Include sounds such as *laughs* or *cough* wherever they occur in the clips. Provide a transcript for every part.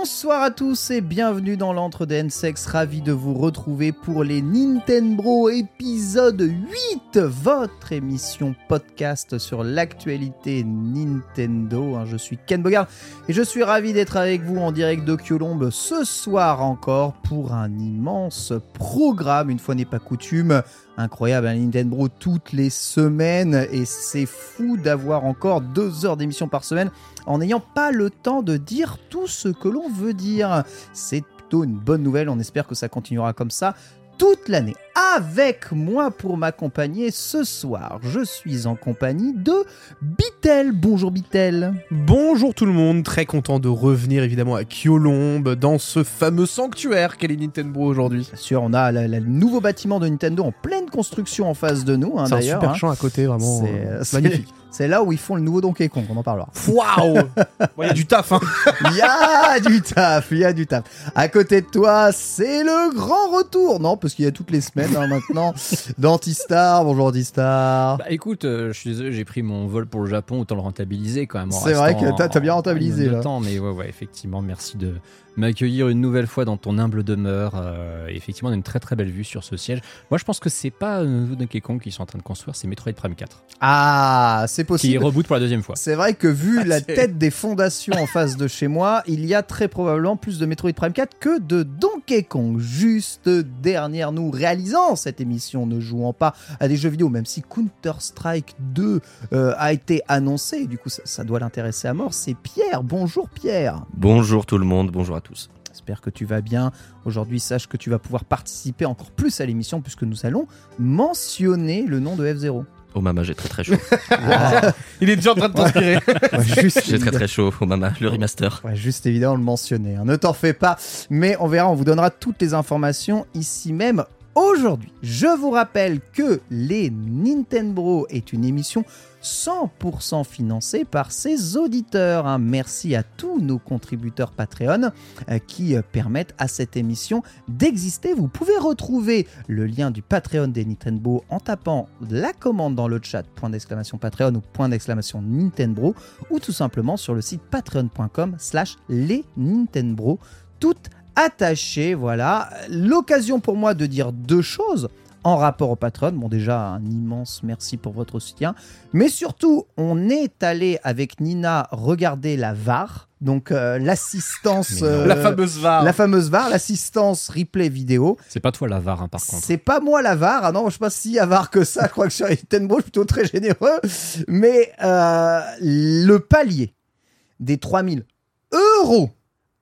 Bonsoir à tous et bienvenue dans l'entre des N-Sex. Ravi de vous retrouver pour les Nintendo épisode 8, votre émission podcast sur l'actualité Nintendo. Hein, Je suis Ken Bogard et je suis ravi d'être avec vous en direct de Kyolombe ce soir encore pour un immense programme, une fois n'est pas coutume. Incroyable, un Nintendo toutes les semaines et c'est fou d'avoir encore deux heures d'émission par semaine en n'ayant pas le temps de dire tout ce que l'on veut dire. C'est plutôt une bonne nouvelle, on espère que ça continuera comme ça toute l'année. Avec moi pour m'accompagner ce soir, je suis en compagnie de Bitel. Bonjour Bitel. Bonjour tout le monde, très content de revenir évidemment à Kyolombe dans ce fameux sanctuaire qu'est les Nintendo aujourd'hui. Bien sûr, on a le nouveau bâtiment de Nintendo en pleine construction en face de nous. hein, C'est un super hein. champ à côté, vraiment C'est- euh, magnifique. *laughs* C'est là où ils font le nouveau Donkey Kong, on en parlera. Waouh *laughs* Il y a du taf, hein Il y a du taf, il y a du taf. À côté de toi, c'est le grand retour. Non, parce qu'il y a toutes les semaines hein, maintenant. D'Antistar, bonjour Antistar. Bah écoute, euh, j'ai pris mon vol pour le Japon, autant le rentabiliser quand même. en C'est vrai que t'as- bien en- en rentabilisé, minimum de là. temps, mais ouais, ouais, effectivement, merci de m'accueillir une nouvelle fois dans ton humble demeure. euh, effectivement, on a une très très belle vue sur ce siège. Moi, je pense que c'est pas Donkey Kong qu'ils sont en train de construire, c'est Metroid Prime 4 Ah, c'est qui possible. reboot pour la deuxième fois. C'est vrai que vu *laughs* la c'est- tête des fondations en face de chez moi, il y a très probablement plus de Metroid Prime 4 que de Donkey Kong. Juste dernière, nous réalisant cette émission, ne jouant pas à des jeux vidéo, même si Counter-Strike 2 euh, a été annoncé, du coup ça, ça doit l'intéresser à mort, c'est Pierre. Bonjour Pierre. Bonjour tout le monde, bonjour à tous. J'espère que tu vas bien. Aujourd'hui, sache que tu vas pouvoir participer encore plus à l'émission puisque nous allons mentionner le nom de F0. Oh maman, j'ai très très chaud. *laughs* Il est déjà en train de transpirer. Ouais, j'ai très très chaud. Oh maman, le remaster. Ouais, juste évidemment le mentionner. hein. Ne t'en fais pas. Mais on verra, on vous donnera toutes les informations ici même aujourd'hui. Je vous rappelle que les Nintendo est une émission 100% financée par ses auditeurs. hein. Merci à tous nos contributeurs Patreon euh, qui euh, permettent à cette émission d'exister. Vous pouvez retrouver le lien du Patreon des Nintendo en tapant la commande dans le chat point d'exclamation Patreon ou point d'exclamation Nintendo ou tout simplement sur le site patreon.com slash les Nintendo attachées voilà l'occasion pour moi de dire deux choses en rapport au Patreon. Bon, déjà, un immense merci pour votre soutien. Mais surtout, on est allé avec Nina regarder la VAR, donc euh, l'assistance. Euh, La fameuse VAR. la fameuse VAR, l'assistance replay vidéo. C'est pas toi la VAR, hein, par contre. C'est pas moi la VAR. Ah non, je sais pas si avare que ça. Je crois que sur Nintendo, je suis plutôt très généreux. Mais euh, le palier des 3000 euros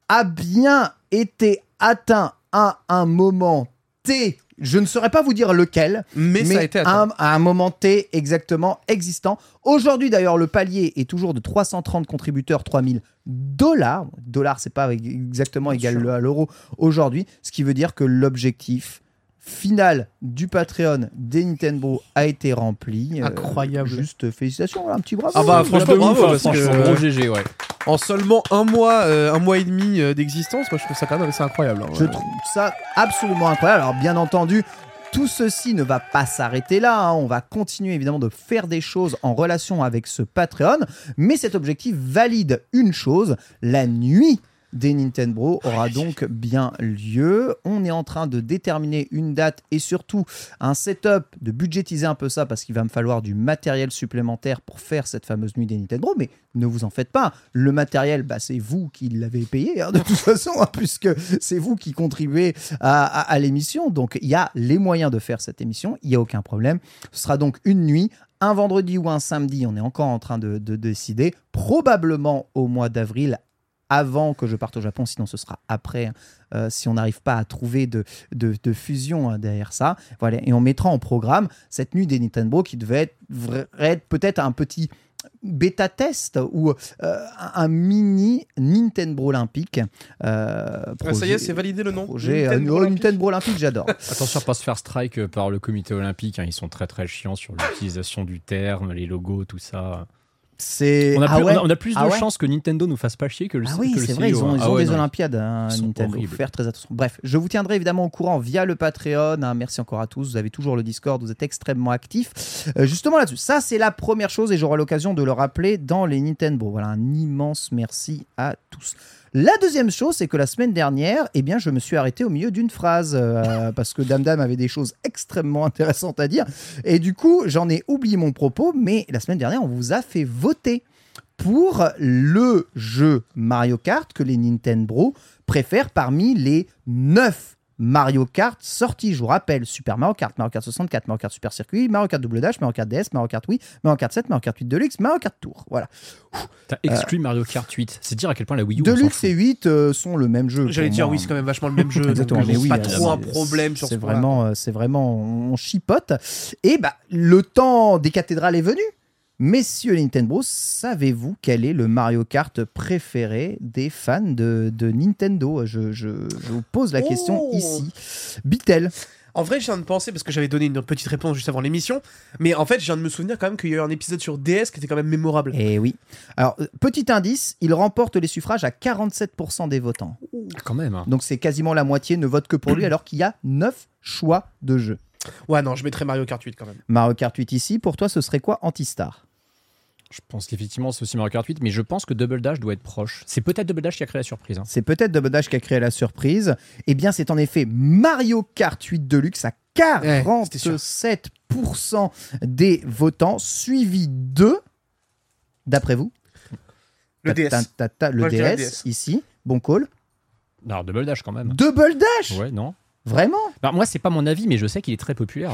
a bien été atteint à un moment T Je ne saurais pas vous dire lequel, Mais, ça a été atteint. un- à un moment T exactement existant. Aujourd'hui d'ailleurs, le palier est toujours de 330 contributeurs, 3000 dollars. Dollars, c'est pas exactement Bien égal sûr. à l'euro aujourd'hui, ce qui veut dire que l'objectif final du Patreon des Nintendo a été rempli. Euh, Incroyable. juste félicitations, un petit bravo. Ah bah, franchement, bravo, parce que- franchement, gros GG, ouais. En seulement un mois, euh, un mois et demi euh, d'existence, moi je trouve ça quand même assez incroyable. hein. Je trouve ça absolument incroyable. Alors bien entendu, tout ceci ne va pas s'arrêter là. hein. On va continuer évidemment de faire des choses en relation avec ce Patreon. Mais cet objectif valide une chose, la nuit des Nintendo aura donc bien lieu. On est en train de déterminer une date et surtout un setup, de budgétiser un peu ça parce qu'il va me falloir du matériel supplémentaire pour faire cette fameuse nuit des Nintendo. Mais ne vous en faites pas. Le matériel, bah, c'est vous qui l'avez payé hein, de toute *laughs* façon, hein, puisque c'est vous qui contribuez à, à- à l'émission. Donc il y a les moyens de faire cette émission, il n'y a aucun problème. Ce sera donc une nuit. Un vendredi ou un samedi, on est encore en train de, de décider, probablement au mois d'avril, avant que je parte au Japon, sinon ce sera après, euh, si on n'arrive pas à trouver de, de, de fusion hein, derrière ça. Voilà, et on mettra en programme cette nuit des Nintendo qui devait être, peut-être un petit bêta test ou euh, un mini Nintendo olympique. Euh, Ah, ça y est, c'est validé le nom projet Nintendo Nintendo, Olympique Nintendo olympique, j'adore. *laughs* Attention à pas se faire strike euh, par le comité olympique. hein, Ils sont très très chiants sur l'utilisation du terme, les logos, tout ça. C'est On a, ah ouais on a- on a plus Ah de ouais chances que Nintendo nous fasse pas chier que le Ah oui, c'est vrai, ils ont, hein. ils Ah ont ouais, des non. Olympiades, hein, Nintendo. Faut faire très attention. Bref, je vous tiendrai évidemment au courant via le Patreon. hein. Merci encore à tous. Vous avez toujours le Discord, vous êtes extrêmement actifs. Euh, justement là-dessus, ça c'est la première chose et j'aurai l'occasion de le rappeler dans les Nintendo. Voilà, un immense merci à tous. La deuxième chose, c'est que la semaine dernière, eh bien, je me suis arrêté au milieu d'une phrase euh, *laughs* parce que Dame Dame avait des choses extrêmement intéressantes à dire. Et du coup, j'en ai oublié mon propos, mais la semaine dernière, on vous a fait voter pour le jeu Mario Kart que les Nintendo préfèrent parmi les 9 Mario Kart sortis. Je vous rappelle Super Mario Kart, Mario Kart 64, Mario Kart Super Circuit, Mario Kart Double Dash, Mario Kart DS, Mario Kart Wii, Mario Kart 7, Mario Kart 8 Deluxe, Mario Kart Tour. Voilà. T'as exclu Mario Kart 8. C'est dire à quel point la Wii U. Deluxe et 8 euh, sont le même jeu. J'allais dire, moi. oui, c'est quand même vachement le même jeu. Exactement, donc, mais oui, pas euh, trop un problème sur c'est ce vraiment, euh, c'est vraiment, on chipote. Et bah, le temps des cathédrales est venu. Messieurs Nintendo, savez-vous quel est le Mario Kart préféré des fans de, de Nintendo? Je, je- je vous pose la question Oh. ici. Bitel. En vrai, je viens de penser, parce que j'avais donné une petite réponse juste avant l'émission, mais en fait, je viens de me souvenir quand même qu'il y a eu un épisode sur DS qui était quand même mémorable. Eh oui. Alors, euh, petit indice, il remporte les suffrages à 47% des votants. Ah, Quand même. hein. Donc c'est quasiment la moitié ne vote que pour lui *clears throat* alors qu'il y a 9 choix de jeu. Ouais, non, je mettrais Mario Kart 8 quand même. Mario Kart 8 ici, pour toi ce serait quoi Antistar? Je pense qu'effectivement, c'est aussi Mario Kart 8, mais je pense que Double Dash doit être proche. C'est peut-être Double Dash qui a créé la surprise. hein. C'est peut-être Double Dash qui a créé la surprise. Eh bien, c'est en effet Mario Kart 8 Deluxe à c'était sûr. 47% des votants, suivi de, d'après vous, Le DS. ta- ta- ta- le Moi, DS, DS. ici, bon call. Alors, Double Dash quand même. Double Dash Ouais, non Vraiment Bah, Moi, c'est pas mon avis, mais je sais qu'il est très populaire.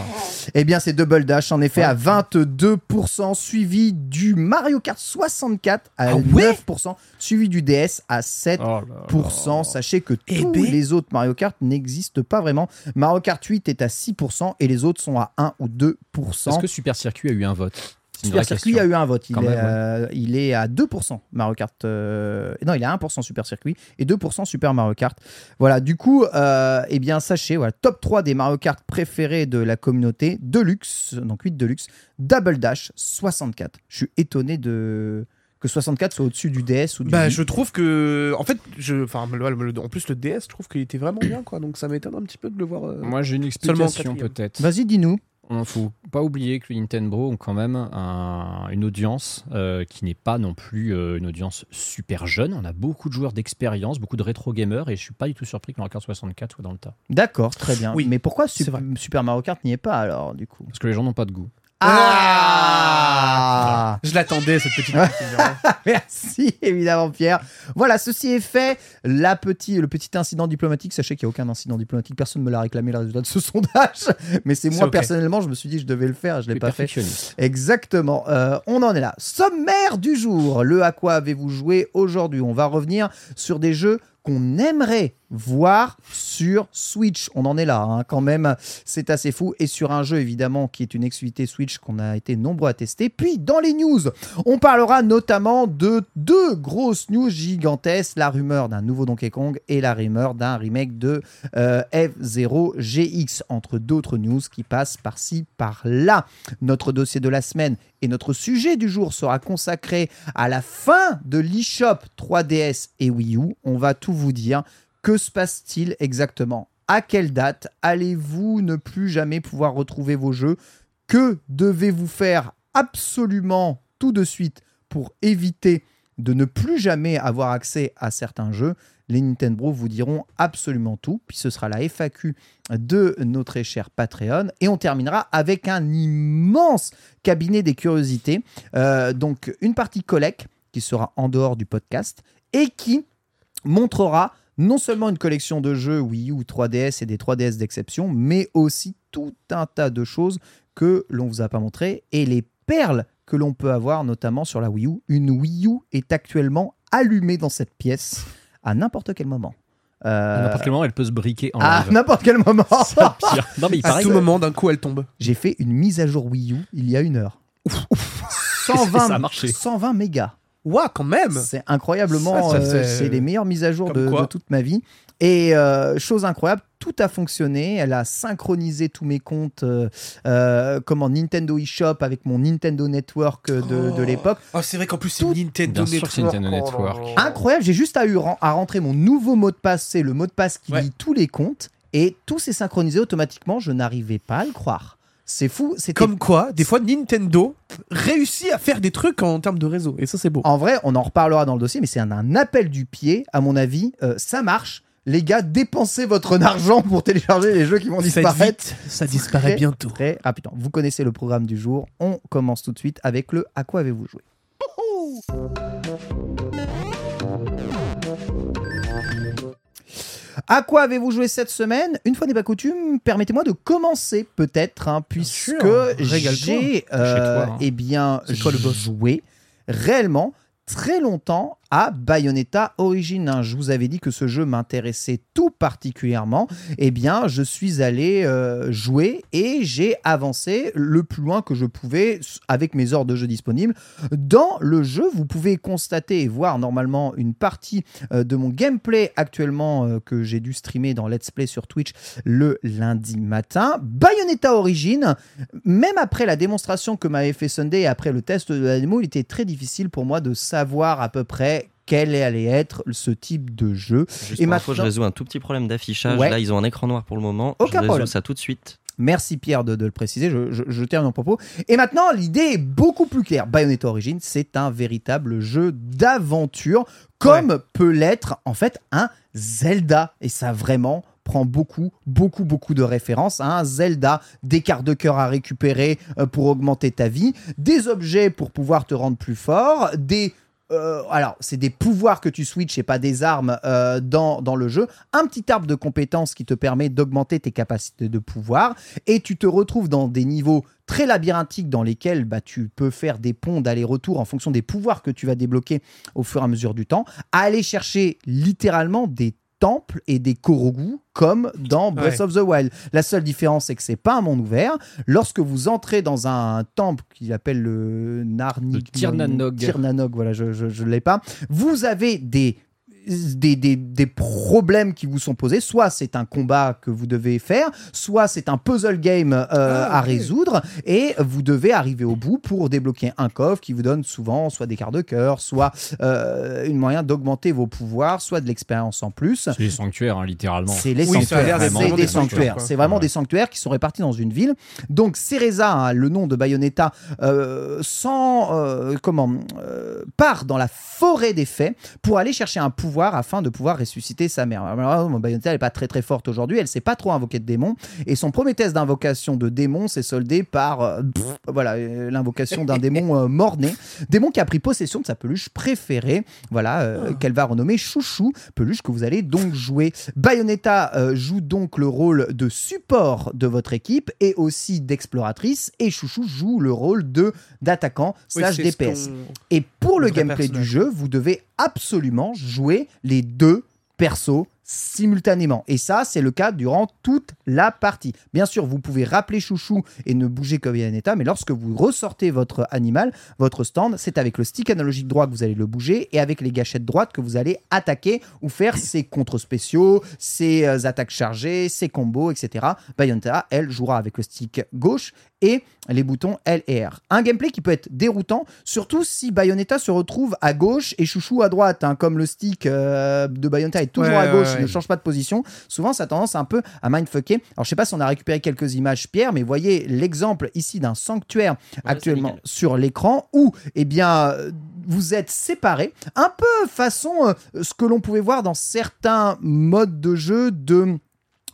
Eh bien, c'est Double Dash, en effet, Ouais. à 22%, suivi du Mario Kart 64 à Ah ouais 9%, suivi du DS à 7%. Oh là là. Sachez que Eh tous ben. les autres Mario Kart n'existent pas vraiment. Mario Kart 8 est à 6% et les autres sont à 1 ou 2%. Est-ce que Super Circuit a eu un vote? Super Circuit question. a eu un vote. Il, Quand est, même, ouais. euh, il est à 2% Mario Kart. euh, Non, il est à 1% Super Circuit et 2% Super Mario Kart. Voilà, du coup, euh, eh bien, sachez, voilà, top 3 des Mario Kart préférés de la communauté. Deluxe, donc 8 Deluxe. Double Dash, 64. Je suis étonné de que 64 soit au-dessus du DS ou du Bah, Wii. je trouve que. En fait, je. Enfin, le- le- en plus, le DS, je trouve qu'il était vraiment bien, quoi. Donc, ça m'étonne un petit peu de le voir. euh, Moi, j'ai une explication peut-être. Vas-y, dis-nous. Il faut pas oublier que les Nintendo ont quand même un- une audience euh, qui n'est pas non plus euh, une audience super jeune. On a beaucoup de joueurs d'expérience, beaucoup de rétro gamers, et je suis pas du tout surpris que Mario Kart 64 soit dans le tas. D'accord, très bien. Oui, Mais pourquoi Sup-. Super Mario Kart n'y est pas alors, du coup? Parce que les gens n'ont pas de goût. Ah Je l'attendais, cette petite *laughs* précision. Merci évidemment Pierre. Voilà, ceci est fait. La petit, le petit incident diplomatique, sachez qu'il n'y a aucun incident diplomatique, personne ne me l'a réclamé le résultat de ce *laughs* sondage, mais c'est moi personnellement, je me suis dit je devais le faire, je l'ai Les pas fait. Exactement. Euh, on en est là. Sommaire du jour. Le à quoi avez-vous joué aujourd'hui? On va revenir sur des jeux qu'on aimerait voir sur Switch. On en est là, hein, quand même, c'est assez fou. Et sur un jeu, évidemment, qui est une exclusivité Switch qu'on a été nombreux à tester. Puis, dans les news, on parlera notamment de deux grosses news gigantesques, la rumeur d'un nouveau Donkey Kong et la rumeur d'un remake de euh, F0 GX, entre d'autres news qui passent par-ci, par-là. Notre dossier de la semaine et notre sujet du jour sera consacré à la fin de l'eShop 3DS et Wii U. On va tout vous dire. Que se passe-t-il exactement? À quelle date allez-vous ne plus jamais pouvoir retrouver vos jeux? Que devez-vous faire absolument tout de suite pour éviter de ne plus jamais avoir accès à certains jeux? Les Nintendo vous diront absolument tout, puis ce sera la FAQ de nos très chers Patreon. Et on terminera avec un immense cabinet des curiosités. Euh, donc une partie collecte qui sera en dehors du podcast et qui montrera non seulement une collection de jeux Wii U 3DS et des 3DS d'exception, mais aussi tout un tas de choses que l'on vous a pas montré et les perles que l'on peut avoir notamment sur la Wii U. Une Wii U est actuellement allumée dans cette pièce à n'importe quel moment. Euh, à n'importe quel moment, elle peut se briquer en À live. n'importe quel moment. *laughs* Pire. Non, mais il À paraît tout que- moment, d'un coup, elle tombe. J'ai fait une mise à jour Wii U il y a une heure. Ça a 120, marché. 120 mégas. Ouah, quand même C'est incroyablement. Ça, ça, euh, c'est- les meilleures mises à jour de, toute ma vie. Et euh, chose incroyable, tout a fonctionné. Elle a synchronisé tous mes comptes euh, euh, comme en Nintendo eShop avec mon Nintendo Network de, de l'époque. Oh, c'est vrai qu'en plus, c'est Tout- Nintendo Bien sûr que c'est Network. Nintendo Oh Network. Incroyable, j'ai juste à, eu, à rentrer mon nouveau mot de passe. C'est le mot de passe qui Ouais. lit tous les comptes. Et tout s'est synchronisé automatiquement. Je n'arrivais pas à le croire. C'est fou. C'était Comme quoi, des fois, Nintendo réussit à faire des trucs en termes de réseau. Et ça, c'est beau. En vrai, on en reparlera dans le dossier, mais c'est un, un appel du pied, à mon avis. Euh, ça marche. Les gars, dépensez votre argent pour télécharger les jeux qui vont disparaître. vite, ça disparaît Très, bientôt. Très rapidement. Vous connaissez le programme du jour. On commence tout de suite avec le À quoi avez-vous joué? À quoi avez-vous joué cette semaine? Une fois n'est pas coutume, permettez-moi de commencer peut-être, hein, puisque j'ai euh, hein. eh bien C'est toi le boss? joué réellement très longtemps Bayonetta Origin. Je vous avais dit que ce jeu m'intéressait tout particulièrement. Eh bien, je suis allé euh, jouer et j'ai avancé le plus loin que je pouvais avec mes heures de jeu disponibles. Dans le jeu, vous pouvez constater et voir normalement une partie euh, de mon gameplay actuellement euh, que j'ai dû streamer dans Let's Play sur Twitch le lundi matin. Bayonetta Origin, même après la démonstration que m'avait fait Sunday et après le test de la démo, il était très difficile pour moi de savoir à peu près quel allait être ce type de jeu. Juste Et info, maintenant- je résous un tout petit problème d'affichage. Ouais. Là, ils ont un écran noir pour le moment. Aucun je problème. ça tout de suite. Merci Pierre de, de le préciser, je, je, je termine mon propos. Et maintenant, l'idée est beaucoup plus claire. Bayonetta Origins, c'est un véritable jeu d'aventure, comme peut l'être en fait un Zelda. Et ça vraiment prend beaucoup, beaucoup, beaucoup de références à un Zelda, des cartes de cœur à récupérer euh, pour augmenter ta vie, des objets pour pouvoir te rendre plus fort, des... euh, alors, c'est des pouvoirs que tu switches et pas des armes euh, dans, dans le jeu. Un petit arbre de compétences qui te permet d'augmenter tes capacités de pouvoir. Et tu te retrouves dans des niveaux très labyrinthiques dans lesquels bah, tu peux faire des ponts d'aller-retour en fonction des pouvoirs que tu vas débloquer au fur et à mesure du temps. Aller chercher littéralement des temples et des Korogu comme dans Breath Ouais. of the Wild. La seule différence, c'est que c'est pas un monde ouvert. Lorsque vous entrez dans un temple qu'il appelle le Narni... Le Tirnanog. Tirnanog, voilà, je ne l'ai pas. Vous avez des des, des- des problèmes qui vous sont posés. Soit c'est un combat que vous devez faire, soit c'est un puzzle game euh, Ah, à résoudre, et vous devez arriver au bout pour débloquer un coffre qui vous donne souvent soit des cartes de cœur, soit euh, une moyen d'augmenter vos pouvoirs, soit de l'expérience en plus. C'est les sanctuaires, hein, littéralement. C'est les Oui, sanctuaires. C'est vraiment des des sanctuaires. C'est vraiment Ouais. des sanctuaires qui sont répartis dans une ville. Donc Cereza, hein, le nom de Bayonetta, euh, sans euh, comment euh, part dans la forêt des fées pour aller chercher un pouvoir afin de pouvoir ressusciter sa mère. Alors, Bayonetta elle est pas très très forte aujourd'hui. Elle sait pas trop invoquer de démons et son premier test d'invocation de démon s'est soldé par euh, pff, voilà euh, l'invocation d'un démon euh, mort-né, démon qui a pris possession de sa peluche préférée. Voilà euh, qu'elle va renommer Chouchou, peluche que vous allez donc jouer. Bayonetta joue donc le rôle de support de votre équipe et aussi d'exploratrice et Chouchou joue le rôle de d'attaquant Oui, slash DPS. Et pour le gameplay du jeu, vous devez absolument jouer les deux persos simultanément. Et ça, c'est le cas durant toute la partie. Bien sûr, vous pouvez rappeler Chouchou et ne bouger que Bayonetta, mais lorsque vous ressortez votre animal, votre stand, c'est avec le stick analogique droit que vous allez le bouger et avec les gâchettes droites que vous allez attaquer ou faire ses contre spéciaux, ses euh, attaques chargées, ses combos, etc. Bayonetta, elle, jouera avec le stick gauche et les boutons L et R. Un gameplay qui peut être déroutant, surtout si Bayonetta se retrouve à gauche et Chouchou à droite, hein, comme le stick euh, de Bayonetta est toujours Ouais, à gauche, ouais, il ouais. ne change pas de position. Souvent, ça a tendance un peu à mindfucker. Alors, je sais pas si on a récupéré quelques images, Pierre, mais voyez l'exemple ici d'un sanctuaire actuellement sur l'écran où, eh bien, vous êtes séparés, un peu façon euh, ce que l'on pouvait voir dans certains modes de jeu de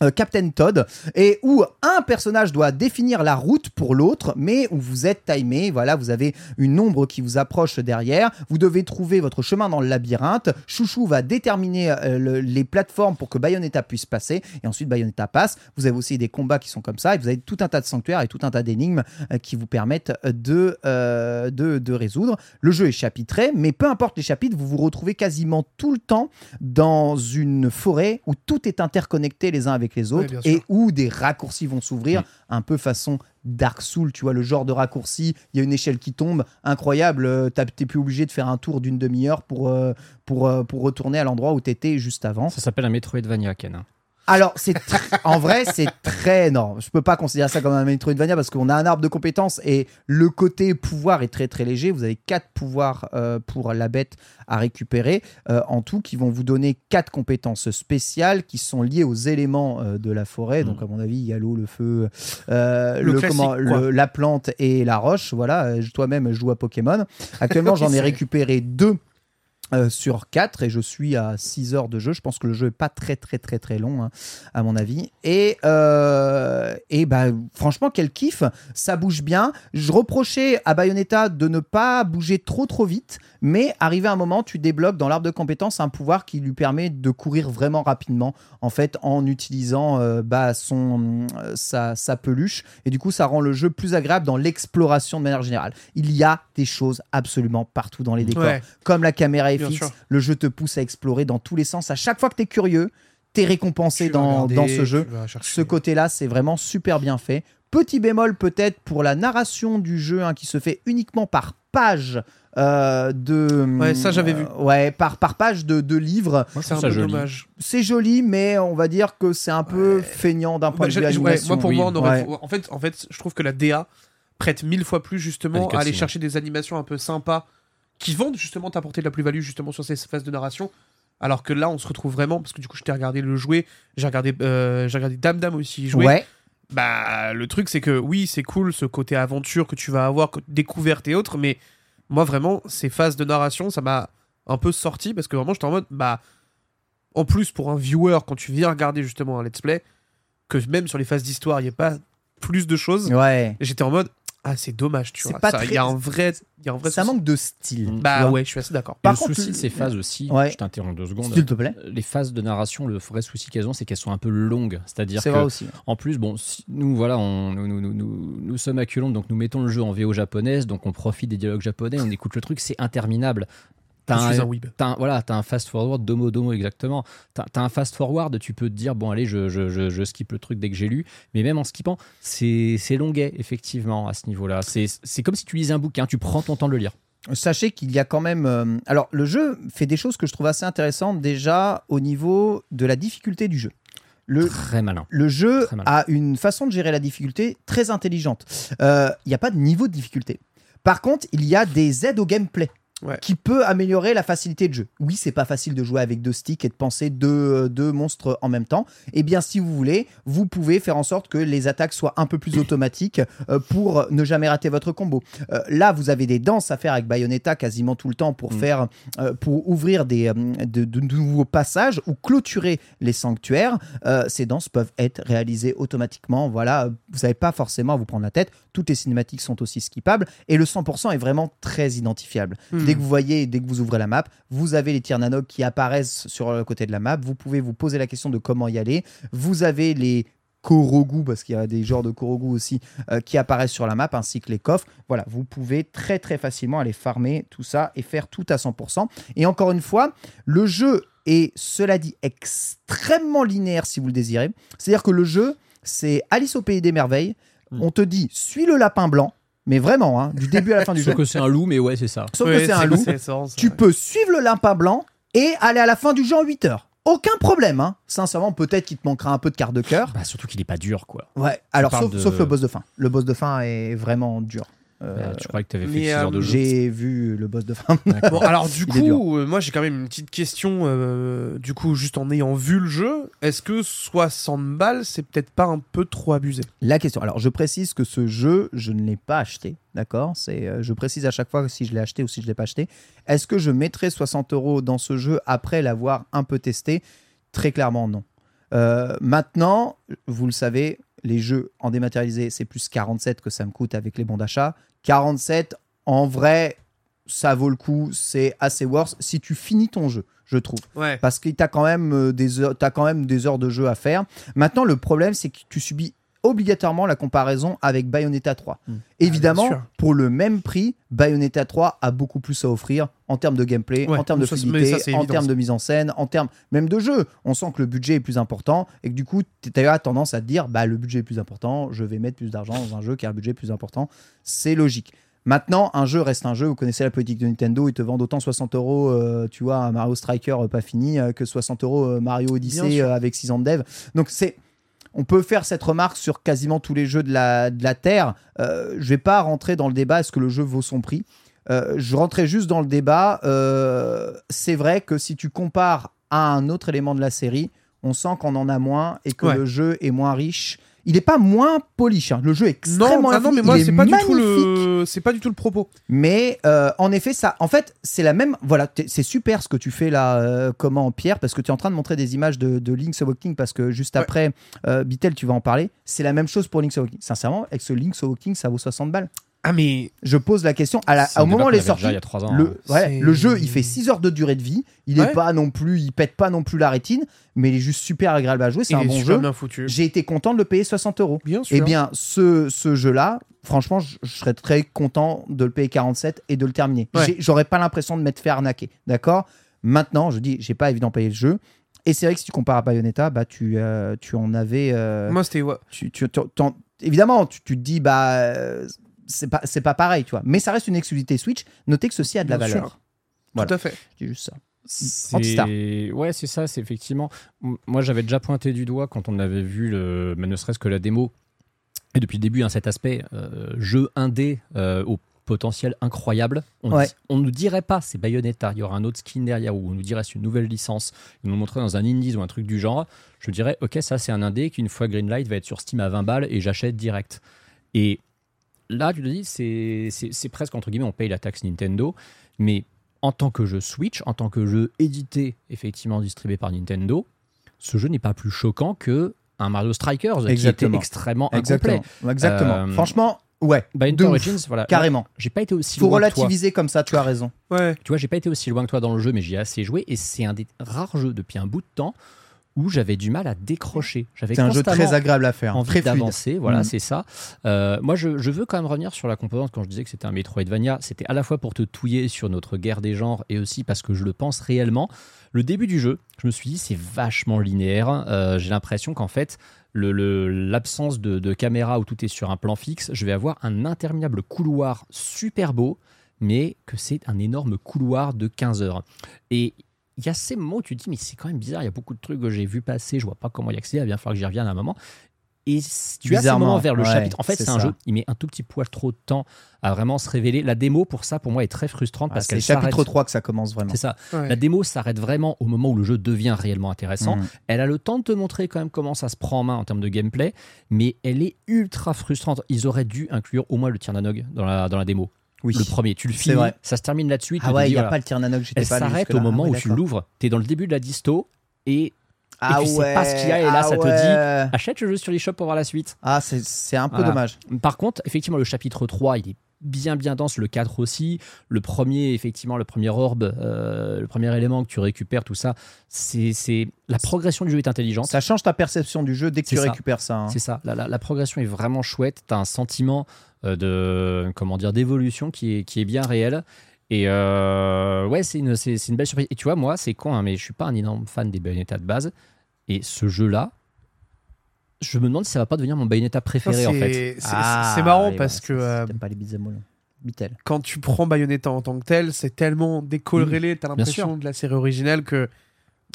euh, Captain Todd et où un personnage doit définir la route pour l'autre mais où vous êtes timé voilà vous avez une ombre qui vous approche derrière vous devez trouver votre chemin dans le labyrinthe Chouchou va déterminer euh, le- les plateformes pour que Bayonetta puisse passer et ensuite Bayonetta passe vous avez aussi des combats qui sont comme ça et vous avez tout un tas de sanctuaires et tout un tas d'énigmes euh, qui vous permettent de, de, de résoudre. Le jeu est chapitré mais peu importe les chapitres vous vous retrouvez quasiment tout le temps dans une forêt où tout est interconnecté les uns avec les autres et où des raccourcis vont s'ouvrir, un peu façon Dark Soul, tu vois, le genre de raccourci, il y a une échelle qui tombe, incroyable, euh, t'as- t'es plus obligé de faire un tour d'une demi-heure pour, euh, pour, euh, pour retourner à l'endroit où t'étais juste avant. Ça s'appelle un Metroidvania, Ken. hein. Alors, c'est tr- en vrai, c'est très non. Je peux pas considérer ça comme un Metroidvania parce qu'on a un arbre de compétences et le côté pouvoir est très très léger. Vous avez quatre pouvoirs euh, pour la bête à récupérer euh, en tout, qui vont vous donner quatre compétences spéciales qui sont liées aux éléments euh, de la forêt. Donc, à mon avis, il y a l'eau, le feu, Le le, classique, comment, quoi. le- la plante et la roche. Voilà. Toi-même, je joue à Pokémon. Actuellement, *laughs* j'en ai récupéré deux euh, sur 4 et je suis à 6 heures de jeu. Je pense que le jeu est pas très très très très long hein, à mon avis. Et, euh, et bah, franchement, quel kiff, ça bouge bien. Je reprochais à Bayonetta de ne pas bouger trop trop vite, mais arrivé à un moment, tu débloques dans l'arbre de compétences un pouvoir qui lui permet de courir vraiment rapidement, en fait, en utilisant euh, bah, son, euh, sa, sa peluche. Et du coup, ça rend le jeu plus agréable dans l'exploration de manière générale. Il y a des choses absolument partout dans les décors Ouais. comme la caméra FX, sûr. le jeu te pousse à explorer dans tous les sens. À chaque fois que tu es curieux, tu es récompensé Tu dans, regarder, dans ce jeu. Ce côté-là, c'est vraiment super bien fait. Petit bémol peut-être pour la narration du jeu hein, qui se fait uniquement par page euh, de... Ouais, ça, j'avais vu. euh, ouais, par, par page de, de livres. C'est un peu joli. dommage. C'est joli, mais on va dire que c'est un peu feignant d'un point Bah, de vue ouais, moi, pour oui. moi, on aurait- Ouais. en, fait, en fait, je trouve que la DA prête mille fois plus justement à aller chercher des animations un peu sympas qui vont justement t'apporter de la plus-value justement sur ces phases de narration. Alors que là, on se retrouve vraiment, parce que du coup, je t'ai regardé le jouer, j'ai regardé, euh, j'ai regardé Dame Dame aussi jouer. Ouais, Bah, le truc, c'est que oui, c'est cool ce côté aventure que tu vas avoir, découverte et autres, mais moi, vraiment, ces phases de narration, ça m'a un peu sorti parce que vraiment, j'étais en mode, bah, en plus, pour un viewer, quand tu viens regarder justement un let's play, que même sur les phases d'histoire, il n'y a pas plus de choses, ouais. j'étais en mode, ah, c'est dommage, tu C'est vois. pas Ça, très- y a un vrai. Il y a un vrai Ça souci. manque de style. tu Bah ouais, je suis assez d'accord. Par le contre, souci de ces phases aussi, Ouais. je t'interromps deux secondes. S'il te plaît. Les phases de narration, le vrai souci qu'elles ont, c'est qu'elles sont un peu longues. C'est-à-dire C'est que vrai aussi. En plus, bon, si- nous, voilà, on, nous, nous, nous, nous, nous sommes à Culombe, donc nous mettons le jeu en VO japonaise, donc on profite des dialogues japonais, on écoute le truc, c'est interminable. T'as un, un voilà, t'as un fast forward, domo domo exactement. T'as as un fast forward, tu peux te dire, bon, allez, je, je, je, je skip le truc dès que j'ai lu, mais même en skippant, c'est c'est longuet, effectivement, à ce niveau-là. C'est c'est comme si tu lisais un bouquin, tu prends ton temps de le lire. Sachez qu'il y a quand même. euh, Alors, le jeu fait des choses que je trouve assez intéressantes déjà au niveau de la difficulté du jeu. Le, Très malin. le jeu malin. a une façon de gérer la difficulté très intelligente. Euh, Il n'y a pas de niveau de difficulté. Par contre, il y a des aides au gameplay. Ouais. qui peut améliorer la facilité de jeu. Oui, c'est pas facile de jouer avec deux sticks et de penser deux, deux monstres en même temps. Eh bien, si vous voulez, vous pouvez faire en sorte que les attaques soient un peu plus *coughs* automatiques euh, pour ne jamais rater votre combo. Euh, là, vous avez des danses à faire avec Bayonetta quasiment tout le temps pour Mm. faire, euh, pour ouvrir des, euh, de, de nouveaux passages ou clôturer les sanctuaires. Euh, ces danses peuvent être réalisées automatiquement. Voilà, vous n'avez pas forcément à vous prendre la tête. Toutes les cinématiques sont aussi skippables et le 100% est vraiment très identifiable. Hmm. Dès que vous voyez, dès que vous ouvrez la map, vous avez les tirs nano qui apparaissent sur le côté de la map. Vous pouvez vous poser la question de comment y aller. Vous avez les Korogu, parce qu'il y a des genres de Korogu aussi, euh, qui apparaissent sur la map, ainsi que les coffres. Voilà, vous pouvez très très facilement aller farmer tout ça et faire tout à 100%. Et encore une fois, le jeu est, cela dit, extrêmement linéaire si vous le désirez. C'est-à-dire que le jeu, c'est Alice au pays des merveilles. Mm. On te dit, suis le lapin blanc, mais vraiment, hein, du début à la fin du jeu. Sauf que c'est un loup, mais ouais, c'est ça. Sauf que c'est un loup. c'est ça, ça, Tu peux suivre le lapin blanc et aller à la fin du jeu en 8 heures. Aucun problème, hein. Sincèrement, peut-être qu'il te manquera un peu de quart de cœur. Bah, surtout qu'il est pas dur, quoi. Ouais, alors parles sauf, de- sauf le boss de fin. Le boss de fin est vraiment dur. Euh, Euh, tu croyais que t'avais fait mais, 6 heures de euh, jeu J'ai vu le boss de fin. Bon, alors du coup, euh, moi j'ai quand même une petite question. euh, du coup, juste en ayant vu le jeu, est-ce que 60 balles, c'est peut-être pas un peu trop abusé? La question. Alors, je précise que ce jeu, je ne l'ai pas acheté. D'accord? C'est, euh, Je précise à chaque fois si je l'ai acheté ou si je ne l'ai pas acheté. Est-ce que je mettrai 60 euros dans ce jeu après l'avoir un peu testé? Très clairement, non. Euh, maintenant, vous le savez, les jeux en dématérialisé, c'est plus 47 que ça me coûte avec les bons d'achat. 47, en vrai, ça vaut le coup. C'est assez worth si tu finis ton jeu, je trouve Ouais. parce que tu as quand même des heures de jeu à faire. Maintenant, le problème, c'est que tu subis obligatoirement la comparaison avec Bayonetta 3. Mm. Évidemment, Ah, sûr. pour le même prix, Bayonetta 3 a beaucoup plus à offrir en termes de gameplay, Ouais, en termes de fluidité, ça, en termes de mise en scène, en termes même de jeu. On sent que le budget est plus important et que du coup, tu as tendance à te dire bah, le budget est plus important, je vais mettre plus d'argent dans un jeu qui a un budget plus important. C'est logique. Maintenant, un jeu reste un jeu. Vous connaissez la politique de Nintendo. Ils te vendent autant 60 euros, euh, tu vois, Mario Striker euh, pas fini, euh, que 60 euros Mario Odyssey euh, avec 6 ans de dev. Donc, c'est. On peut faire cette remarque sur quasiment tous les jeux de la, de la Terre. Euh, je vais pas rentrer dans le débat est-ce que le jeu vaut son prix? Euh, je rentrais juste dans le débat. euh, c'est vrai que si tu compares à un autre élément de la série, on sent qu'on en a moins et que Ouais. le jeu est moins riche. Il n'est pas moins polish. hein. Le jeu est extrêmement Non, ah non, mais infini, moi est c'est pas du tout le, c'est pas du tout le propos. Mais euh, en effet, ça, en fait, c'est la même. Voilà, c'est super ce que tu fais là, euh, comment Pierre, parce que tu es en train de montrer des images de, de Link's Awakening, parce que juste Ouais. après, euh, Bitel, tu vas en parler. C'est la même chose pour Link's Awakening. Sincèrement, avec ce Link's Awakening, ça vaut 60 balles. Ah mais Je pose la question à la- au moment où qu'on il est avait sorti. déjà il y a 3 ans. Le, hein. ouais, le jeu, il fait 6 heures de durée de vie. Il est Ouais. pas non plus, il pète pas non plus la rétine, mais il est juste super agréable à jouer. C'est un est bon jeu. J'ai été content de le payer 60 euros. Bien sûr. Eh bien, ce, ce jeu-là, franchement, je, je serais très content de le payer 47 et de le terminer. Ouais. J'aurais pas l'impression de m'être fait arnaquer. D'accord? Maintenant, je dis, j'ai pas évident payer le jeu. Et c'est vrai que si tu compares à Bayonetta, bah, tu, euh, tu en avais. euh, Moi c'était ouais. tu, tu- tu- t'en- évidemment, tu, tu te dis, bah, euh, c'est pas, c'est pas pareil, tu vois. Mais ça reste une exclusivité Switch. Notez que ceci a de la Bien valeur. sûr. Voilà. Tout à fait. Je dis juste ça. C'est-. Ouais, c'est ça, c'est effectivement. Moi, j'avais déjà pointé du doigt quand on avait vu le, bah, ne serait-ce que la démo. Et depuis le début, hein, cet aspect euh, jeu indé euh, au potentiel incroyable. On, Ouais. dit- on nous dirait pas c'est Bayonetta, il y aura un autre skin derrière ou on nous dirait c'est une nouvelle licence, ils nous montraient dans un indies ou un truc du genre. Je dirais ok ça c'est un indé qui une fois Greenlight va être sur Steam à 20 balles et j'achète direct. Et là tu te dis c'est presque entre guillemets on paye la taxe Nintendo, mais en tant que jeu Switch, en tant que jeu édité effectivement distribué par Nintendo, ce jeu n'est pas plus choquant que un Mario Strikers qui Exactement. était extrêmement Exactement. incomplet. Exactement. Euh, Franchement, ouais. Ouf. Origins, voilà. Carrément. J'ai pas été aussi Faut loin que toi. relativiser comme ça, tu as raison. Ouais. Tu vois, j'ai pas été aussi loin que toi dans le jeu, mais j'y ai assez joué et c'est un des rares jeux depuis un bout de temps où j'avais du mal à décrocher. C'est un jeu très agréable à faire. envie Très d'avancer, voilà, Mhm. c'est ça. Euh, moi, je, je veux quand même revenir sur la composante quand je disais que c'était un Metroidvania. C'était à la fois pour te touiller sur notre guerre des genres et aussi parce que je le pense réellement. Le début du jeu, je me suis dit, c'est vachement linéaire. Euh, J'ai l'impression qu'en fait, le- le- l'absence de, de caméra où tout est sur un plan fixe, je vais avoir un interminable couloir super beau, mais que c'est un énorme couloir de 15 heures. Et il y a ces moments où tu te dis, mais c'est quand même bizarre, il y a beaucoup de trucs que j'ai vu passer, je vois pas comment y accéder, il va bien falloir que j'y revienne à un moment. Et tu as ces Bizarrement, moments vers le ouais, chapitre. En fait, c'est c'est un ça. jeu, il met un tout petit poil trop de temps à vraiment se révéler. La démo, pour ça, pour moi, est très frustrante Ah, parce c'est qu'elle chapitre s'arrête. 3 que ça commence vraiment. C'est ça. Ouais. La démo s'arrête vraiment au moment où le jeu devient réellement intéressant. Mhm. Elle a le temps de te montrer quand même comment ça se prend en main en termes de gameplay, mais elle est ultra frustrante. Ils auraient dû inclure au moins le tir nanog dans la, dans la démo. Oui. Le premier, tu le finis, vrai. ça se termine là-dessus. Ah ouais, il n'y a voilà. pas le tir nano que j'étais Elle pas allé s'arrête au moment Ah où tu l'ouvres. Tu es dans le début de la disto et Ah tu sais ouais, pas ce qu'il y a, et là, ah ça te dit- ouais. achète le jeu sur l'eShop pour voir la suite. Ah, c'est c'est un peu Voilà. dommage. Par contre, effectivement, le chapitre 3, il est bien bien dense, le 4 aussi. Le premier, effectivement, le premier orbe, euh, le premier élément que tu récupères, tout ça, c'est la progression du jeu est intelligente. Ça change ta perception du jeu dès que tu ça. récupères ça. hein. C'est ça, la, la- la progression est vraiment chouette. Tu as un sentiment euh, de comment dire d'évolution qui est, qui est bien réel. Et euh, ouais, c'est une, c'est, c'est une belle surprise. Et tu vois, moi, c'est con, hein, mais je suis pas un énorme fan des Bayonetta de base. Et ce jeu-là, je me demande si ça va pas devenir mon Bayonetta préféré en fait. C'est Ah, marrant parce que euh, T'aimes pas les all. Beatle. quand tu prends Bayonetta en tant que tel, c'est tellement décoloré, t'as sûr. l'impression de la série originale que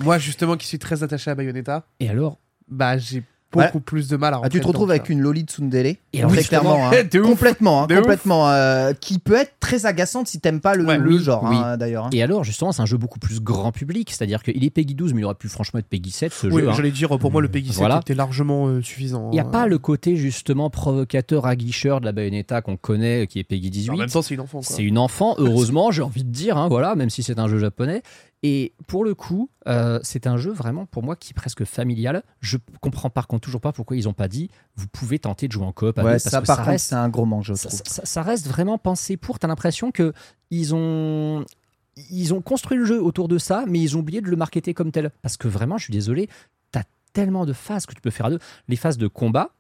moi, justement, qui suis très attaché à Bayonetta, Et alors, bah j'ai Ouais. beaucoup plus de mal à Ah, tu te rentrer retrouves dedans, avec une Loli Tsundere, Et très clairement, hein. *laughs* de ouf. complètement, hein, De ouf. complètement, euh, qui peut être très agaçante si t'aimes pas le, Ouais, le oui, genre, oui. hein, d'ailleurs. hein. et alors, justement, c'est un jeu beaucoup plus grand public. C'est-à-dire qu'il est Peggy 12, mais il aurait pu franchement être Peggy 7 ce Oui, jeu. hein. j'allais dire, pour moi, le Peggy 7 Voilà. était largement euh, suffisant. Il n'y a pas le côté justement provocateur, aguicheur de la Bayonetta qu'on connaît, qui est Peggy 18. En même temps, c'est une enfant. C'est une enfant, heureusement, j'ai envie de dire, voilà, même si c'est un jeu japonais. Et pour le coup, euh, c'est un jeu vraiment pour moi qui est presque familial. Je comprends par contre toujours pas pourquoi ils n'ont pas dit vous pouvez tenter de jouer en coop. Ouais, parce ça, que par ça contre, reste, c'est un gros manque, je ça, trouve. ça- ça reste vraiment pensé pour. T'as l'impression que ils ont ils ont construit le jeu autour de ça, mais ils ont oublié de le marketer comme tel. Parce que vraiment, je suis désolé, t'as tellement de phases que tu peux faire à deux. Les phases de combat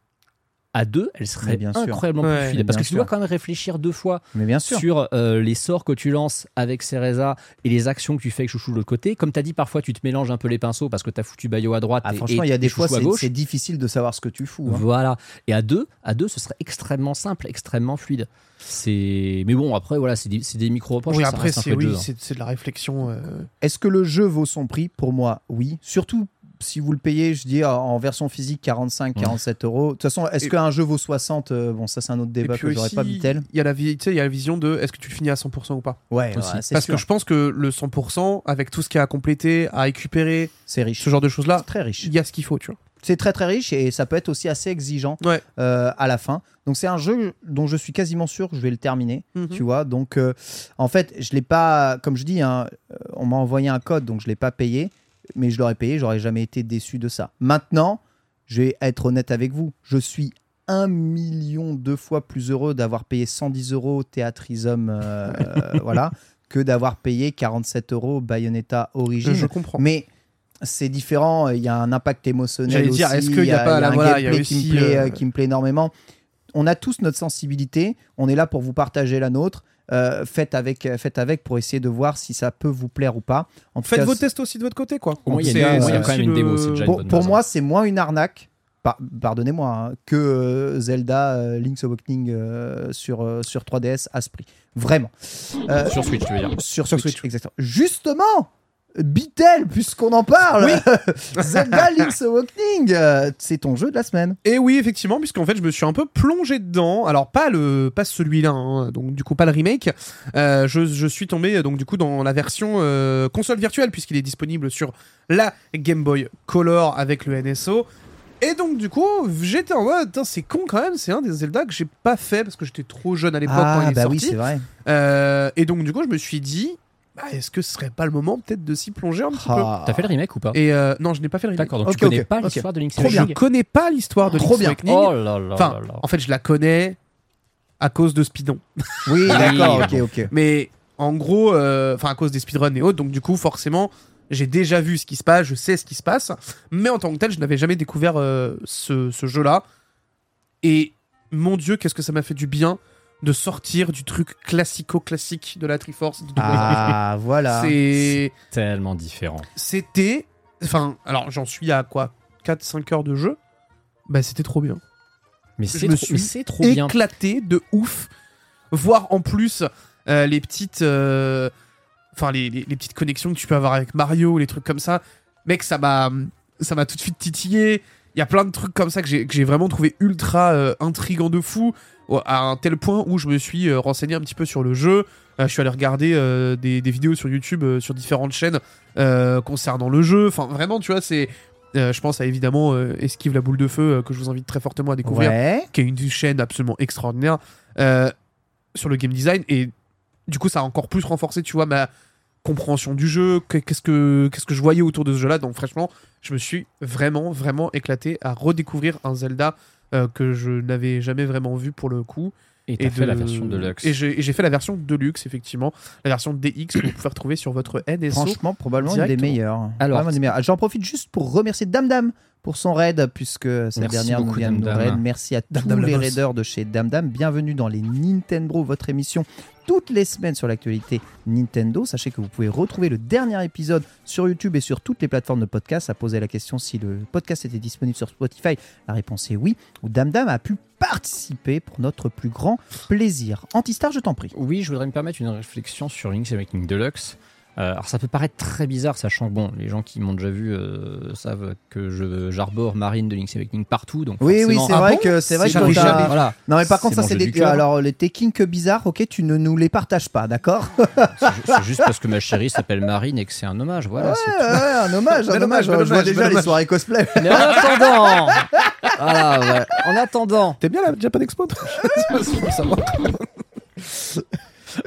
à deux, elles seraient Mais bien sûr. incroyablement Ouais, plus fluides. Parce que tu dois sûr. quand même réfléchir deux fois Mais bien sûr. sur euh, les sorts que tu lances avec Cereza et les actions que tu fais avec Chouchou de l'autre côté. Comme tu as dit, parfois tu te mélanges un peu les pinceaux parce que tu as foutu Bayo à droite. Ah, et- franchement, il y a des fois, Chouchou à c'est gauche. c'est difficile de savoir ce que tu fous. hein. Voilà. Et à deux, à deux, ce serait extrêmement simple, extrêmement fluide. C'est. Mais bon, après, voilà, c'est des, micro-reproches. Oui, après, c'est oui, hein. c'est de la réflexion. euh, Est-ce que le jeu vaut son prix? Pour moi, oui. Surtout si vous le payez, je dis en- version physique 45, 47 euros. De toute façon, est-ce qu'un jeu vaut 60 Euh, Bon, ça c'est un autre débat que j'aurais pas Vitel. Il y a la vi- tu sais, il y a la vision de est-ce que tu le finis à 100% ou pas? Ouais, Aussi. ouais, c'est Parce sûr. que je pense que le 100%, avec tout ce qu'il y a à compléter, à récupérer, c'est riche. ce genre de choses-là, C'est très riche. il y a ce qu'il faut, tu vois. C'est très très riche et ça peut être aussi assez exigeant Ouais. euh, à la fin. Donc c'est un jeu dont je suis quasiment sûr que je vais le terminer. Mhm. Tu vois, donc euh, en fait, je l'ai pas, comme je dis, hein, euh, on m'a envoyé un code, donc je l'ai pas payé, mais je l'aurais payé, j'aurais jamais été déçu de ça. Maintenant, je vais être honnête avec vous, je suis un million de fois plus heureux d'avoir payé 110 euros Théâtrisum, euh, *laughs* voilà, que d'avoir payé 47 euros Bayonetta Origin. Je comprends. Mais c'est différent, il y a un impact émotionnel J'allais dire, est-ce qu'il y a a, pas y a la- un voilà, il y a gameplay qui, aussi, me plaît, euh, qui me plaît énormément On a tous notre sensibilité, on est là pour vous partager la nôtre. Euh, faites, avec, faites avec pour essayer de voir si ça peut vous plaire ou pas. En tout Faites cas, vos tests aussi de votre côté, quoi. Il y a, quand même une démo, déjà pour, bonne pour base, moi, c'est moins une arnaque, par- pardonnez-moi, hein, que euh, Zelda euh, Link's Awakening euh, sur, euh, sur 3DS à ce prix. Vraiment. Euh, Sur Switch, tu veux dire. sur, Sur Switch, Switch. exactement. Justement, Bitel, puisqu'on en parle, *laughs* Zelda Link's Awakening, euh, c'est ton jeu de la semaine. Et oui, effectivement, puisqu'en fait, je me suis un peu plongé dedans. Alors, pas le, pas celui-là, hein, donc du coup, pas le remake. Euh, je, je suis tombé donc du coup dans la version euh, console virtuelle, puisqu'il est disponible sur la Game Boy Color avec le NSO. Et donc, du coup, j'étais en mode, c'est con quand même, c'est un des Zelda que j'ai pas fait parce que j'étais trop jeune à l'époque quand il Ah, est bah sorti. oui, c'est vrai. Et donc, du coup, je me suis dit, bah, est-ce que ce serait pas le moment peut-être de s'y plonger un petit peu Ah. T'as fait le remake ou pas Et euh, non, je n'ai pas fait le remake. D'accord, donc tu connais pas l'histoire de Link's bien. Je Awakening connais pas l'histoire de Trop Link's bien. Awakening. Oh là là Enfin, là là. en fait, je la connais à cause de Speedon. Oui, *laughs* d'accord, ok, ok. Mais en gros, euh, enfin à cause des speedruns et autres, donc du coup, forcément, j'ai déjà vu ce qui se passe, je sais ce qui se passe. Mais en tant que tel, je n'avais jamais découvert euh, ce, ce jeu-là. Et mon Dieu, qu'est-ce que ça m'a fait du bien de sortir du truc classico-classique de la Triforce. de Ah, voilà. C'est Tellement différent. c'était enfin alors j'en suis à quoi? 4 5 heures de jeu? Bah c'était trop bien Mais c'est trop, suis bien. éclaté de ouf voir en plus euh, les petites euh, enfin les, les- les petites connexions que tu peux avoir avec Mario les trucs comme ça mec ça m'a ça m'a tout de suite titillé il y a plein de trucs comme ça que j'ai que j'ai vraiment trouvé ultra euh, intrigant de fou à un tel point où je me suis euh, renseigné un petit peu sur le jeu. Euh, je suis allé regarder euh, des, des vidéos sur YouTube sur différentes chaînes concernant le jeu. Enfin vraiment tu vois c'est euh, je pense à évidemment euh, Esquive la boule de feu euh, que je vous invite très fortement à découvrir Ouais. qui est une chaîne absolument extraordinaire sur le game design. Et du coup ça a encore plus renforcé tu vois ma compréhension du jeu que- qu'est-ce que qu'est-ce que je voyais autour de ce jeu là donc franchement je me suis vraiment vraiment éclaté à redécouvrir un Zelda euh, que je n'avais jamais vraiment vu pour le coup Et et fait la version Deluxe. et j'ai fait la version Deluxe effectivement la version DX que vous pouvez retrouver sur votre NSO Franchement, probablement une des meilleures. Alors, Vraiment des meilleures. J'en profite juste pour remercier Dame Dame pour son raid, puisque cette Merci dernière nous vient de raid. Merci à Dame tous Dame les raiders de chez Dame Dame. Bienvenue dans les Nintendo, votre émission toutes les semaines sur l'actualité Nintendo. Sachez que vous pouvez retrouver le dernier épisode sur YouTube et sur toutes les plateformes de podcast. Ça posait la question si le podcast était disponible sur Spotify. La réponse est oui. Où Dame Dame a pu participer pour notre plus grand plaisir. Antistar, je t'en prie. Oui, je voudrais me permettre une réflexion sur Link's Awakening Deluxe. Euh, alors ça peut paraître très bizarre, sachant que bon, les gens qui m'ont déjà vu euh, savent que je j'arbore Marine de Link's Awakening partout. Donc Oui, oui, forcément- c'est Ah vrai bon que c'est vrai que Voilà, Non mais par contre ça c'est des alors les kinks bizarres, ok, tu ne nous les partages pas, d'accord c'est ju- c'est juste parce que ma chérie s'appelle Marine et que c'est un hommage. Voilà, c'est Ouais, ouais, un hommage, un hommage. Je vois déjà les soirées cosplay. Mais en attendant, voilà, *laughs* ouais. en attendant, T'es bien la Japan Expo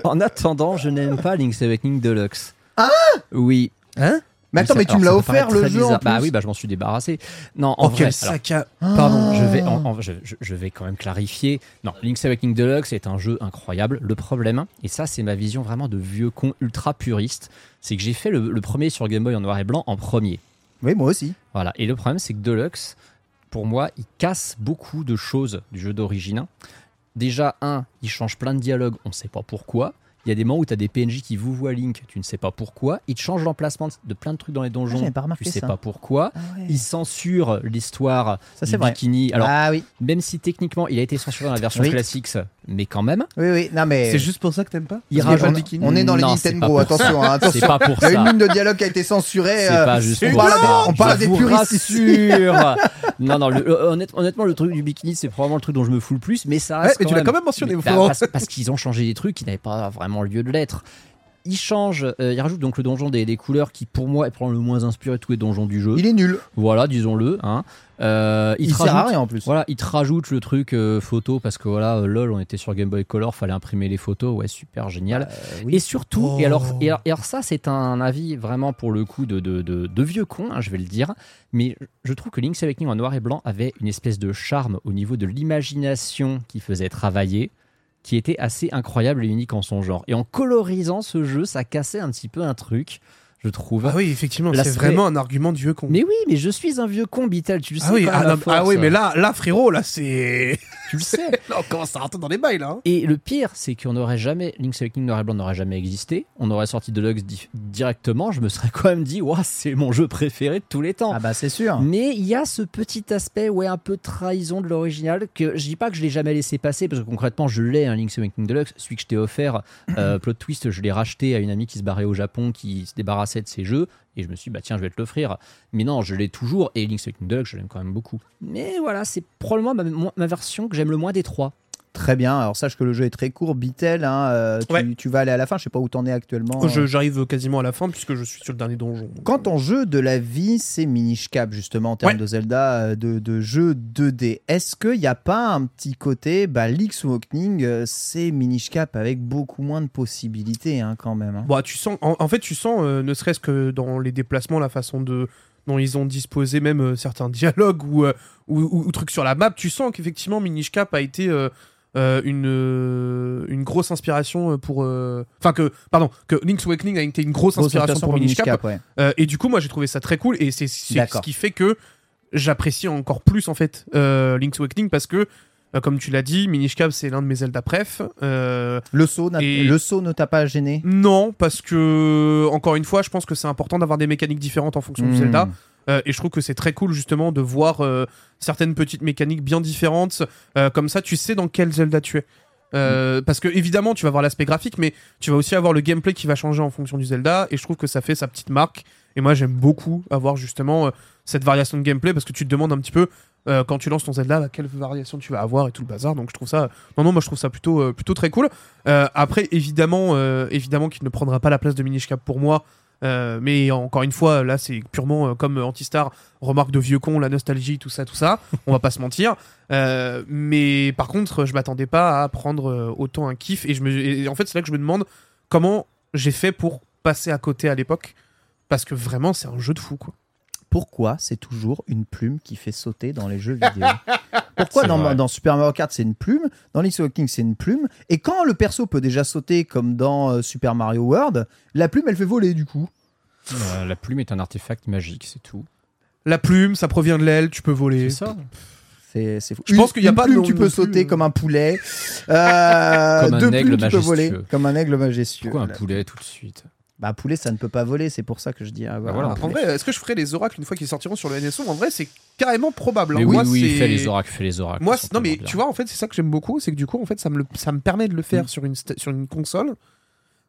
en attendant, je n'aime pas Link's Awakening Deluxe. Ah Oui. Hein Mais attends, mais tu alors, me l'as offert le jeu en. Bah oui, bah je m'en suis débarrassé. Non, en Oh vrai, quel alors, sac à. Pardon, je vais, Ah. en- en- je, je- je vais quand même clarifier. Non, Link's Awakening Deluxe est un jeu incroyable. Le problème, et ça c'est ma vision vraiment de vieux con ultra puriste, c'est que j'ai fait le, le premier sur Game Boy en noir et blanc en premier. Oui, moi aussi. Voilà. Et le problème, c'est que Deluxe, pour moi, il casse beaucoup de choses du jeu d'origine. Déjà, un, il change plein de dialogues, on ne sait pas pourquoi. Il y a des moments où tu as des PNJ qui vous voient Link, tu ne sais pas pourquoi. Il te change l'emplacement de plein de trucs dans les Ah, donjons, tu sais ça. pas pourquoi. Ah ouais. Il censure l'histoire Ça du c'est vrai. bikini. Alors, ah oui, même si techniquement il a été censuré dans la version Oui. classique, mais quand même, oui, oui. Non mais. C'est juste pour ça que t'aimes pas il rajoute. on, on est dans les Non, c'est Nintendo, attention, hein, c'est attention. pas pour Il y a une ça. ligne de dialogue qui a été censurée. C'est euh, pas juste on pour parle, ça. on parle Je des puristes non, non, le- honnête- honnêtement, le truc du bikini, c'est probablement le truc dont je me fous le plus, mais ça Ouais, reste. mais tu l'as quand même mentionné, bah, parce qu'ils ont changé des trucs qui n'avaient pas vraiment lieu de l'être. Ils changent, euh, ils rajoutent donc le donjon des, des couleurs qui, pour moi, est probablement le moins inspiré de tous les donjons du jeu. Il est nul. Voilà, disons-le. Hein. Euh, Il te sert à rajoutent- rien en plus. Voilà, ils te rajoutent le truc euh, photo parce que voilà, lol, on était sur Game Boy Color, fallait imprimer les photos, ouais, super génial. Et surtout, et, alors, et, alors, et alors ça, c'est un avis vraiment pour le coup de, de, de- de vieux con, hein, je vais le dire, mais je trouve que Link's Awakening en noir et blanc avait une espèce de charme au niveau de l'imagination qui faisait travailler qui était assez incroyable et unique en son genre. Et en colorisant ce jeu, ça cassait un petit peu un truc, je trouve. Ah oui, effectivement, c'est vraiment un argument de vieux con. Mais oui, mais je suis un vieux con, Bitel, tu le sais. ah oui, ah, la non, ah oui, mais là, là, frérot, là, c'est. *laughs* tu le sais. *laughs* là, on commence à rentrer dans les bails, là. hein? Et le pire, c'est qu'on n'aurait jamais, Link's Awakening Noir et Blanc n'aurait jamais existé. On aurait sorti Deluxe di- directement. Je me serais quand même dit, Ouah, c'est mon jeu préféré de tous les temps. Ah bah c'est sûr. Mais il y a ce petit aspect, ouais, un peu trahison de l'original que je dis pas que je l'ai jamais laissé passer parce que concrètement, je l'ai, un Link's Awakening Deluxe, celui que je t'ai offert, euh, *clears throat* plot twist, je l'ai racheté à une amie qui se barrait au Japon, qui se débarrassait de ses jeux, et je me suis dit, bah tiens, je vais te l'offrir. Mais non, je l'ai toujours, et Link's Awakening Deluxe, je l'aime quand même beaucoup. Mais voilà, c'est probablement ma version que j'aime le moins des trois. Très bien. Alors sache que le jeu est très court. Bitel, hein, euh, tu, Ouais. tu vas aller à la fin. Je sais pas où t'en es actuellement. Je- J'arrive quasiment à la fin puisque je suis sur le dernier donjon. Quand ton jeu de la vie, c'est Minish Cap, justement, en termes Ouais. de Zelda, euh, de, de jeu 2D, est-ce qu'il n'y a pas un petit côté, bah, Link's Awakening, euh, c'est Minish Cap avec beaucoup moins de possibilités, hein, quand même. hein. Bah, tu sens, en, en fait, tu sens, euh, ne serait-ce que dans les déplacements, la façon de dont ils ont disposé même euh, certains *laughs* dialogues ou, euh, ou, ou- ou trucs sur la map, tu sens qu'effectivement Minish Cap a été euh, une, euh, une grosse inspiration euh, pour... Enfin que, pardon, que Link's Awakening a été une grosse, Grosse inspiration inspiration pour Minish Cap. ouais. Et du coup, moi, j'ai trouvé ça très cool et c'est ce qui fait que j'apprécie encore plus en fait Link's Awakening parce que, comme tu l'as dit, Minish Cap c'est l'un de mes Zelda préf. Euh, Le saut, Et- le saut ne t'a pas gêné? Non, parce que encore une fois, je pense que c'est important d'avoir des mécaniques différentes en fonction du Hmm. Zelda. Euh, et je trouve que c'est très cool justement de voir euh, certaines petites mécaniques bien différentes. Euh, comme ça, tu sais dans quel Zelda tu es. Euh, Parce que évidemment, tu vas avoir l'aspect graphique, mais tu vas aussi avoir le gameplay qui va changer en fonction du Zelda. Et je trouve que ça fait sa petite marque. Et moi, j'aime beaucoup avoir justement euh, cette variation de gameplay parce que tu te demandes un petit peu euh, quand tu lances ton Zelda, bah, quelle variation tu vas avoir et tout le bazar. Donc je trouve ça, non non, moi je trouve ça plutôt plutôt très cool. Après, évidemment, évidemment qu'il ne prendra pas la place de Minish Cap pour moi. Euh, mais encore une fois, là, c'est purement euh, comme Antistar, remarque de vieux con, la nostalgie, tout ça, tout ça. On va pas se mentir. Euh, mais par contre, je m'attendais pas à prendre euh, autant un kiff. Et, je et en fait, c'est là que je me demande comment j'ai fait pour passer à côté à l'époque. Parce que vraiment, c'est un jeu de fou, quoi. Pourquoi c'est toujours une plume qui fait sauter dans les jeux vidéo? Pourquoi dans, Super Mario Kart c'est une plume, dans Link's Awakening c'est une plume, et quand le perso peut déjà sauter comme dans euh, Super Mario World, la plume elle fait voler du coup. Euh, la plume est un artefact magique, c'est tout. La plume, ça provient de l'aile, tu peux voler. C'est ça. C'est c'est fou. Je pense qu'il y a pas plume, non- tu peux sauter comme un poulet. *laughs* Euh, Comme un deux aigle plumes, tu peux voler. majestueux. Comme un aigle majestueux. Pourquoi un poulet tout de suite? Bah, poulet, ça ne peut pas voler, c'est pour ça que je dis. ah, voilà, voilà, en vrai, est-ce que je ferai les oracles une fois qu'ils sortiront sur le NSO En vrai, c'est carrément probable. hein. Mais Moi, oui, oui, fais les oracles, fais les oracles. Moi, non mais bien. tu vois, en fait, c'est ça que j'aime beaucoup, c'est que du coup, en fait, ça me, le- ça me permet de le faire Mm. sur, une sta- sur une console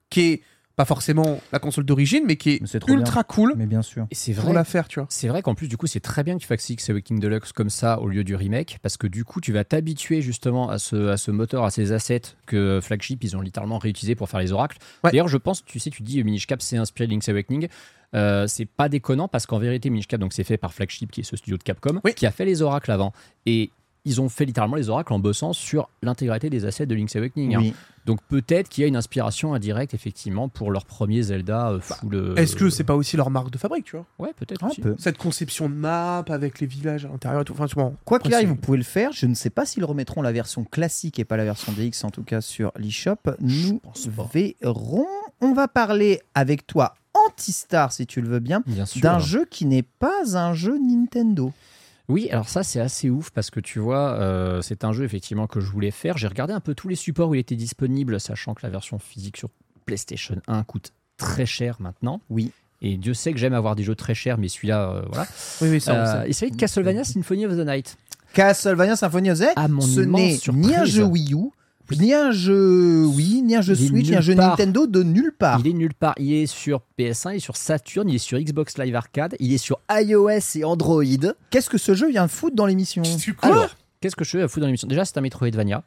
qui est pas forcément la console d'origine, mais qui est, Mais c'est trop ultra cool Mais bien sûr. Et c'est pour vrai. la faire, tu vois. C'est vrai qu'en plus, du coup, c'est très bien que tu fasses X Awakening Deluxe comme ça au lieu du remake, parce que du coup, tu vas t'habituer justement à ce, à ce moteur, à ces assets que Flagship, ils ont littéralement réutilisés pour faire les oracles. Ouais. D'ailleurs, je pense, tu sais, tu dis euh, Minish Cap, c'est inspiré de Link's Awakening. Euh, c'est pas déconnant parce qu'en vérité, Minish Cap, donc c'est fait par Flagship, qui est ce studio de Capcom, Oui. qui a fait les oracles avant. Et ils ont fait littéralement les oracles en bossant sur l'intégralité des assets de Link's Awakening. hein. Donc peut-être qu'il y a une inspiration indirecte, effectivement, pour leur premier Zelda euh, full. euh, Est-ce que c'est pas aussi leur marque de fabrique, tu vois? Ouais, peut-être. Un aussi. peu. Cette conception de map avec les villages à l'intérieur et tout. Enfin, Quoi qu'il arrive, vous pouvez le faire. Je ne sais pas s'ils remettront la version classique et pas la version DX, en tout cas sur l'eShop. Nous pense pas. verrons. On va parler avec toi, Antistar, si tu le veux bien, d'un jeu qui n'est pas un jeu Nintendo. Oui, alors ça c'est assez ouf parce que tu vois, euh, c'est un jeu effectivement que je voulais faire. J'ai regardé un peu tous les supports où il était disponible, sachant que la version physique sur PlayStation 1 coûte très cher maintenant. Oui. Et Dieu sait que j'aime avoir des jeux très chers, mais celui-là, euh, voilà. Oui, oui, ça, Euh, de Castlevania Symphony of the Night. Castlevania Symphony of the Night, À mon ce n'est ni un jeu Wii U, ni un jeu Wii, ni un jeu Il Switch, ni un jeu part. Nintendo de nulle part. Il est nulle part. Il est sur PS1, il est sur Saturn, il est sur Xbox Live Arcade, il est sur iOS et Android. Qu'est-ce que ce jeu vient foutre dans l'émission? Qu'est-ce que je fais à foutre dans l'émission? Déjà, c'est un Metroidvania.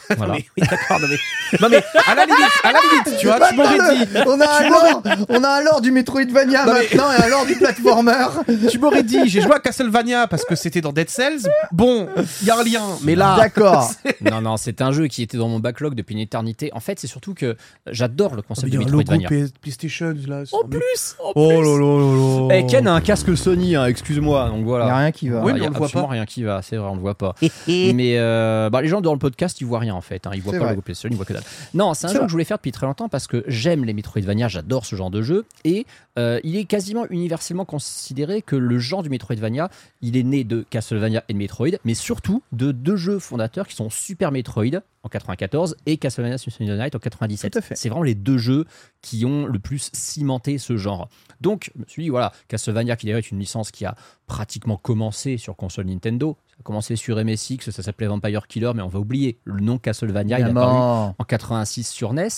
*laughs* Voilà. Mais- oui, d'accord, non mais... non mais à la limite, à la limite, tu vois, tu m'aurais dit, *laughs* on a un lore, on a un lore du Metroidvania Non, mais- maintenant et un lore du platformer. *laughs* tu m'aurais dit, j'ai joué à Castlevania parce que c'était dans Dead Cells. Bon, il y a un lien, mais là, D'accord. non, non, c'est un jeu qui était dans mon backlog depuis une éternité. En fait, c'est surtout que j'adore le Oh, concept il y de Metroidvania. PlayStation là. En plus, en Oh plus. là là là là. Eh, Ken a un casque Sony, hein, excuse-moi. Donc Il voilà. n'y a rien qui va. Oui, Il mais on le voit pas. rien qui va, c'est vrai, on le voit pas. Mais euh, bah, les gens dans le podcast, ils voient rien en fait. hein. Ils voient pas vrai. le logo PlayStation, ils voient que dalle. Non, c'est un jeu vrai. que je voulais faire depuis très longtemps parce que j'aime les Metroidvania, j'adore ce genre de jeu. Et euh, il est quasiment universellement considéré que le genre du Metroidvania, il est né de Castlevania et de Metroid, mais surtout de deux jeux fondateurs qui sont Super Metroid en 94 et Castlevania Symphony of the Night en 97. Tout à fait. C'est vraiment les deux jeux qui ont le plus cimenté ce genre. Donc, je me suis dit, voilà, Castlevania, qui d'ailleurs est une licence qui a pratiquement commencé sur console Nintendo. Commencé sur MSX, ça s'appelait Vampire Killer, mais on va oublier le nom Castlevania, il a apparu en 86 sur NES.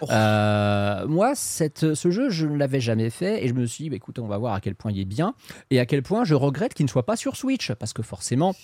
Oh. Euh, moi, cette, ce jeu, je ne l'avais jamais fait et je me suis dit, bah, écoute, on va voir à quel point il est bien et à quel point je regrette qu'il ne soit pas sur Switch parce que forcément,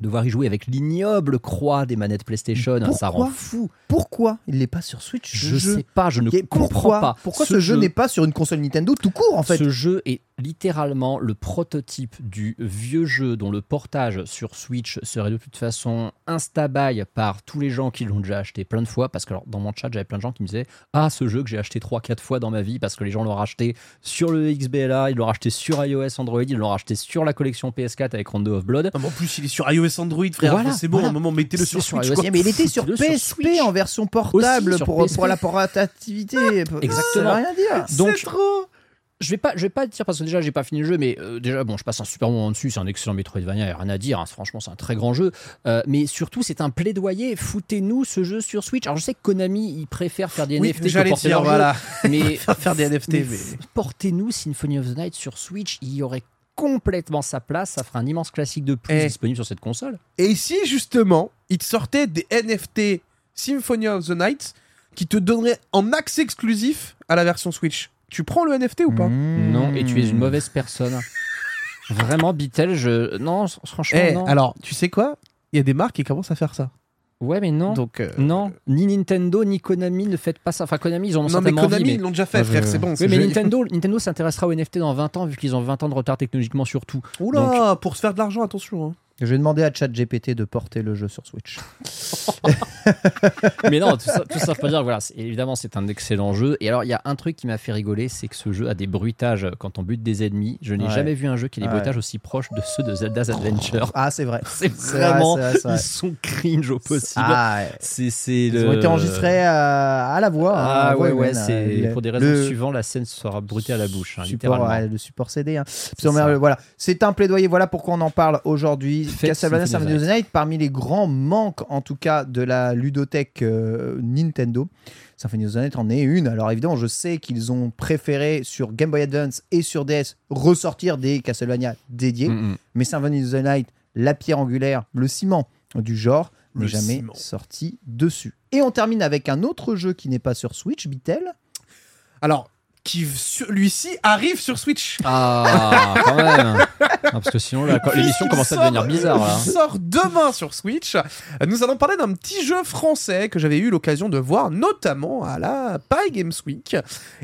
devoir y jouer avec l'ignoble croix des manettes PlayStation, Pourquoi ça rend fou. Pourquoi il n'est pas sur Switch Je jeu sais pas, je ne Et comprends pourquoi pas. Pourquoi ce, jeu, n'est pas sur une console Nintendo tout court en fait Ce jeu est littéralement le prototype du vieux jeu dont le portage sur Switch serait de toute façon instabuy par tous les gens qui l'ont déjà acheté plein de fois. Parce que alors, dans mon chat, j'avais plein de gens qui me disaient Ah, ce jeu que j'ai acheté 3-4 fois dans ma vie parce que les gens l'ont racheté sur le XBLA, ils l'ont racheté sur iOS, Android, ils l'ont racheté sur la collection PS4 avec Rondo of Blood. Non, mais en plus, il est sur iOS Android, frère. Voilà, c'est bon, voilà. à un moment, mettez-le sur sur Switch. iOS. Eh, mais il était sur PSP sur en version portable Aussi sur pour, la portativité. Exactement. Ça veut rien dire. Donc, trop. je vais pas, je vais pas dire parce que déjà j'ai pas fini le jeu, mais euh, déjà bon, je passe un super moment dessus. C'est un excellent Metroidvania, y a rien à dire. hein, franchement, c'est un très grand jeu. Euh, mais surtout, c'est un plaidoyer. Foutez-nous ce jeu sur Switch. Alors je sais que Konami, ils préfèrent faire des Oui, NFT que j'allais porter dire, leur jeu, voilà. *laughs* mais Faire des NFT, mais mais. portez-nous Symphony of the Night sur Switch. Il y aurait complètement sa place. Ça ferait un immense classique de plus Eh. disponible sur cette console. Et si justement, il te sortait des NFT Symphony of the Night qui te donneraient en accès exclusif à la version Switch, tu prends le NFT ou pas Mmh. Non, et tu es une mauvaise personne. Vraiment, Bitel, je non, franchement Eh, non. alors, tu sais quoi? Il y a des marques qui commencent à faire ça. Ouais, mais non. Donc, euh, Non, ni Nintendo ni Konami ne faites pas ça. Enfin, Konami, ils ont non, mais Konami, envie, mais... ils l'ont déjà fait, frère, c'est bon. Oui, mais. Nintendo, Nintendo s'intéressera aux NFT dans 20 ans, vu qu'ils ont 20 ans de retard technologiquement sur tout. Oula, pour se faire de l'argent, attention. hein. Je vais demander à ChatGPT de porter le jeu sur Switch. *laughs* Mais non, tout ça, tout ça pour dire, voilà, c'est- évidemment, c'est un excellent jeu. Et alors, il y a un truc qui m'a fait rigoler, c'est que ce jeu a des bruitages quand on bute des ennemis. Je n'ai Ouais. jamais vu un jeu qui ait des Ouais. bruitages aussi proches de ceux de Zelda's Adventure. Ah, c'est vrai. *laughs* C'est C'est vrai, vraiment, c'est vrai, c'est vrai. ils sont cringe au possible. Ah, ouais. C'est, c'est Ils le- ont été enregistrés à, à la voix. hein, à Ah la voix ouais, ouais, humaine, c'est pour des le- raisons suivantes, la scène sera brutée à la bouche, hein, support, littéralement. ouais, le support CD. hein. C'est ça. Voilà, c'est un plaidoyer. Voilà pourquoi on en parle aujourd'hui. Castlevania Symphony of the Night, parmi les grands manques, en tout cas, de la ludothèque euh, Nintendo. Symphony of the Night en est une. Alors évidemment, je sais qu'ils ont préféré sur Game Boy Advance et sur DS ressortir des Castlevania dédiés. Mm, mm. Mais Symphony of the Night, la pierre angulaire, le ciment du genre, n'est jamais ciment. sorti dessus. Et on termine avec un autre jeu qui n'est pas sur Switch, Bitel. Alors, qui celui-ci arrive sur Switch. Ah, quand même. *laughs* Ah, parce que sinon, l'émission commence à devenir bizarre. Là. Il sort demain sur Switch. Nous allons parler d'un petit jeu français que j'avais eu l'occasion de voir, notamment à la Paris Games Week.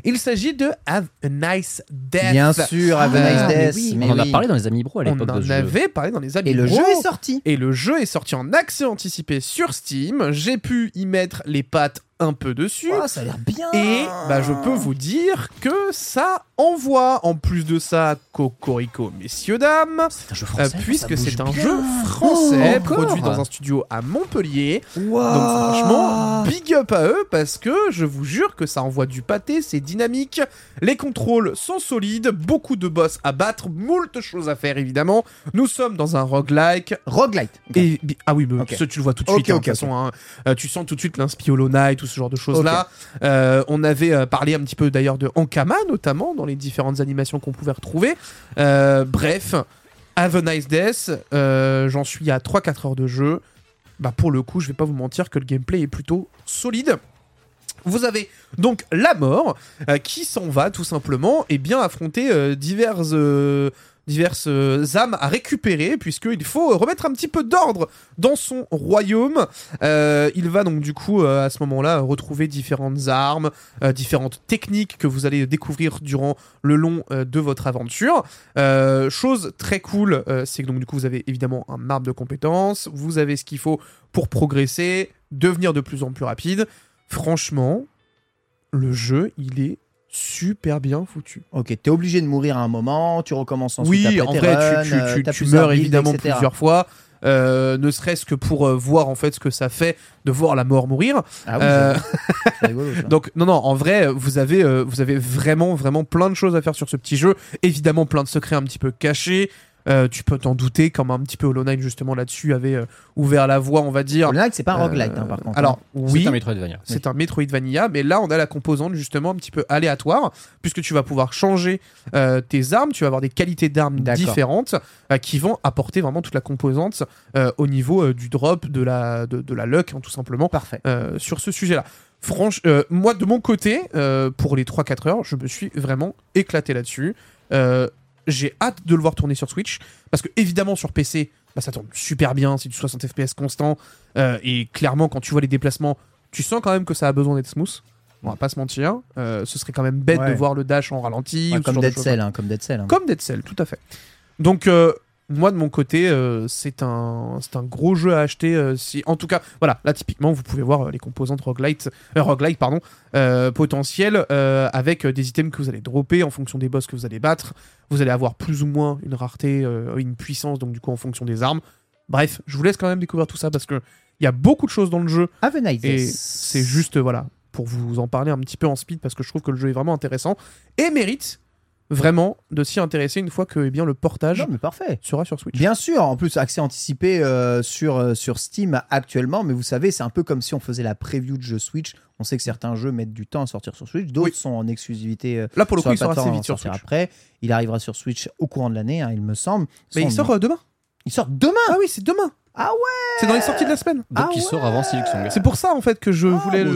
Il s'agit de Have a Nice Death. Bien sûr, Have a Ah, Nice mais Death. oui. mais On en a parlé dans les Amis Bro à On l'époque de en jeu. avait parlé dans les amis. Et le Bro. jeu est sorti. Et le jeu est sorti en accès anticipé sur Steam. J'ai pu y mettre les pattes un peu dessus. Oh, ça a l'air bien. Et bah, je peux vous dire que ça envoie. En plus de ça, Cocorico, messieurs, dames. C'est un jeu euh, français. puisque c'est un bien. jeu français Oh, encore produit dans un studio à Montpellier. Wow. Donc franchement, big up à eux parce que je vous jure que ça envoie du pâté, c'est dynamique, les contrôles sont solides, beaucoup de boss à battre, moult choses à faire évidemment. Nous sommes dans un roguelike. Roguelite. Et, ah oui, mais Ok. ça tu le vois tout de suite. hein, de ok, toute façon, hein. Euh, tu sens tout de suite l'inspi Hollow Knight, tout ce genre de choses là. on avait euh, parlé un petit peu d'ailleurs de Ankama notamment dans les différentes animations qu'on pouvait retrouver. Euh, bref, Have a Nice Death, euh, j'en suis à 3-4 heures de jeu. Bah pour le coup, je vais pas vous mentir que le gameplay est plutôt solide. Vous avez donc la mort euh, qui s'en va tout simplement et bien affronter euh, diverses, euh, diverses euh, âmes à récupérer puisqu'il faut remettre un petit peu d'ordre dans son royaume. Euh, il va donc du coup euh, à ce moment-là retrouver différentes armes, différentes techniques que vous allez découvrir durant le long de votre aventure. Chose très cool, c'est que donc du coup vous avez évidemment un arbre de compétences, vous avez ce qu'il faut pour progresser, devenir de plus en plus rapide. Franchement, le jeu, il est super bien foutu. Ok, t'es obligé de mourir à un moment, tu recommences ensuite oui, en vrai, runs, tu, tu- euh, tu- tu meurs évidemment etc. plusieurs fois. euh, ne serait-ce que pour euh, voir en fait ce que ça fait de voir la mort mourir. Ah oui, Euh, *laughs* rigolo. Donc non non, en vrai, vous avez vous avez vraiment vraiment plein de choses à faire sur ce petit jeu. Évidemment, plein de secrets un petit peu cachés. Euh, tu peux t'en douter, comme un petit peu Hollow Knight justement là-dessus avait euh, ouvert la voie, on va dire. Hollow Knight, c'est pas un Euh, roguelite, hein, par contre. Alors oui, C'est un Metroidvania. c'est un Metroidvania, mais là on a la composante justement un petit peu aléatoire, puisque tu vas pouvoir changer euh, tes armes, tu vas avoir des qualités d'armes différentes euh, qui vont apporter vraiment toute la composante euh, au niveau euh, du drop, de la, de, de la luck, hein, tout simplement, Parfait. euh, sur ce sujet-là. Franche, euh, moi de mon côté, euh, pour les 3-4 heures, je me suis vraiment éclaté là-dessus. Euh, j'ai hâte de le voir tourner sur Switch, parce que évidemment sur PC, bah, ça tourne super bien, c'est du 60 FPS constant, euh, et clairement quand tu vois les déplacements, tu sens quand même que ça a besoin d'être smooth. On va pas se mentir. Euh, ce serait quand même bête Ouais. de voir le dash en ralenti. Ouais, ou ce comme Dead. Cell, hein, comme Dead Cell. hein. Comme Dead Cell, tout à fait. Donc, euh, moi, de mon côté, euh, c'est un, c'est un gros jeu à acheter. euh, si, en tout cas, voilà, là, typiquement, vous pouvez voir euh, les composantes roguelite, roguelite pardon, potentielles avec des items que vous allez dropper en fonction des boss que vous allez battre. Vous allez avoir plus ou moins une rareté, une puissance, donc du coup, en fonction des armes. Bref, je vous laisse quand même découvrir tout ça parce que il y a beaucoup de choses dans le jeu. Have a Nice Et c'est juste, voilà, pour vous en parler un petit peu en speed, parce que je trouve que le jeu est vraiment intéressant et mérite vraiment de s'y intéresser une fois que eh bien, le portage Non, mais parfait. sera sur Switch. Bien sûr, en plus, accès anticipé euh, sur, euh, sur Steam actuellement, mais vous savez, c'est un peu comme si on faisait la preview de jeux Switch. On sait que certains jeux mettent du temps à sortir sur Switch, d'autres Oui. sont en exclusivité euh, Là, pour le coup, il sort assez vite sur Switch. après. Il arrivera sur Switch au courant de l'année, hein, il me semble. Mais il sort demain. il sort demain Ah oui, c'est demain. Ah ouais C'est dans les sorties de la semaine. Donc Ah il sort avant Silksong. C'est pour ça en fait que je Ah, voulais le,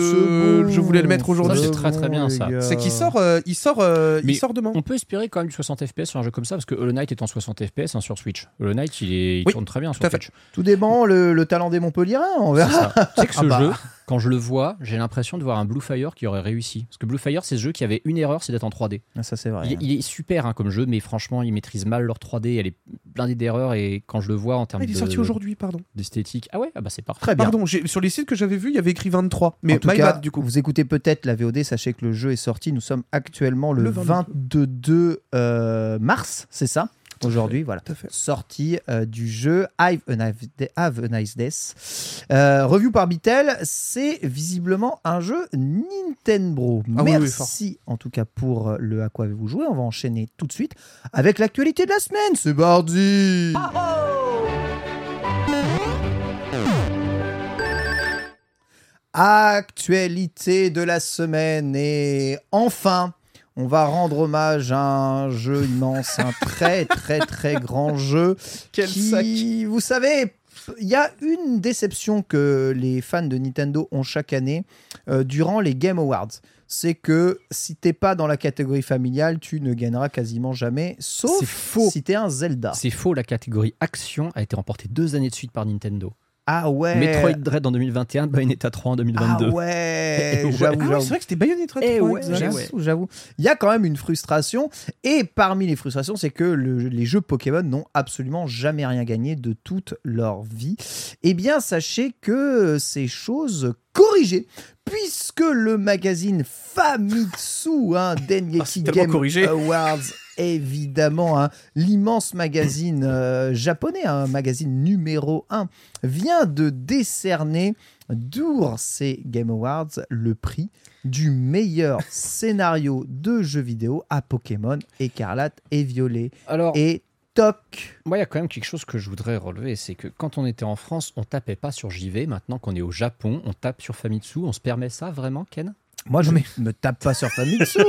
bon, je voulais le mettre aujourd'hui. c'est très, très bien, les ça. C'est qu'il sort, euh, il sort, euh, il sort demain. On peut espérer quand même du 60 FPS sur un jeu comme ça parce que Hollow Knight est en 60 FPS hein, sur Switch. Hollow Knight il, est, il Oui, tourne très bien sur tout. Switch. Tout dépend le, le talent des Montpelliérains, on verra. Tu sais que ce Ah bah. jeu, quand je le vois, j'ai l'impression de voir un Blue Fire qui aurait réussi. Parce que Blue Fire, c'est ce jeu qui avait une erreur, c'est d'être en 3D. Ah, ça c'est vrai. Il, il est super hein, comme jeu, mais franchement, ils maîtrisent mal leur 3D. Elle est blindée d'erreurs et quand je le vois en termes Ah, il est de- sorti aujourd'hui, pardon. d'esthétique. Ah ouais, ah bah c'est parfait. Très bien. Pardon, sur les sites que j'avais vus, il y avait écrit 23. Mais en tout my cas, bad, du coup. vous écoutez peut-être la VOD, sachez que le jeu est sorti. Nous sommes actuellement le, Le 22 22. euh, mars, c'est ça? Aujourd'hui, voilà. Sortie euh, du jeu Have a Nice Day- Have a Nice Death. Euh, review par Bitel, c'est visiblement un jeu Nintendo. Ah oui, oui, Merci en tout cas pour euh, le à quoi avez-vous joué. On va enchaîner tout de suite avec l'actualité de la semaine. C'est parti Actualité de la semaine et enfin, on va rendre hommage à un jeu immense, un très très très grand jeu. Quel qui, vous savez, il y a une déception que les fans de Nintendo ont chaque année euh, durant les Game Awards. C'est que si t'es pas dans la catégorie familiale, tu ne gagneras quasiment jamais, sauf C'est faux. si t'es un Zelda. C'est faux, la catégorie action a été remportée deux années de suite par Nintendo. Ah ouais. Metroid Dread en 2021, Bayonetta 3 en 2022. Ah ouais. *laughs* Ouais. J'avoue, Ah c'est vrai que c'était Bayonetta 3. Eh ouais, j'avoue. Il y a quand même une frustration. Et parmi les frustrations, c'est que le- les jeux Pokémon n'ont absolument jamais rien gagné de toute leur vie. Eh bien, sachez que ces choses corrigées, puisque le magazine Famitsu, hein, *laughs* Ah, Dengeki tellement Game. Awards, évidemment, hein, l'immense magazine euh, japonais, un magazine numéro 1, vient de décerner d'our ces Game Awards le prix du meilleur scénario de jeu vidéo à Pokémon Écarlate et Violet. Alors, Et toc moi, il y a quand même quelque chose que je voudrais relever, c'est que quand on était en France, on tapait pas sur JV. Maintenant qu'on est au Japon, on tape sur Famitsu. On se permet ça vraiment, Ken? Moi, je ne me tape pas sur Famitsu.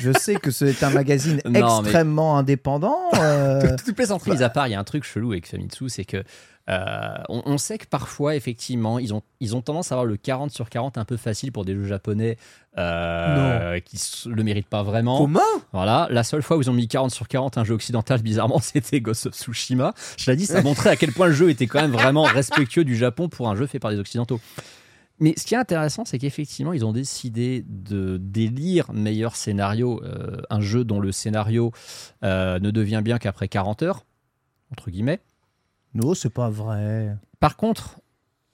je sais que c'est un magazine Non, mais- extrêmement indépendant. *laughs* euh, Toutes plaisanteries mis à part, il y a un truc chelou avec Famitsu, c'est que euh, on, on sait que parfois, effectivement, ils ont, ils ont tendance à avoir le 40 sur 40 un peu facile pour des jeux japonais euh, qui le méritent pas vraiment. Comment? Voilà, la seule fois où ils ont mis 40 sur 40 un jeu occidental, bizarrement, *laughs* c'était Ghost of Tsushima. Je l'ai dit, ça montrait à quel point le jeu était quand même vraiment *laughs* respectueux du Japon pour un jeu fait par des occidentaux. Mais ce qui est intéressant, c'est qu'effectivement, ils ont décidé de d'élire meilleur scénario, euh, un jeu dont le scénario euh, ne devient bien qu'après 40 heures, entre guillemets. Non, c'est pas vrai. Par contre,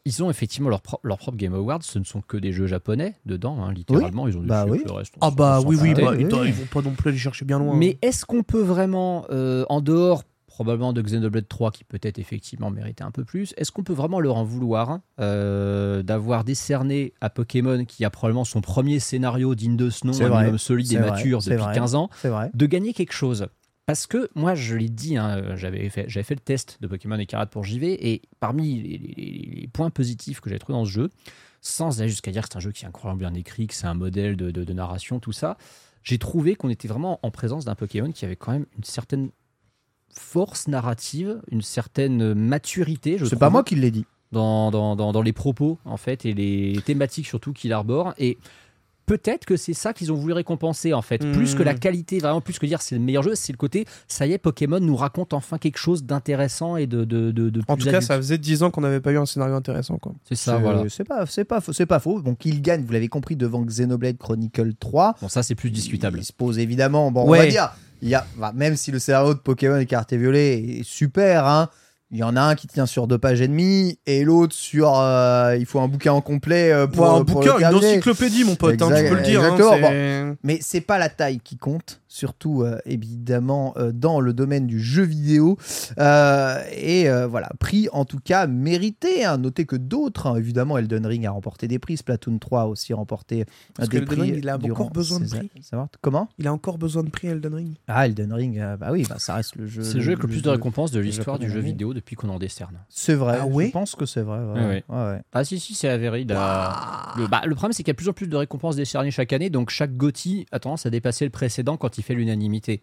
ils ont effectivement leur, pro- leur propre Game Awards, ce ne sont que des jeux japonais dedans, hein, littéralement. Ils ont bah oui. le reste. Ah bah oui, oui, bah, oui, ils, oui. ils vont pas non plus aller chercher bien loin. Mais est-ce qu'on peut vraiment, euh, en dehors probablement de Xenoblade 3, qui peut-être effectivement méritait un peu plus, est-ce qu'on peut vraiment leur en vouloir hein, euh, d'avoir décerné à Pokémon, qui a probablement son premier scénario digne de ce nom, un solide et vrai, mature depuis vrai. 15 ans, de gagner quelque chose? Parce que moi, je l'ai dit, hein, j'avais fait, le test de Pokémon Écarlate pour JV, et parmi les, les- les points positifs que j'ai trouvé dans ce jeu, sans aller jusqu'à dire que c'est un jeu qui est incroyablement bien écrit, que c'est un modèle de, de- de narration, tout ça, j'ai trouvé qu'on était vraiment en présence d'un Pokémon qui avait quand même une certaine force narrative, une certaine maturité. je C'est pas moi qui l'ai dit. dans, dans, dans, dans les propos, en fait, et les thématiques surtout qu'il arbore. Et peut-être que c'est ça qu'ils ont voulu récompenser, en fait. Plus que la Hmm. qualité, vraiment, plus que dire c'est le meilleur jeu, c'est le côté, ça y est, Pokémon nous raconte enfin quelque chose d'intéressant et de, de, de, de En plus tout cas, ça faisait 10 ans qu'on n'avait pas eu un scénario intéressant. Quoi. C'est ça, C'est- voilà. C'est pas, c'est pas, faux- c'est pas faux. Donc il gagne, vous l'avez compris, devant Xenoblade Chronicle 3. Bon, ça, c'est plus discutable. Il se pose évidemment, bon, on Ouais. va dire, y a, bah, même si le scénario de Pokémon Écarté Violet est super, hein, il y en a un qui tient sur deux pages et demie et l'autre sur. euh, il faut un bouquin en complet euh, pour, un pour bouquin, le une encyclopédie, mon pote, hein, tu peux le dire. hein, c'est- Mais c'est pas la taille qui compte, surtout euh, évidemment euh, dans le domaine du jeu vidéo. Euh, et euh, voilà, prix en tout cas mérité. Hein. Notez que d'autres, hein, évidemment, Elden Ring a remporté des prix, Splatoon 3 a aussi remporté euh, Parce des que Elden prix. Ring, il a encore besoin de prix. Comment? Il a encore besoin de prix, Elden Ring. Ah, Elden Ring, euh, bah oui, bah, ça reste le jeu. C'est le jeu avec le plus de récompenses de l'histoire du jeu vidéo depuis qu'on en décerne. C'est vrai, Ah ouais je pense que c'est vrai. ouais. Ouais, ouais. Ouais, ouais. Ah si, si, c'est avéré. a- Le, bah, le problème, c'est qu'il y a de plus en plus de récompenses décernées chaque année, donc chaque GOTY a tendance à dépasser le précédent quand il fait l'unanimité.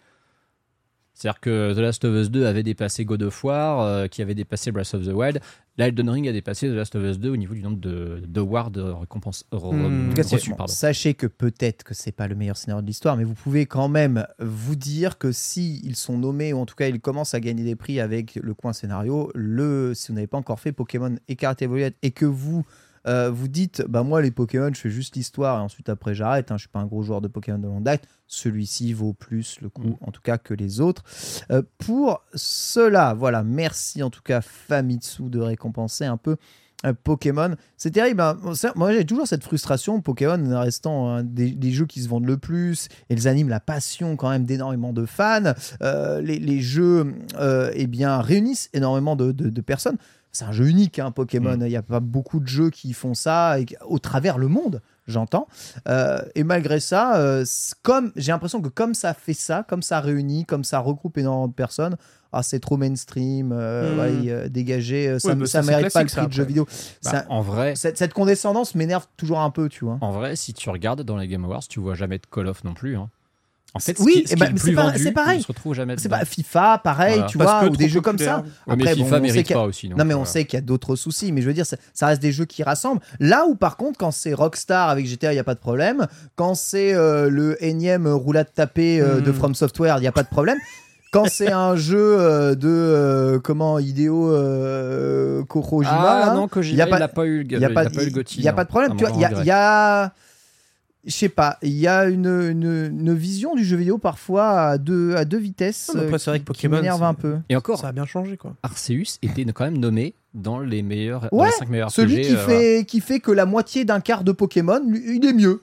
C'est-à-dire que The Last of Us 2 avait dépassé God of War, euh, qui avait dépassé Breath of the Wild. Là, Elden Ring a dépassé The Last of Us 2 au niveau du nombre de d'awards de récompenses Hmm. Bon, sachez que peut-être que c'est pas le meilleur scénario de l'histoire, mais vous pouvez quand même vous dire que si ils sont nommés ou en tout cas ils commencent à gagner des prix avec le coin scénario, le si vous n'avez pas encore fait Pokémon et Violette et que vous euh, vous dites, bah moi les Pokémon, je fais juste l'histoire et ensuite après j'arrête. Hein, je suis pas un gros joueur de Pokémon de longue date. Celui-ci vaut plus le coup, en tout cas que les autres. Euh, pour cela, voilà, merci en tout cas Famitsu de récompenser un peu euh, Pokémon. C'est terrible. hein. Moi, j'ai toujours cette frustration. Pokémon restant un des, des jeux qui se vendent le plus. Ils animent la passion quand même d'énormément de fans. Euh, les, les jeux euh, eh bien, réunissent énormément de, de- de personnes. C'est un jeu unique, hein, Pokémon. Il n'y a pas beaucoup de jeux qui font ça et, au travers le monde. J'entends. Euh, et malgré ça, euh, comme j'ai l'impression que comme ça fait ça, comme ça réunit, comme ça regroupe énormément de personnes, ah, c'est trop mainstream, euh, ouais, euh, dégagé, ça, ne bah, mérite pas le prix de jeu vidéo. Bah, Ça- en vrai, cette, cette condescendance m'énerve toujours un peu, tu vois. en vrai, si tu regardes dans les Game Awards, tu vois jamais de Call of non plus. hein. En fait, Oui, ce qui, ce eh ben, c'est pas- pareil. on se retrouve jamais C'est pas FIFA, pareil, Voilà. tu Parce vois, ou des jeux comme ça. Ouais, mais Après, FIFA bon, on sait mérite qu'il y a- pas aussi. Non, mais on sait qu'il y a d'autres soucis, mais je veux dire, ça, ça reste des jeux qui rassemblent. Là où, par contre, quand c'est Rockstar avec GTA, il n'y a pas de problème. Quand c'est euh, le énième roulade tapée euh, de Hmm. From Software, il n'y a pas de problème. Quand c'est un *laughs* jeu euh, de euh, comment Hideo euh, Kojima, Ah là, non, il y Kojima, a pas- il n'a pas eu le il n'y a, pas, il a pas eu le Gotti, il y a non, pas de problème. il y a, grand il y a- je sais pas, il y a une, une, une vision du jeu vidéo parfois à deux, à deux vitesses. Non, mais après, euh, c'est vrai qui- que qui Pokémon, m'énerve un peu. Et encore, Ça a bien changé, quoi. Arceus était quand même nommé dans les meilleurs, dans Ouais, les 5 meilleurs Celui RPG, qui, euh, voilà. fait, qui fait que la moitié d'un quart de Pokémon, lui, il est mieux.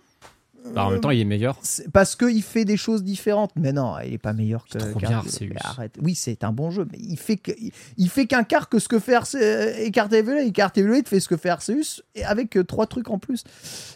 Bah, en même temps, il est meilleur. C'est Parce qu'il fait des choses différentes. Mais non, il est pas meilleur que. C'est trop bien, Arceus. Arrête. Oui, c'est un bon jeu, mais il fait que, il fait qu'un quart que ce que fait Arce... Écarté-Evaluate. Écarté-Evaluate fait ce que fait Arceus et avec euh, trois trucs en plus.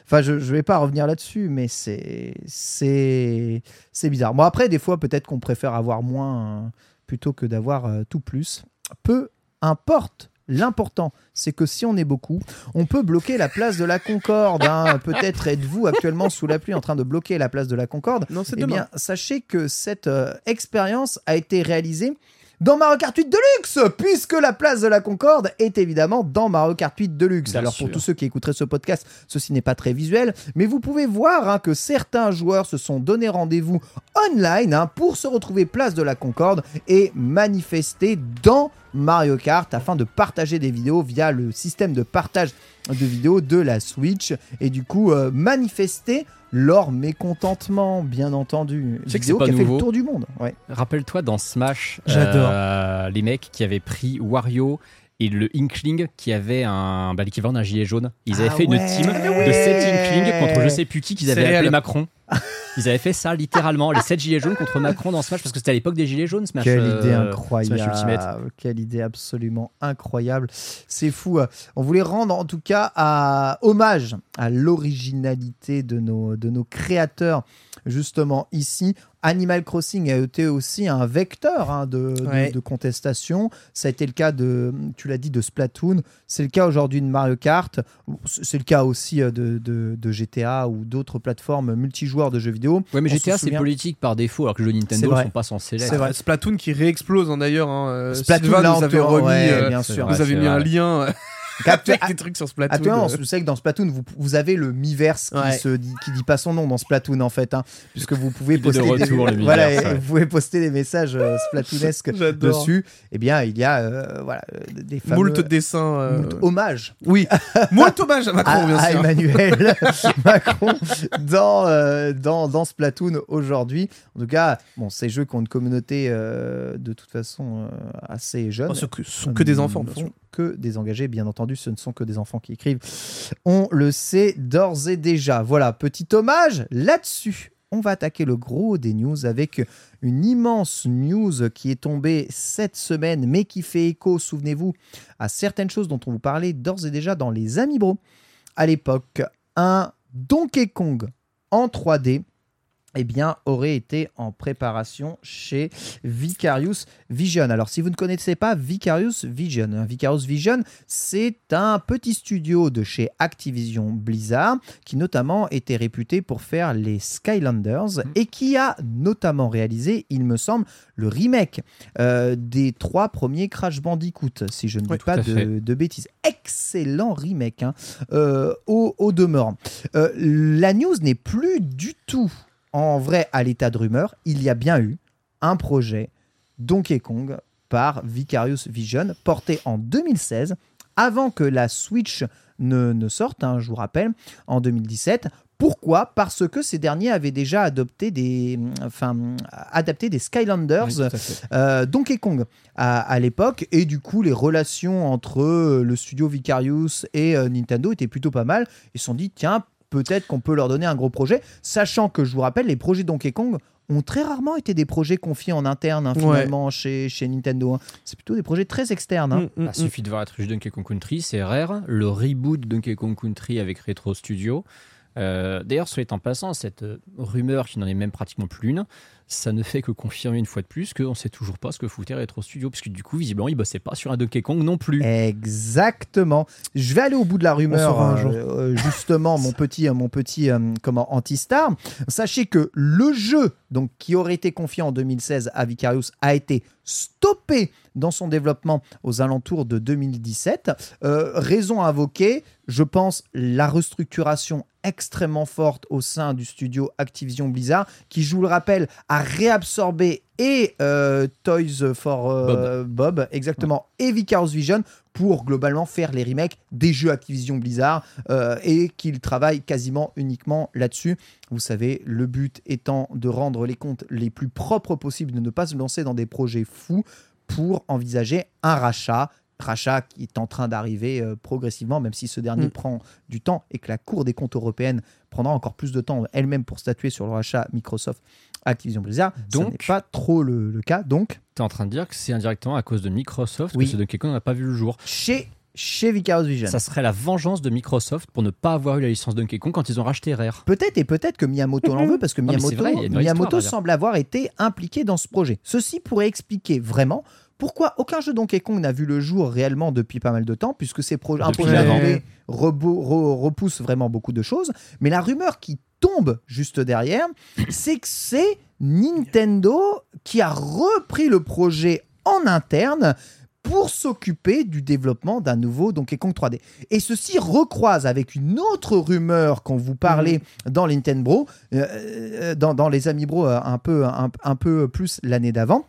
Enfin, je, je vais pas revenir là-dessus, mais c'est c'est c'est bizarre. Bon après, des fois, peut-être qu'on préfère avoir moins euh, plutôt que d'avoir euh, tout plus. Peu importe. L'important, c'est que si on est beaucoup, on peut bloquer la place de la Concorde. hein. *laughs* Peut-être êtes-vous actuellement sous la pluie en train de bloquer la place de la Concorde. Non, c'est Eh demain. bien, sachez que cette euh, expérience a été réalisée dans Mario Kart 8 Deluxe, puisque la place de la Concorde est évidemment dans Mario Kart 8 Deluxe. Bien Alors sûr. pour tous ceux qui écouteraient ce podcast, ceci n'est pas très visuel, mais vous pouvez voir hein, que certains joueurs se sont donné rendez-vous online hein, pour se retrouver place de la Concorde et manifester dans Mario Kart afin de partager des vidéos via le système de partage de vidéos de la Switch et du coup euh, manifester leur mécontentement, bien entendu. Tu sais que Vidéo c'est pas qui a fait le tour du monde. Ouais. Rappelle-toi dans Smash, J'adore. euh, les mecs qui avaient pris Wario et le Inkling qui avait un bah, l'équivalent d'un gilet jaune. Ils avaient Ah fait une team de oui. 7 Inkling contre je sais plus qui qu'ils avaient appelé. Macron. Ils avaient fait ça littéralement, les 7 gilets jaunes contre Macron dans Smash parce que c'était à l'époque des gilets jaunes Smash. Quelle euh, idée Smash Ultimate. incroyable. Quelle idée absolument incroyable. C'est fou. On voulait rendre en tout cas à, hommage à l'originalité de nos, de nos créateurs justement ici. Animal Crossing a été aussi un vecteur hein, de, de- Ouais. de contestation. Ça a été le cas de, tu l'as dit, de Splatoon. C'est le cas aujourd'hui de Mario Kart. C'est le cas aussi euh, de, de- de GTA ou d'autres plateformes multijoueurs de jeux vidéo. Ouais, mais On GTA c'est politique par défaut alors que les jeux Nintendo vrai. sont pas censés l'être. C'est vrai. Splatoon qui réexplose hein, d'ailleurs. Hein. euh, Splatoon, Sylvain là, nous on avait te- remis, ouais, euh, bien c'est sûr. vrai. vous avez c'est mis un lien euh, des trucs sur Splatoon. Actuellement, euh. vous savez que dans Splatoon, vous, vous avez le Miiverse qui, Ouais. se dit, qui dit pas son nom dans Splatoon en fait, hein, puisque vous pouvez de poster des, retour, le *laughs* voilà, ouais. vous pouvez poster des messages euh, Splatoonesques *laughs* dessus. Eh bien, il y a euh, voilà euh, des fameux Moult dessins. euh, moult hommages Oui, moult hommage à *laughs* Macron, à, bien à sûr. Emmanuel Macron dans, euh, dans, dans Splatoon aujourd'hui. En tout cas, bon, ces jeux qui ont une communauté euh, de toute façon euh, assez jeune. Oh, ce que- sont que des enfants, bien sont sûr. Que des engagés, bien entendu, ce ne sont que des enfants qui écrivent. On le sait d'ores et déjà. Voilà, petit hommage là-dessus. On va attaquer le gros des news avec une immense news qui est tombée cette semaine, mais qui fait écho, souvenez-vous, à certaines choses dont on vous parlait d'ores et déjà dans les Amibro. À l'époque, un Donkey Kong en 3D eh bien, aurait été en préparation chez Vicarious Vision. Alors, si vous ne connaissez pas Vicarious Vision, hein, Vicarious Vision, c'est un petit studio de chez Activision Blizzard qui notamment était réputé pour faire les Skylanders et qui a notamment réalisé, il me semble, le remake euh, des trois premiers Crash Bandicoot, si je ne dis pas de, de bêtises. Excellent remake, hein, euh, au, au demeurant. Euh, la news n'est plus du tout en vrai à l'état de rumeur. Il y a bien eu un projet Donkey Kong par Vicarious Vision porté en 2016 avant que la Switch ne, ne sortent, hein, je vous rappelle, en 2017. Pourquoi? Parce que ces derniers avaient déjà adopté des, enfin, adapté des Skylanders, Oui, euh, Donkey Kong à, à l'époque, et du coup les relations entre le studio Vicarious et euh, Nintendo étaient plutôt pas mal. Ils se sont dit tiens peut-être qu'on peut leur donner un gros projet, sachant que je vous rappelle les projets Donkey Kong ont très rarement été des projets confiés en interne hein, Ouais. finalement chez, chez Nintendo. hein. C'est plutôt des projets très externes. hein. Mm, mm, Il suffit de voir la trilogie Donkey Kong Country, c'est rare. Le reboot de Donkey Kong Country avec Retro Studio. Euh, D'ailleurs, soit en passant, cette euh, rumeur qui n'en est même pratiquement plus une, ça ne fait que confirmer une fois de plus qu'on ne sait toujours pas ce que foutait Retro Studio, puisque du coup, visiblement, ils bossaient pas sur un Donkey Kong non plus. Exactement. Je vais aller au bout de la rumeur, euh, jour. euh, justement, mon *laughs* petit, euh, mon petit euh, comment, anti-star. Sachez que le jeu donc, qui aurait été confié en 2016 à Vicarious a été stoppé dans son développement aux alentours de 2017. Euh, raison invoquée, je pense, la restructuration extrêmement forte au sein du studio Activision Blizzard, qui, je vous le rappelle, a réabsorbé et euh, Toys for euh, Bob. exactement, et Vicarious Vision pour globalement faire les remakes des jeux Activision Blizzard euh, et qu'il travaille quasiment uniquement là-dessus. Vous savez, le but étant de rendre les comptes les plus propres possibles, de ne pas se lancer dans des projets fous pour envisager un rachat. Rachat qui est en train d'arriver euh, progressivement, même si ce dernier Mm. prend du temps et que la Cour des comptes européenne prendra encore plus de temps elle-même pour statuer sur le rachat Microsoft Activision Blizzard. Donc, n'est pas trop le, le cas. Donc, Tu es en train de dire que c'est indirectement à cause de Microsoft Oui. que ce Donkey Kong n'a pas vu le jour. chez, chez Vicarious Vision. Ça serait la vengeance de Microsoft pour ne pas avoir eu la licence Donkey Kong quand ils ont racheté Rare. Peut-être et peut-être que Miyamoto l'en veut parce que Miyamoto, vrai, histoire semble avoir été impliqué dans ce projet. Ceci pourrait expliquer vraiment pourquoi aucun jeu Donkey Kong n'a vu le jour réellement depuis pas mal de temps, puisque ces projets, un projet repousse vraiment beaucoup de choses. Mais la rumeur qui tombe juste derrière, c'est que c'est Nintendo qui a repris le projet en interne pour s'occuper du développement d'un nouveau Donkey Kong 3D. Et ceci recroise avec une autre rumeur qu'on vous parlait dans Nintendo, euh, euh, dans, dans les Amis Bro euh, un peu, un, un peu plus l'année d'avant.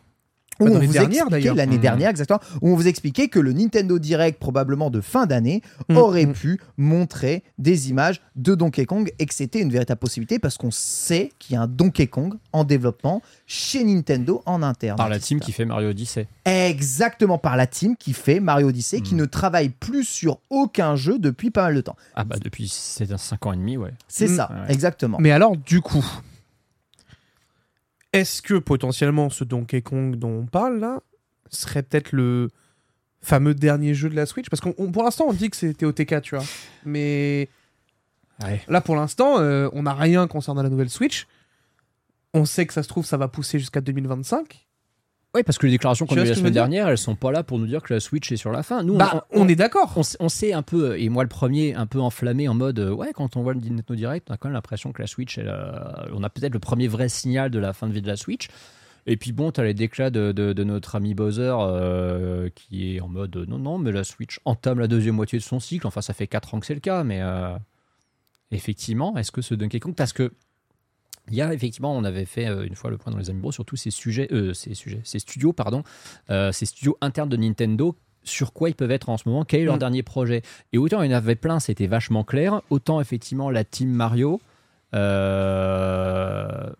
Où on vous expliquait d'ailleurs. l'année Mhm. dernière exactement, où on vous expliquait que le Nintendo Direct probablement de fin d'année Mm, aurait mm. pu montrer des images de Donkey Kong et que c'était une véritable possibilité parce qu'on sait qu'il y a un Donkey Kong en développement chez Nintendo en interne. Par la team qui fait Mario Odyssey. Exactement par la team qui fait Mario Odyssey, qui ne travaille plus sur aucun jeu depuis pas mal de temps. Ah bah depuis 5 ans et demi, ouais. C'est ça, Ouais. exactement. Mais alors, du coup, est-ce que potentiellement ce Donkey Kong dont on parle là serait peut-être le fameux dernier jeu de la Switch? Parce qu'on on- pour l'instant on dit que c'était OTK, tu vois. Mais Ouais. là pour l'instant, euh, on n'a rien concernant la nouvelle Switch. On sait que ça se trouve, ça va pousser jusqu'à 2025. Oui, parce que les déclarations qu'on a eues la semaine dernière, elles sont pas là pour nous dire que la Switch est sur la fin. Nous, bah, on, est d'accord. on, sait- on sait un peu, et moi le premier, un peu enflammé en mode euh, ouais, quand on voit le Nintendo Direct, on a quand même l'impression que la Switch, elle, euh, on a peut-être le premier vrai signal de la fin de vie de la Switch. Et puis bon, tu as les déclats de, de- de notre ami Bowser euh, qui est en mode non, non, mais la Switch entame la deuxième moitié de son cycle. Enfin, ça fait 4 ans que c'est le cas, mais effectivement, est-ce que ce Donkey Kong. Parce que il y a effectivement, on avait fait euh, une fois le point dans les Amiibo sur tous ces sujets, euh, ces sujets, ces studios, pardon, euh, ces studios internes de Nintendo, sur quoi ils peuvent être en ce moment, quel est leur Mm. dernier projet. Et autant il y en avait plein, c'était vachement clair, autant effectivement la team Mario, euh,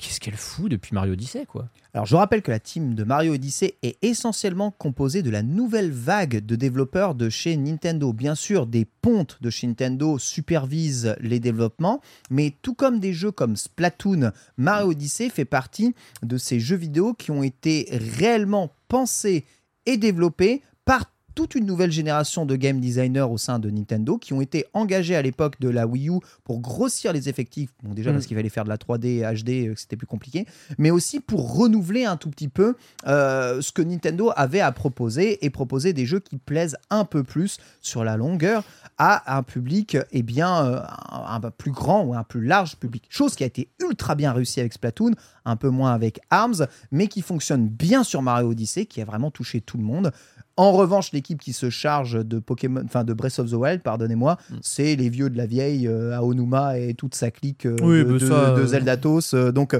qu'est-ce qu'elle fout depuis Mario Odyssey, quoi? Alors je rappelle que la team de Mario Odyssey est essentiellement composée de la nouvelle vague de développeurs de chez Nintendo. Bien sûr, des pontes de chez Nintendo supervisent les développements, mais tout comme des jeux comme Splatoon, Mario Odyssey fait partie de ces jeux vidéo qui ont été réellement pensés et développés par toute une nouvelle génération de game designers au sein de Nintendo qui ont été engagés à l'époque de la Wii U pour grossir les effectifs. Bon, déjà Mm. parce qu'il fallait faire de la 3D HD, euh, que c'était plus compliqué, mais aussi pour renouveler un tout petit peu euh, ce que Nintendo avait à proposer et proposer des jeux qui plaisent un peu plus sur la longueur à un public eh bien, euh, un, un plus grand ou un plus large public. Chose qui a été ultra bien réussie avec Splatoon, un peu moins avec ARMS, mais qui fonctionne bien sur Mario Odyssey, qui a vraiment touché tout le monde. En revanche, l'équipe qui se charge de Pokémon, enfin de Breath of the Wild, pardonnez-moi, Mm. c'est les vieux de la vieille, euh, Aonuma et toute sa clique euh, Oui, de, bah de- ça, de euh, Zeldatos. donc,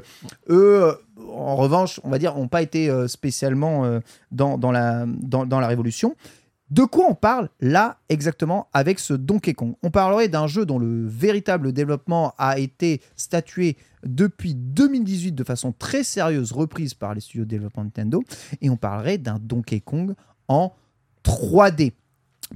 eux, en revanche, on va dire, n'ont pas été spécialement dans, dans, la, dans, dans la révolution. De quoi on parle là exactement avec ce Donkey Kong? On parlerait d'un jeu dont le véritable développement a été statué depuis 2018 de façon très sérieuse, reprise par les studios de développement Nintendo, et on parlerait d'un Donkey Kong en 3D.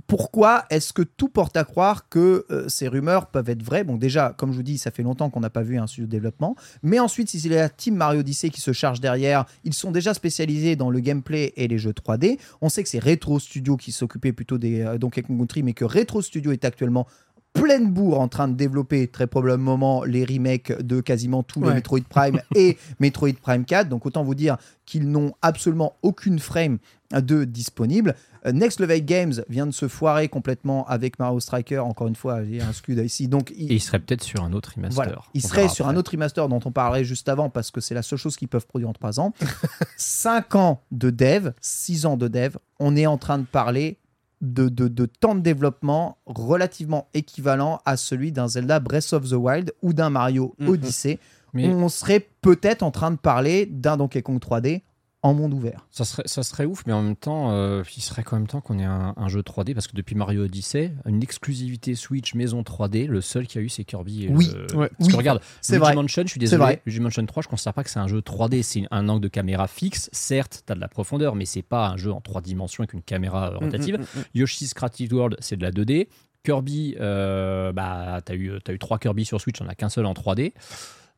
Pourquoi est-ce que tout porte à croire que euh, ces rumeurs peuvent être vraies? Bon, déjà, comme je vous dis, ça fait longtemps qu'on n'a pas vu un studio de développement. Mais ensuite, si c'est la team Mario Odyssey qui se charge derrière, ils sont déjà spécialisés dans le gameplay et les jeux 3D. On sait que c'est Retro Studio qui s'occupait plutôt des euh, Donkey Kong Country, mais que Retro Studio est actuellement pleine bourre en train de développer très probablement les remakes de quasiment tous les. Metroid Prime *laughs* et Metroid Prime 4. Donc autant vous dire qu'ils n'ont absolument aucune frame de disponible. Euh, Next Level Games vient de se foirer complètement avec Mario Striker. Encore une fois, il y a un scud ici. Donc il- Et il serait peut-être sur un autre remaster. voilà. Il On serait sur après. un autre remaster dont on parlerait juste avant parce que c'est la seule chose qu'ils peuvent produire en 3 ans. *laughs* 5 ans de dev, 6 ans de dev, on est en train de parler de, de, de temps de développement relativement équivalent à celui d'un Zelda Breath of the Wild ou d'un Mario Mhm. Odyssey. Mais On serait peut-être en train de parler d'un Donkey Kong 3D en monde ouvert. ça serait, ça serait ouf, mais en même temps, euh, il serait quand même temps qu'on ait un, un jeu 3D parce que depuis Mario Odyssey, une exclusivité Switch maison 3D, le seul qu'il y a eu, c'est Kirby. et Oui. le- Ouais. Parce Oui. que regarde, C'est Luigi vrai. Mansion, je suis désolé, vrai. Luigi Mansion 3, je considère pas que c'est un jeu 3D, c'est un angle de caméra fixe. Certes, tu as de la profondeur, mais c'est pas un jeu en trois dimensions avec une caméra euh, rotative. Mm, mm, mm, Yoshi's Creative World, c'est de la 2D. Kirby, euh, bah, tu as, eu t'as eu trois Kirby sur Switch, on a qu'un seul en 3D.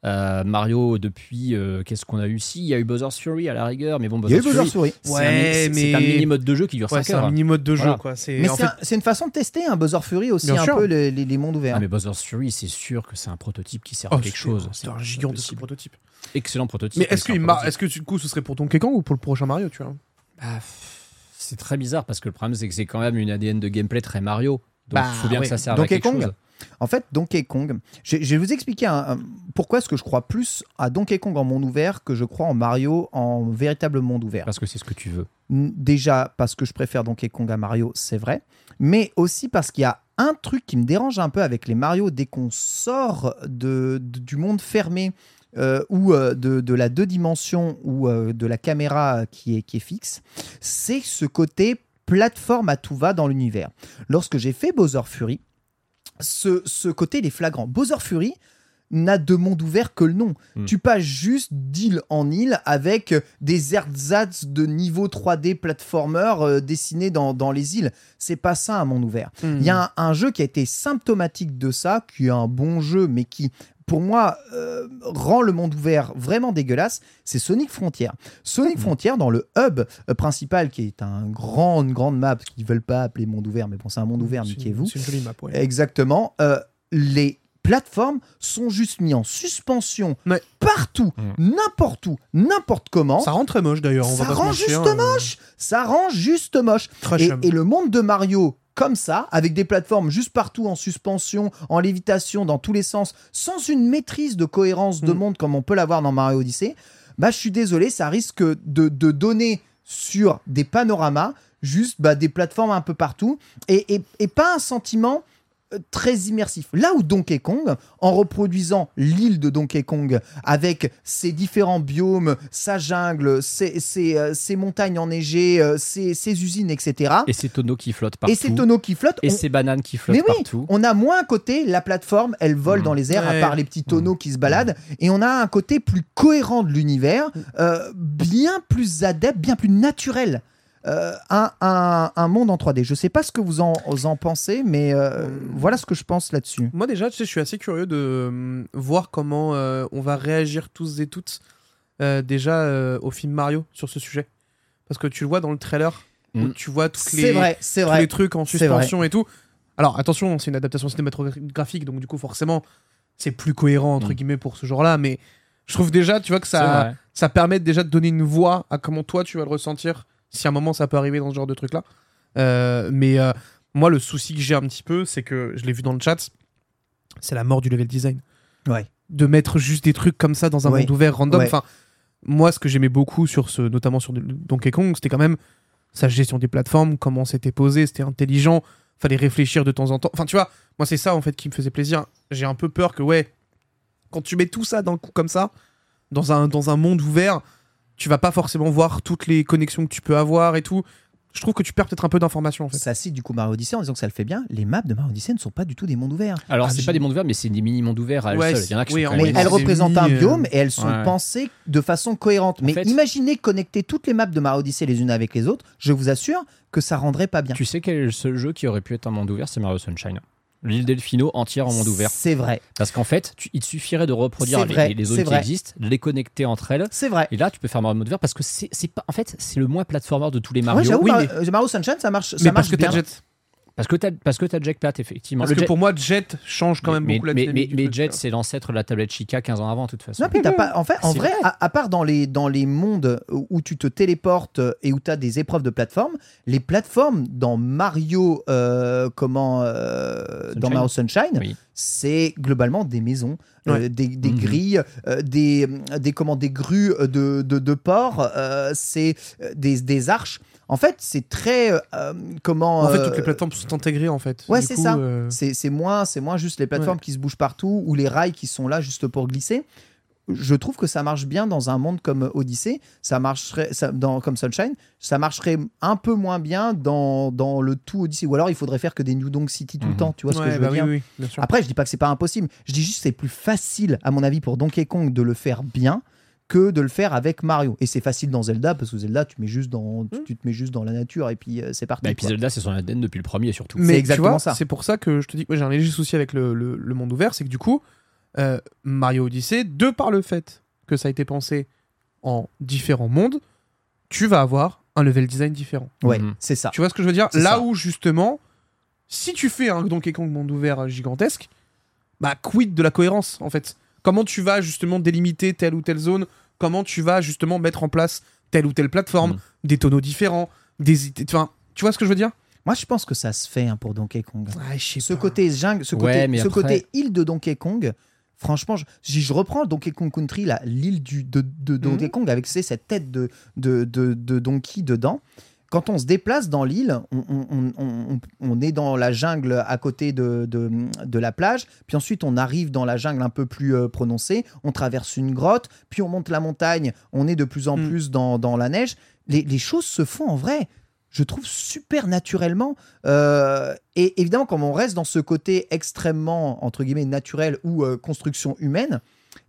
Euh, Mario, depuis, euh, qu'est-ce qu'on a eu? Si, il y a eu Bowser's Fury à la rigueur, mais bon, Il y a Bowser's eu Bowser's Fury, Fury. c'est Ouais, un, c'est- mais- c'est un mini-mode de jeu qui dure Ouais, 5 c'est heures. un mini mode de jeu, Voilà. quoi. C'est Mais c'est fait- un- c'est une façon de tester un Bowser Fury aussi Bien un sûr. peu les, les- les mondes ouverts. Ah, mais Bowser's Fury, c'est sûr que c'est un prototype qui sert Oh, à quelque c'est- chose. C'est un gigantesque prototype. Excellent prototype. Mais est-ce c'est que, est-ce que du coup ce serait pour Donkey Kong ou pour le prochain Mario, tu vois? Bah, C'est très bizarre parce que le problème, c'est que c'est quand même une ADN de gameplay très Mario. Donc, Bah, il faut bien ouais. que ça serve Donkey à quelque Kong, chose. En fait, Donkey Kong, je, je vais vous expliquer un- un- pourquoi est-ce que je crois plus à Donkey Kong en monde ouvert que je crois en Mario en véritable monde ouvert. Parce que c'est ce que tu veux. Déjà parce que je préfère Donkey Kong à Mario, c'est vrai, mais aussi parce qu'il y a un truc qui me dérange un peu avec les Mario dès qu'on sort de, de- du monde fermé euh, ou euh, de, de la deux dimensions ou euh, de la caméra qui est, qui est fixe, c'est ce côté plateforme à tout va dans l'univers. Lorsque j'ai fait Bowser Fury, ce, ce côté il est flagrant. Bowser Fury n'a de monde ouvert que le nom. Hmm. Tu passes juste d'île en île avec des ersatz de niveau 3D platformer euh, dessinés dans, dans les îles. C'est pas ça un monde ouvert. Hmm. Il y a un, un jeu qui a été symptomatique de ça, qui est un bon jeu, mais qui, pour moi, euh, rend le monde ouvert vraiment dégueulasse, c'est Sonic Frontier. Sonic Frontier, dans le hub euh, principal, qui est un grand, une grande map qu'ils veulent pas appeler monde ouvert, mais bon, c'est un monde ouvert, niquez-vous. C'est une jolie map, ouais. Exactement. Euh, les plateformes sont juste mis en suspension Ouais. partout, n'importe où, n'importe comment. Ça rend très moche d'ailleurs. on va Ça se rend juste euh, moche. Ça rend juste moche. Et le monde de Mario, comme ça, avec des plateformes juste partout en suspension, en lévitation, dans tous les sens, sans une maîtrise de cohérence de Mm. monde comme on peut l'avoir dans Mario Odyssey, bah, je suis désolé, ça risque de, de donner sur des panoramas juste bah, des plateformes un peu partout et, et- et pas un sentiment très immersif. Là où Donkey Kong, en reproduisant l'île de Donkey Kong avec ses différents biomes, sa jungle, ses, ses, euh, ses montagnes enneigées, euh, ses, ses usines, etc. Et ces tonneaux qui flottent partout. Et ces tonneaux qui flottent. Et on- ces bananes qui flottent mais oui, partout. on a moins un côté, la plateforme, elle vole Mm. dans les airs, à part les petits tonneaux qui se baladent, et on a un côté plus cohérent de l'univers, euh, bien plus adepte, bien plus naturel. Euh, un, un- un monde en 3D. Je sais pas ce que vous en, vous en pensez, mais euh, voilà ce que je pense là-dessus. Moi déjà, tu sais, je suis assez curieux de euh, voir comment euh, on va réagir tous et toutes euh, déjà euh, au film Mario sur ce sujet. Parce que tu le vois dans le trailer, où Mm. tu vois toutes C'est les, vrai, c'est tous vrai. les trucs en suspension et tout. Alors attention, c'est une adaptation cinématographique, donc du coup forcément c'est plus cohérent entre Mm. guillemets pour ce genre-là. Mais je trouve déjà, tu vois, que ça, ça permet déjà de donner une voix à comment toi tu vas le ressentir si à un moment ça peut arriver dans ce genre de truc là. Euh, mais euh, moi le souci que j'ai un petit peu, c'est que je l'ai vu dans le chat, c'est la mort du level design. Ouais. De mettre juste des trucs comme ça dans un Ouais. monde ouvert random. Ouais. Enfin, moi ce que j'aimais beaucoup sur ce, notamment sur Donkey Kong, c'était quand même sa gestion des plateformes, comment c'était posé, c'était intelligent, fallait réfléchir de temps en temps. Enfin, tu vois, moi c'est ça en fait qui me faisait plaisir. J'ai un peu peur que ouais, quand tu mets tout ça d'un coup comme ça, dans un, dans un monde ouvert, tu vas pas forcément voir toutes les connexions que tu peux avoir et tout. je trouve que tu perds peut-être un peu d'informations en fait. Ça cite du coup Mario Odyssey en disant que ça le fait bien. Les maps de Mario Odyssey ne sont pas du tout des mondes ouverts. Alors, Ah, c'est pas des mondes ouverts, mais c'est des mini-mondes ouverts à elles Ouais, seules. Il y en a qui oui, sont Mais elles représentent un euh, biome et elles sont ouais. pensées de façon cohérente. Mais fait- imaginez connecter toutes les maps de Mario Odyssey les unes avec les autres, je vous assure que ça rendrait pas bien. Tu sais quel est le seul jeu qui aurait pu être un monde ouvert C'est Mario Sunshine. L'île Delfino entière en monde ouvert. C'est vrai, Parce qu'en fait, tu- il te suffirait de reproduire les, les zones qui vrai. existent, de les connecter entre elles. c'est vrai. Et là, tu peux faire Mario mode ouvert parce que c'est pas. En fait, c'est le moins platformer de tous les Ouais, Mario. j'avoue, oui, Mario, mais- euh, Mario Sunshine, ça marche, ça mais marche parce que bien. Parce que t'as parce que t'as Jackplat effectivement. Parce Le que Jet- pour moi, Jet change quand même mais, beaucoup la mais, dynamique mais- du mais truc, Jet, tu c'est l'ancêtre de la tablette Chica 15 ans avant, de toute façon. Non, puis t'as pas. En fait, en vrai, vrai. À, à part dans les, dans les mondes où tu te téléportes et où tu as des épreuves de plateforme, les plateformes dans Mario, euh, comment, euh, dans Sunshine. Mario Sunshine, Oui. c'est globalement des maisons, euh, des, des Mhm. grilles, euh, des, des, comment, des grues de, de, de porc, euh, c'est des, des arches. En fait, c'est très. euh, comment. En fait, euh, toutes les plateformes sont intégrées en fait. Ouais, c'est ça. euh, c'est moins, c'est moins juste les plateformes qui se bougent partout ou les rails qui sont là juste pour glisser. Je trouve que ça marche bien dans un monde comme Odyssey, ça marcherait ça, dans, comme Sunshine, ça marcherait un peu moins bien dans, dans le tout Odyssey. Ou alors il faudrait faire que des New Donk City tout le Mhm. temps, tu vois ce que je veux bah oui, dire oui, bien sûr. Après, je dis pas que c'est pas impossible, je dis juste que c'est plus facile, à mon avis, pour Donkey Kong de le faire bien que de le faire avec Mario. Et c'est facile dans Zelda, parce que Zelda, tu, mets juste dans, tu, tu te mets juste dans la nature et puis euh, c'est parti. Bah, et puis quoi. Zelda, c'est son ADN depuis le premier surtout. Mais- Mais exactement tu vois, ça. C'est pour ça que je te dis que moi, j'ai un léger souci avec le, le- le monde ouvert, c'est que du coup, euh, Mario Odyssey, de par le fait que ça a été pensé en différents mondes, tu vas avoir un level design différent. Ouais, Mhm. c'est ça. Tu vois ce que je veux dire? Là ça. où justement, si tu fais un Donkey Kong monde ouvert gigantesque, bah quid de la cohérence en fait? Comment tu vas justement délimiter telle ou telle zone? Comment tu vas justement mettre en place telle ou telle plateforme, Mhm. des tonneaux différents, des enfin, tu vois ce que je veux dire? Moi, je pense que ça se fait hein, pour Donkey Kong. Ah, ce pas. côté jungle, ce Ouais, côté, mais ce après- côté île de Donkey Kong, franchement, je- si je reprends Donkey Kong Country, l'île du- de, de Donkey Mhm. Kong, avec cette tête de, de, de, de Donkey dedans, quand on se déplace dans l'île, on, on- on- on- on est dans la jungle à côté de, de, de la plage, puis ensuite on arrive dans la jungle un peu plus euh, prononcée, on traverse une grotte, puis on monte la montagne, on est de plus en Mhm. plus dans, dans la neige. Les, les choses se font en vrai. Je trouve super naturellement. Euh, et évidemment, comme on reste dans ce côté extrêmement, entre guillemets, naturel ou euh, construction humaine,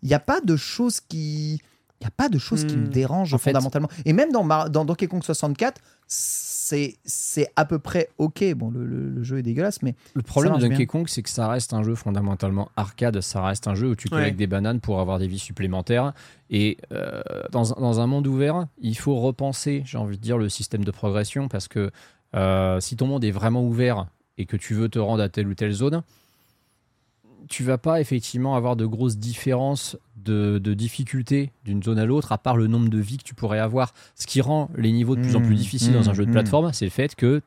il n'y a pas de choses qui. Il n'y a pas de choses qui Hmm. me dérangent En fait- fondamentalement. Et même dans, Mar- dans Donkey Kong 64, c'est c'est à peu près OK. Bon, le, le- le jeu est dégueulasse, mais Le problème Ça de Donkey bien. Kong, c'est que ça reste un jeu fondamentalement arcade. Ça reste un jeu où tu Ouais. collectes des bananes pour avoir des vies supplémentaires. Et euh, dans, un- dans un monde ouvert, il faut repenser, j'ai envie de dire, le système de progression parce que euh, si ton monde est vraiment ouvert et que tu veux te rendre à telle ou telle zone, tu vas pas effectivement avoir de grosses différences de, de difficulté d'une zone à l'autre, à part le nombre de vies que tu pourrais avoir. Ce qui rend les niveaux de plus en plus Mmh, difficiles dans un mmh, jeu de mmh. plateforme, c'est le fait que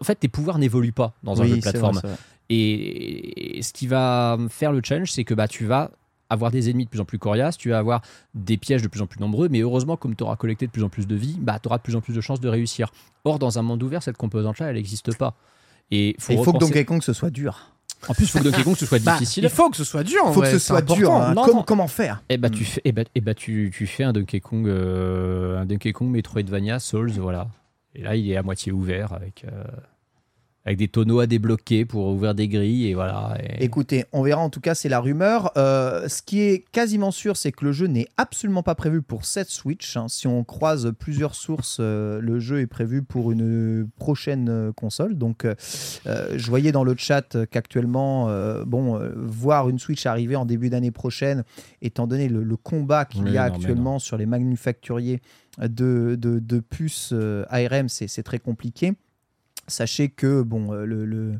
en fait, tes pouvoirs n'évoluent pas dans un Oui, jeu de plateforme. vrai. Et ce qui va faire le challenge, c'est que bah, tu vas avoir des ennemis de plus en plus coriaces, tu vas avoir des pièges de plus en plus nombreux, mais heureusement, comme tu auras collecté de plus en plus de vie, bah, tu auras de plus en plus de chances de réussir. Or, dans un monde ouvert, cette composante-là, elle n'existe pas. Et faut il faut que repenser- Donkey Kong ce soit dur. En plus, il faut que Donkey Kong ce soit Bah, difficile. Il faut que ce soit dur. Il faut que ce soit dur. hein. Non, Com- non. Comment faire Et bah, tu fais, eh bah, eh bah, tu, tu fais un Donkey Kong, euh, un Donkey Kong Metroidvania Souls, voilà. Et là, il est à moitié ouvert avec, euh, avec des tonneaux à débloquer pour ouvrir des grilles et voilà. Et- Écoutez, on verra en tout cas, c'est la rumeur. Euh, ce qui est quasiment sûr, c'est que le jeu n'est absolument pas prévu pour cette Switch. hein. Si on croise plusieurs sources, euh, le jeu est prévu pour une prochaine euh, console. Donc, euh, je voyais dans le chat qu'actuellement, bon, voir une Switch arriver en début d'année prochaine, étant donné le, le combat qu'il y a non, actuellement sur les manufacturiers de, de, de puces ARM, c'est très compliqué. Sachez que bon, euh, le- le-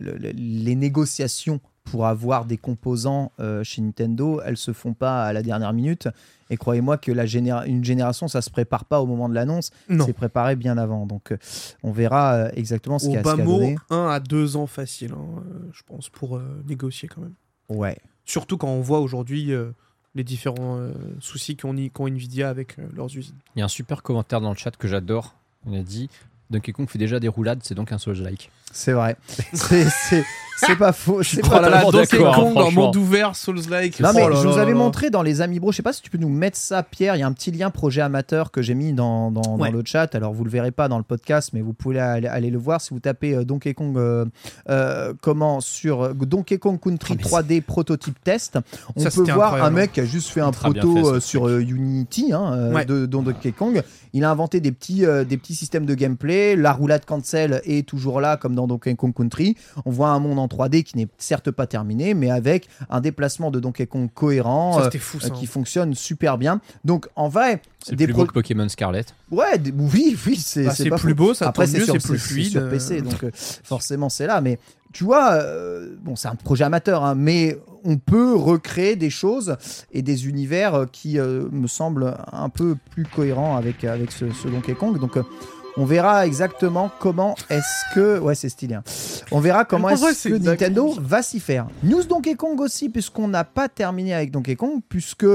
le- le- les négociations pour avoir des composants euh, chez Nintendo, elles se font pas à la dernière minute. Et croyez-moi que la généra- une génération, ça se prépare pas au moment de l'annonce, Non. c'est préparé bien avant. Donc, euh, on verra euh, exactement ce qu'il y a, ce bas a mot, donné. 1 à 2 ans facile, hein, je pense, pour euh, négocier quand même. Ouais. Surtout quand on voit aujourd'hui euh, les différents euh, soucis qu'ont qu'ont Nvidia avec euh, leurs usines. Il y a un super commentaire dans le chat que j'adore. On a dit Donkey Kong fait déjà des roulades, c'est donc un Souls-like. C'est vrai. *laughs* c'est- pas faux. C'est Oh pas là Donkey Kong en monde ouvert, Souls-like. Non oh mais là je vous là avais là. montré dans les amis bro, je sais pas si tu peux nous mettre ça Pierre, il y a un petit lien projet amateur que j'ai mis dans, dans, dans Ouais. le chat, alors vous le verrez pas dans le podcast mais vous pouvez aller, aller le voir si vous tapez euh, Donkey Kong euh, euh, comment sur Donkey Kong Country Ah, mais 3D prototype test, on Ça, peut voir un mec qui a juste fait un proto fait, sur euh, Unity hein, Ouais. de, de Donkey Kong, il a inventé des petits, euh, des petits systèmes de gameplay, la roulade cancel est toujours là comme dans Donkey Kong Country, on voit un monde en 3D qui n'est certes pas terminé mais avec un déplacement de Donkey Kong cohérent Ça, euh, c'était fou, ça. euh, qui fonctionne super bien. Donc en vrai, C'est des plus pro- beau que Pokémon Scarlet. ouais, des- oui, oui, c'est Bah, plus beau, ça Après c'est mieux, sur, c'est plus fluide. sur euh. PC, donc euh, *laughs* forcément c'est là. Mais tu vois, euh, bon, c'est un projet amateur, hein, mais on peut recréer des choses et des univers qui euh, me semblent un peu plus cohérents avec avec ce, ce Donkey Kong. Donc euh, on verra exactement comment est-ce que ouais c'est stylé. hein. On verra comment est-ce que exactement Nintendo va s'y faire. News Donkey Kong aussi puisqu'on n'a pas terminé avec Donkey Kong puisque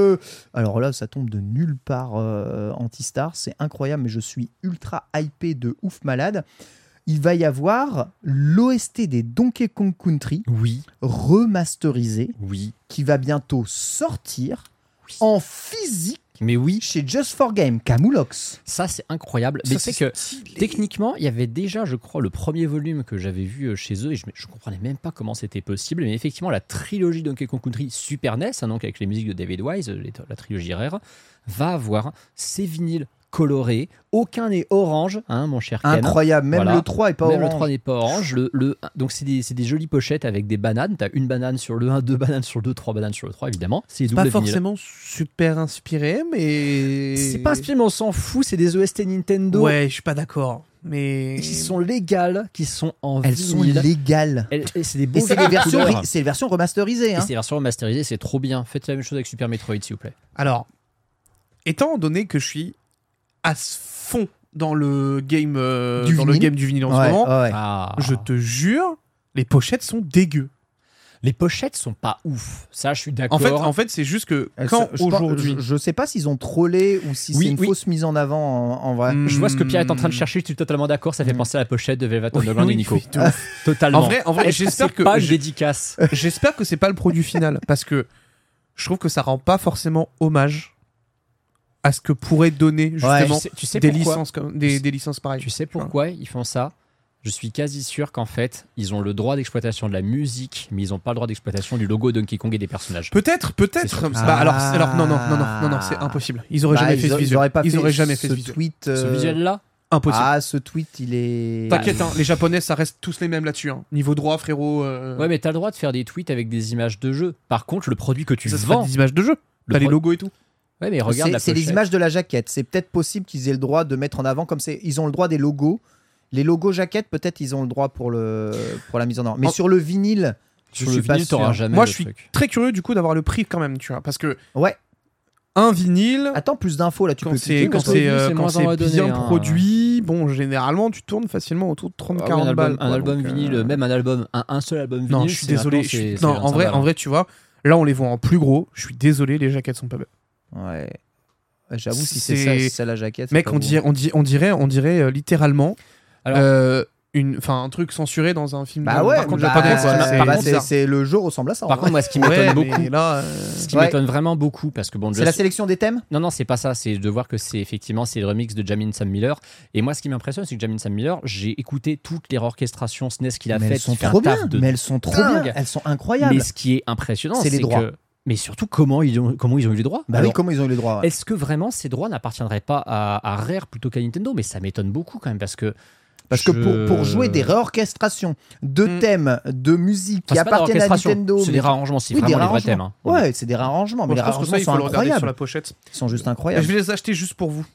alors là ça tombe de nulle part euh, Antistar, c'est incroyable mais je suis ultra hypé de ouf malade. Il va y avoir l'OST des Donkey Kong Country Oui, remasterisé oui, qui va bientôt sortir en physique mais oui, chez Just for Game, Camoulox. ça c'est incroyable. Ça, mais c'est que. Techniquement, il y avait déjà, je crois, le premier volume que j'avais vu euh, chez eux et je ne comprenais même pas comment c'était possible. Mais effectivement, la trilogie Donkey Kong Country Super NES, hein, donc avec les musiques de David Wise, la trilogie rare, va avoir ses vinyles colorés. Aucun n'est orange, hein, mon cher Ken. Incroyable, même Voilà. le 3 est pas Même le orange. 3 n'est pas orange. Le, le- donc, c'est des, des jolies pochettes avec des bananes. Tu as une banane sur le 1, deux bananes sur le 2, trois bananes sur le 3, évidemment. C'est pas forcément super inspiré, mais. C'est pas inspiré, mais on s'en fout. C'est des OST Nintendo Ouais, je suis pas d'accord. Mais. qui sont légales, qui sont en Elles sont légales. C'est des beaux c'est les versions, c'est les versions remasterisées. Hein. c'est les versions remasterisées, c'est trop bien. Faites la même chose avec Super Metroid, s'il vous plaît. Alors, étant donné que je suis à fond dans le game, euh, Du dans le vinyle. game du vinyle en Ouais, ce moment, ouais. Ah. je te jure, les pochettes sont dégueu. Les pochettes sont pas ouf. Ça, je suis En d'accord. fait, en fait, c'est juste que Elles quand sont- je, pense- aujourd'hui, je, je sais pas s'ils ont trollé ou si Oui, c'est une oui. fausse mise en avant en, en vrai. Hmm, je vois ce que Pierre est en train de chercher, je suis totalement d'accord. Ça fait Mm. penser à la pochette de Velvet Underground oui, et Nico. oui, de ouf. *laughs* Totalement. En vrai, en vrai, j'espère c'est que pas une dédicace. j'espère que c'est pas le produit final parce que je trouve que ça rend pas forcément hommage à ce que pourrait donner justement tu sais, tu sais des licences comme des, des licences pareilles. Tu sais pourquoi ils font ça? Je suis quasi sûr qu'en fait, ils ont le droit d'exploitation de la musique, mais ils n'ont pas le droit d'exploitation du logo Donkey Kong et des personnages. Peut-être, peut-être. Bah, alors, alors, non, non, non, non, non, non, c'est impossible. Ils auraient Bah, jamais ils fait ce ils visuel. auraient pas Ils fait auraient jamais fait ce ce visuel. tweet. Ce euh, visuel-là? Impossible. Ah, ce tweet, il est. T'inquiète, hein, les Japonais, ça reste tous les mêmes là-dessus. hein. Niveau droit, frérot. euh, Ouais, mais t'as le droit de faire des tweets avec des images de jeu. Par contre, le produit que tu ça vends. des images de jeu. le T'as les logos et tout. Ouais, mais regarde C'est les images de la jaquette. C'est peut-être possible qu'ils aient le droit de mettre en avant comme c'est. Ils ont le droit des logos. Les logos jaquettes, peut-être ils ont le droit pour le pour la mise en avant. Mais En- sur le vinyle, je Sur le suis pas vinyle, t'auras sûr. jamais Moi, le je suis truc. très curieux du coup d'avoir le prix quand même, tu vois. Parce que Ouais. un vinyle, Attends, plus d'infos là. Tu quand peux c'est cliquer. quand parce que c'est oui, euh, c'est quand c'est donné, bien hein. produit, bon, généralement, tu tournes facilement autour de Ah oui, 30-40 un album, balles. un quoi, album donc, euh, vinyle, même un album, un, un seul album vinyle. Non, je suis désolé. je suis- Non, en 25 vrai, en vrai, tu vois, là, on les voit en plus gros. Je suis désolé, les jaquettes sont pas belles. Ouais. J'avoue, si c'est ça, si c'est la jaquette. Mec, on dirait, on, dirait, on dirait euh, littéralement Alors- euh, une, enfin, un truc censuré dans un film. Bah de- ouais, par contre, bah, C'est- bah, c'est le jeu ressemble à ça. Par contre, moi, ce qui m'étonne beaucoup, là, euh, ce qui Ouais. m'étonne vraiment beaucoup, parce que bon, c'est la sélection des thèmes? Non, non, c'est pas ça. C'est de voir que c'est effectivement c'est le remix de Jamin Sam Miller. Et moi, ce qui m'impressionne, c'est que Jamin Sam Miller, j'ai écouté toutes les orchestrations SNES qu'il a mais elles faites. sont trop bien. de Mais elles sont trop bien. Elles sont incroyables. Mais ce qui est impressionnant, C'est c'est les droits. que. Mais surtout, comment ils ont, comment ils ont eu les droits? Bah Alors, oui, comment ils ont eu les droits ouais. Est-ce que vraiment ces droits n'appartiendraient pas à, à Rare plutôt qu'à Nintendo? Mais ça m'étonne beaucoup quand même parce que. Parce que pour, pour jouer des réorchestrations de Mm. thèmes, de musique qui Enfin, de appartiennent à Nintendo. C'est des réarrangements, c'est Oui, des vraiment les vrais réarrangements. thèmes. hein. Ouais, c'est des réarrangements, mais bon, les je pense que ça, réarrangements sont le regarder sur incroyables. la pochette. Ils sont juste Et incroyables. je vais les acheter juste pour vous.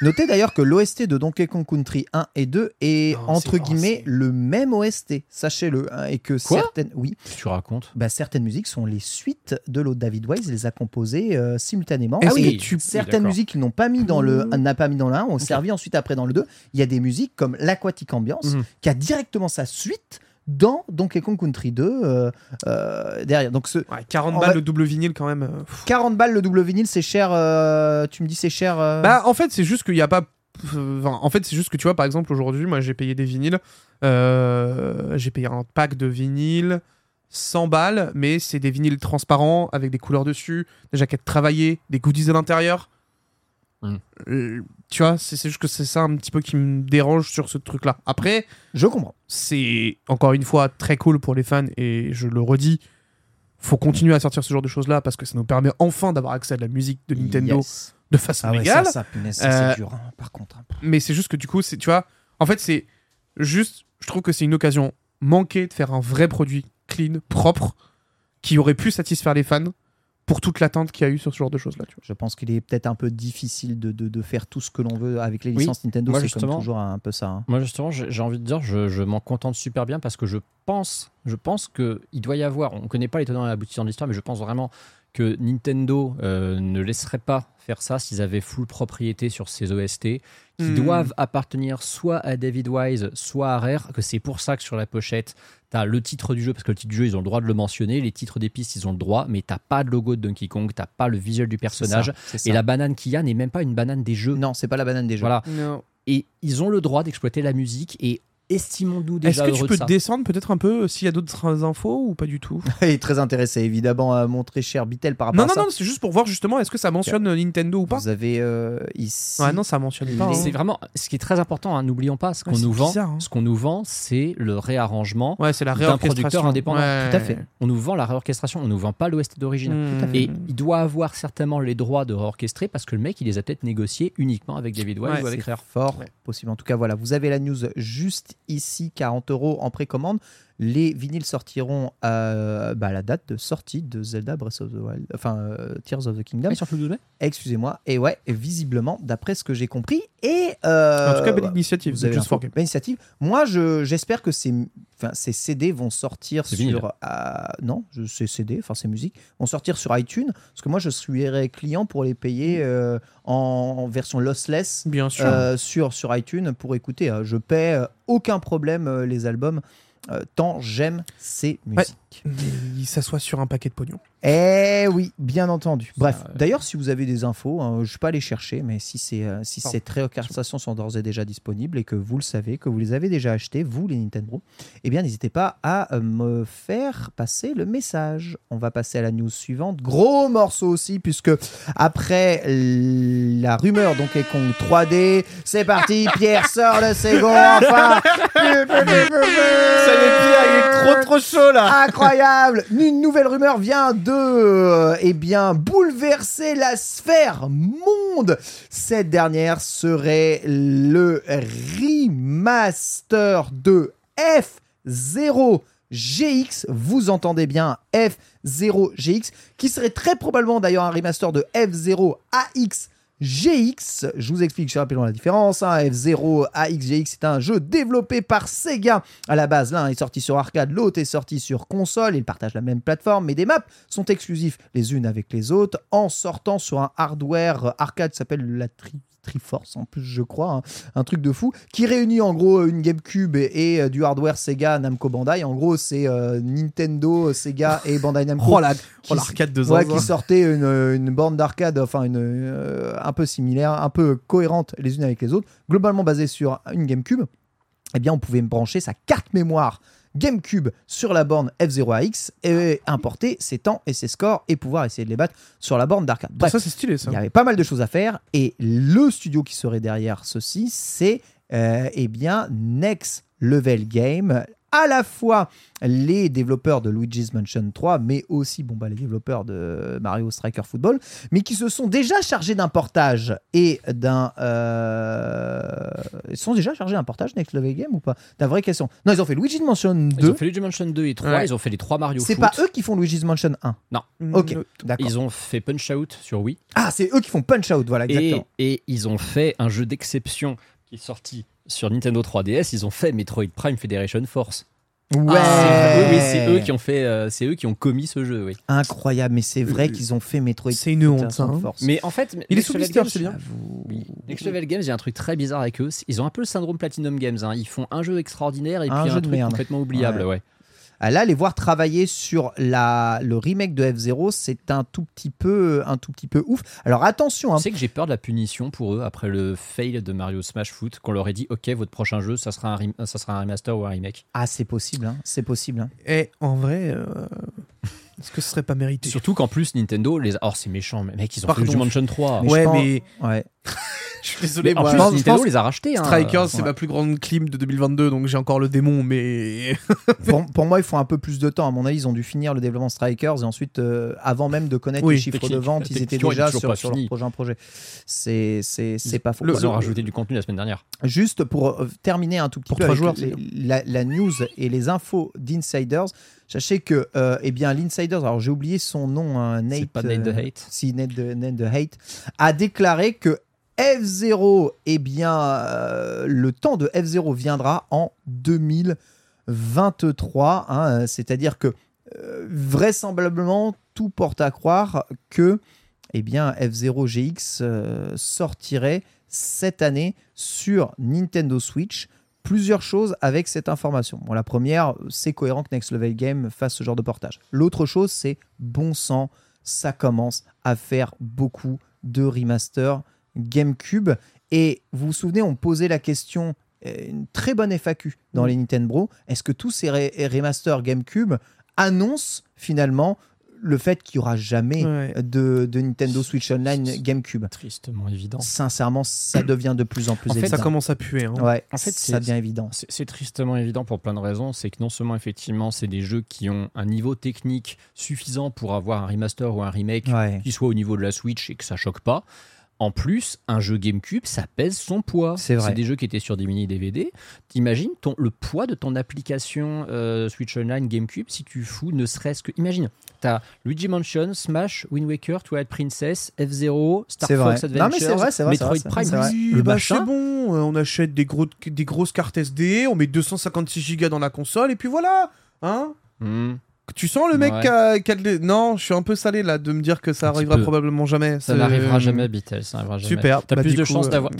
Notez d'ailleurs que l'OST de Donkey Kong Country 1 et 2 est Non, entre guillemets le même OST, sachez-le, hein, et que Quoi certaines, oui, tu racontes bah, certaines musiques sont les suites de l'autre David Wise, les a composées euh, simultanément. Que oui, tu- certaines musiques qu'ils n'ont pas mis dans le, Mmh. n'a pas mis dans l'un, ont servi ensuite après dans le 2. Il y a des musiques comme l'Aquatic Ambiance Mhm. qui a directement sa suite dans Donkey Kong Country 2 euh, euh, derrière. Donc ce Ouais, 40 En balles vrai- le double vinyle quand même. euh, pff. 40 balles le double vinyle, c'est cher. euh, tu me dis c'est cher. euh, Bah, en fait, c'est juste qu'il n'y a pas enfin, en fait, c'est juste que tu vois, par exemple, aujourd'hui, moi, j'ai payé des vinyles. euh, j'ai payé un pack de vinyles 100 balles, mais c'est des vinyles transparents avec des couleurs dessus, des jaquettes travaillées, des goodies à l'intérieur. Mm. Tu vois, c'est juste que c'est ça un petit peu qui me dérange sur ce truc-là. Après, Je comprends. c'est encore une fois très cool pour les fans et je le redis, faut continuer à sortir ce genre de choses-là parce que ça nous permet enfin d'avoir accès à de la musique de Nintendo Yes. de façon Ah ouais, légale. ça, ça, punaise, ça, Euh, c'est dur, hein, par contre. hein. Mais c'est juste que du coup, c'est, tu vois, en fait, c'est juste, je trouve que c'est une occasion manquée de faire un vrai produit clean, propre, qui aurait pu satisfaire les fans pour toute l'attente qu'il y a eu sur ce genre de choses-là. Tu vois. Je pense qu'il est peut-être un peu difficile de, de- de faire tout ce que l'on veut avec les Oui. licences Nintendo. Moi, c'est comme justement- toujours un peu ça. hein. Moi justement, j'ai envie de dire, je, je m'en contente super bien parce que je pense, je pense que il doit y avoir, on ne connaît pas les tenants et aboutissants de l'histoire, mais je pense vraiment que Nintendo euh, ne laisserait pas faire ça s'ils avaient full propriété sur ces OST, qui Hmm. doivent appartenir soit à David Wise, soit à Rare, que c'est pour ça que sur la pochette, tu as le titre du jeu, parce que le titre du jeu, ils ont le droit de le mentionner, les titres des pistes, ils ont le droit, mais t'as pas de logo de Donkey Kong, t'as pas le visuel du personnage, ça, c'est ça. et la banane qu'il y a n'est même pas une banane des jeux. Non, c'est pas la banane des jeux. Voilà. Et ils ont le droit d'exploiter la musique et estimons-nous Est-ce déjà que heureux tu de peux ça. descendre peut-être un peu euh, s'il y a d'autres infos ou pas du tout? *laughs* Il est très intéressé, évidemment, à mon très cher Bitel par rapport Non, à non, ça. non, c'est juste pour voir justement est-ce que ça mentionne euh, Nintendo ou pas? Vous avez euh, ici. Ouais, non, ça mentionne pas. hein. C'est vraiment ce qui est très important. hein, N'oublions pas ce qu'on Ouais, nous vend. bizarre, hein. Ce qu'on nous vend, c'est le réarrangement. Ouais, c'est la d'un réorchestration. producteur indépendant. Ouais. Tout à fait. On nous vend la réorchestration. On nous vend pas l'OST d'origine. Mmh. Tout à fait. Et il doit avoir certainement les droits de réorchestrer parce que le mec, il les a peut-être négociés uniquement avec David Wise Ouais, ou avec Rare. fort Ouais. possible. En tout cas, voilà, vous avez la news juste ici, 40 euros en précommande. Les vinyles sortiront euh, bah, à la date de sortie de Zelda Breath of the Wild, enfin euh, Tears of the Kingdom. Ah, sur le 12 mai? Excusez-moi. Et ouais, visiblement, d'après ce que j'ai compris. Et euh, En tout cas, belle bah, initiative. vous avez Just. Belle initiative. Moi, je, j'espère que ces, enfin, ces CD vont sortir sur. euh, non, c'est CD, enfin, c'est musique. Vont sortir sur iTunes. Parce que moi, je serais client pour les payer euh, en, en version lossless. Bien sûr. euh, sur, sur iTunes pour écouter. Euh, Je paie euh, aucun problème euh, les albums, euh, tant j'aime ces musiques. Il s'assoit sur un paquet de pognon. Eh oui, bien entendu. Bref, euh, d'ailleurs, si vous avez des infos, hein, je ne vais pas les chercher, mais si, c'est, euh, si Pardon. ces sont d'ores et déjà disponibles et que vous le savez, que vous les avez déjà achetées, vous les Nintendo, eh bien, n'hésitez pas à euh, me faire passer le message. On va passer à la news suivante. Gros morceau aussi, puisque après la rumeur Donkey Kong 3D, c'est parti, Pierre sort le second, enfin Ça y est, Pierre, il est trop trop chaud là Incroyable Une nouvelle rumeur vient de euh, eh bien, bouleverser la sphère monde. Cette dernière serait le remaster de F0 GX, vous entendez bien F0 GX, qui serait très probablement d'ailleurs un remaster de F0 AX GX, je vous explique rapidement la différence. hein. F0 AXGX, c'est un jeu développé par Sega. À la base, l'un est sorti sur arcade, l'autre est sorti sur console. Ils partagent la même plateforme, mais des maps sont exclusifs les unes avec les autres en sortant sur un hardware arcade qui s'appelle la Tri- Triforce, en plus, je crois. hein. Un truc de fou qui réunit en gros une GameCube et, et, euh, du hardware Sega Namco Bandai. En gros, c'est euh, Nintendo, Sega et Bandai *laughs* Namco Oh la- qui oh, l'arcade de Ouais, qui sortait une, une borne d'arcade, enfin une euh, un peu similaire, un peu cohérente les unes avec les autres, globalement basée sur une GameCube. Eh bien, on pouvait brancher sa carte mémoire GameCube sur la borne F0AX et importer ses temps et ses scores et pouvoir essayer de les battre sur la borne d'arcade. Bref, ça c'est stylé ça. il y avait pas mal de choses à faire et le studio qui serait derrière ceci, c'est euh, eh bien Next Level Game. À la fois les développeurs de Luigi's Mansion 3, mais aussi bon, bah, les développeurs de Mario Striker Football, mais qui se sont déjà chargés d'un portage et d'un. euh, Ils sont déjà chargés d'un portage Next Level Game ou pas? La vraie question. Non, ils ont fait Luigi's Mansion Ils 2. ont fait Luigi Mansion 2 et 3, Ouais. ils ont fait les 3 Mario C'est pas eux qui font Luigi's Mansion 1. Ok, Mm, d'accord. Ils ont fait Punch Out sur Wii. Ah, c'est eux qui font Punch Out, voilà, Et, exactement. et ils ont fait un jeu d'exception qui est sorti sur Nintendo 3DS. Ils ont fait Metroid Prime Federation Force. Ouais. C'est- oui, oui, c'est eux qui ont fait, euh, c'est eux qui ont commis ce jeu, oui. Incroyable, mais c'est vrai qu'ils ont fait Metroid. C'est une honte. Federation hein. Force. Mais en fait, Il est sous blister, c'est bien. Oui. Next Level Games, il y a un truc très bizarre avec eux. Ils ont un peu le syndrome Platinum Games. hein. Ils font un jeu extraordinaire et Un puis jeu un truc merde. complètement oubliable. Ouais. Ah, Là, les voir travailler sur la, le remake de F0, c'est un tout petit peu, un tout petit peu ouf. Alors attention, hein, Tu sais que j'ai peur de la punition pour eux après le fail de Mario Smash Foot, qu'on leur ait dit Ok, votre prochain jeu, ça sera un, rem- ça sera un remaster ou un remake. ah c'est possible, hein, c'est possible. hein. Et en vrai, euh, est-ce que ce serait pas mérité Surtout qu'en plus, Nintendo, les... oh, c'est méchant, mais mec, ils ont Pardon, fait du Mansion 3. Mais je Ouais, pense- mais Ouais. *laughs* je suis désolé, en moi. plus, je pense- Nintendo je les a rachetés. hein. Strikers, c'est ouais. ma plus grande clim de 2022, donc j'ai encore le démon, mais. *laughs* pour, pour moi, il faut un peu plus de temps. À mon avis, ils ont dû finir le développement Strikers et ensuite, euh, avant même de connaître Oui, les chiffres de vente, ils étaient déjà sur, sur leur prochain projet. C'est c'est c'est pas faux. le- Ils ont rajouté du contenu la semaine dernière. Juste pour euh, terminer un tout petit Pour peu trois avec joueurs, les- c'est la, la news et les infos d'Insiders, sachez que euh, eh bien l'Insiders, alors j'ai oublié son nom, hein, Nate, C'est pas Nate the euh, Hate. si Nate the, Nate the Hate, a déclaré que F0, eh bien euh, le temps de F0 viendra en 2023, hein, c'est-à-dire que euh, vraisemblablement tout porte à croire que eh bien F0 GX euh, sortirait cette année sur Nintendo Switch. Plusieurs choses avec cette information. Bon, la première, c'est cohérent que Next Level Game fasse ce genre de portage. L'autre chose, c'est bon sang, ça commence à faire beaucoup de remasters GameCube. Et vous vous souvenez, on posait la question, euh, une très bonne FAQ dans les Nintendo est-ce que tous ces remasters GameCube annoncent finalement le fait qu'il n'y aura jamais Ouais. de, de Nintendo Switch Online GameCube Tristement évident. Sincèrement, ça devient de plus en plus En fait, évident. Ça commence à puer. Hein. Ouais, En fait, ça c'est- devient évident. C'est c'est tristement évident pour plein de raisons. C'est que non seulement, effectivement, c'est des jeux qui ont un niveau technique suffisant pour avoir un remaster ou un remake Ouais. qui soit au niveau de la Switch et que ça choque pas. En plus, un jeu GameCube, ça pèse son poids. C'est vrai. des jeux qui étaient sur des mini DVD. T'imagines ton, le poids de ton application euh, Switch Online GameCube si tu fous ne serait-ce que. Imagine, t'as Luigi Mansion, Smash, Wind Waker, Twilight Princess, F-Zero, Star C'est Fox vrai. Non, Adventures, mais c'est vrai, c'est vrai, Metroid c'est vrai, Prime. c'est vrai. Oui, Le bah, machin. c'est bon, euh, on achète des, gros, des grosses cartes SD, on met 256 Go dans la console, et puis voilà Hein Hmm. Tu sens le mec Ouais. qui a, de Non, je suis un peu salé là de me dire que ça Un arrivera probablement jamais. Ça n'arrivera jamais, Beatle, ça n'arrivera jamais. Super. T'as Bah, plus, euh,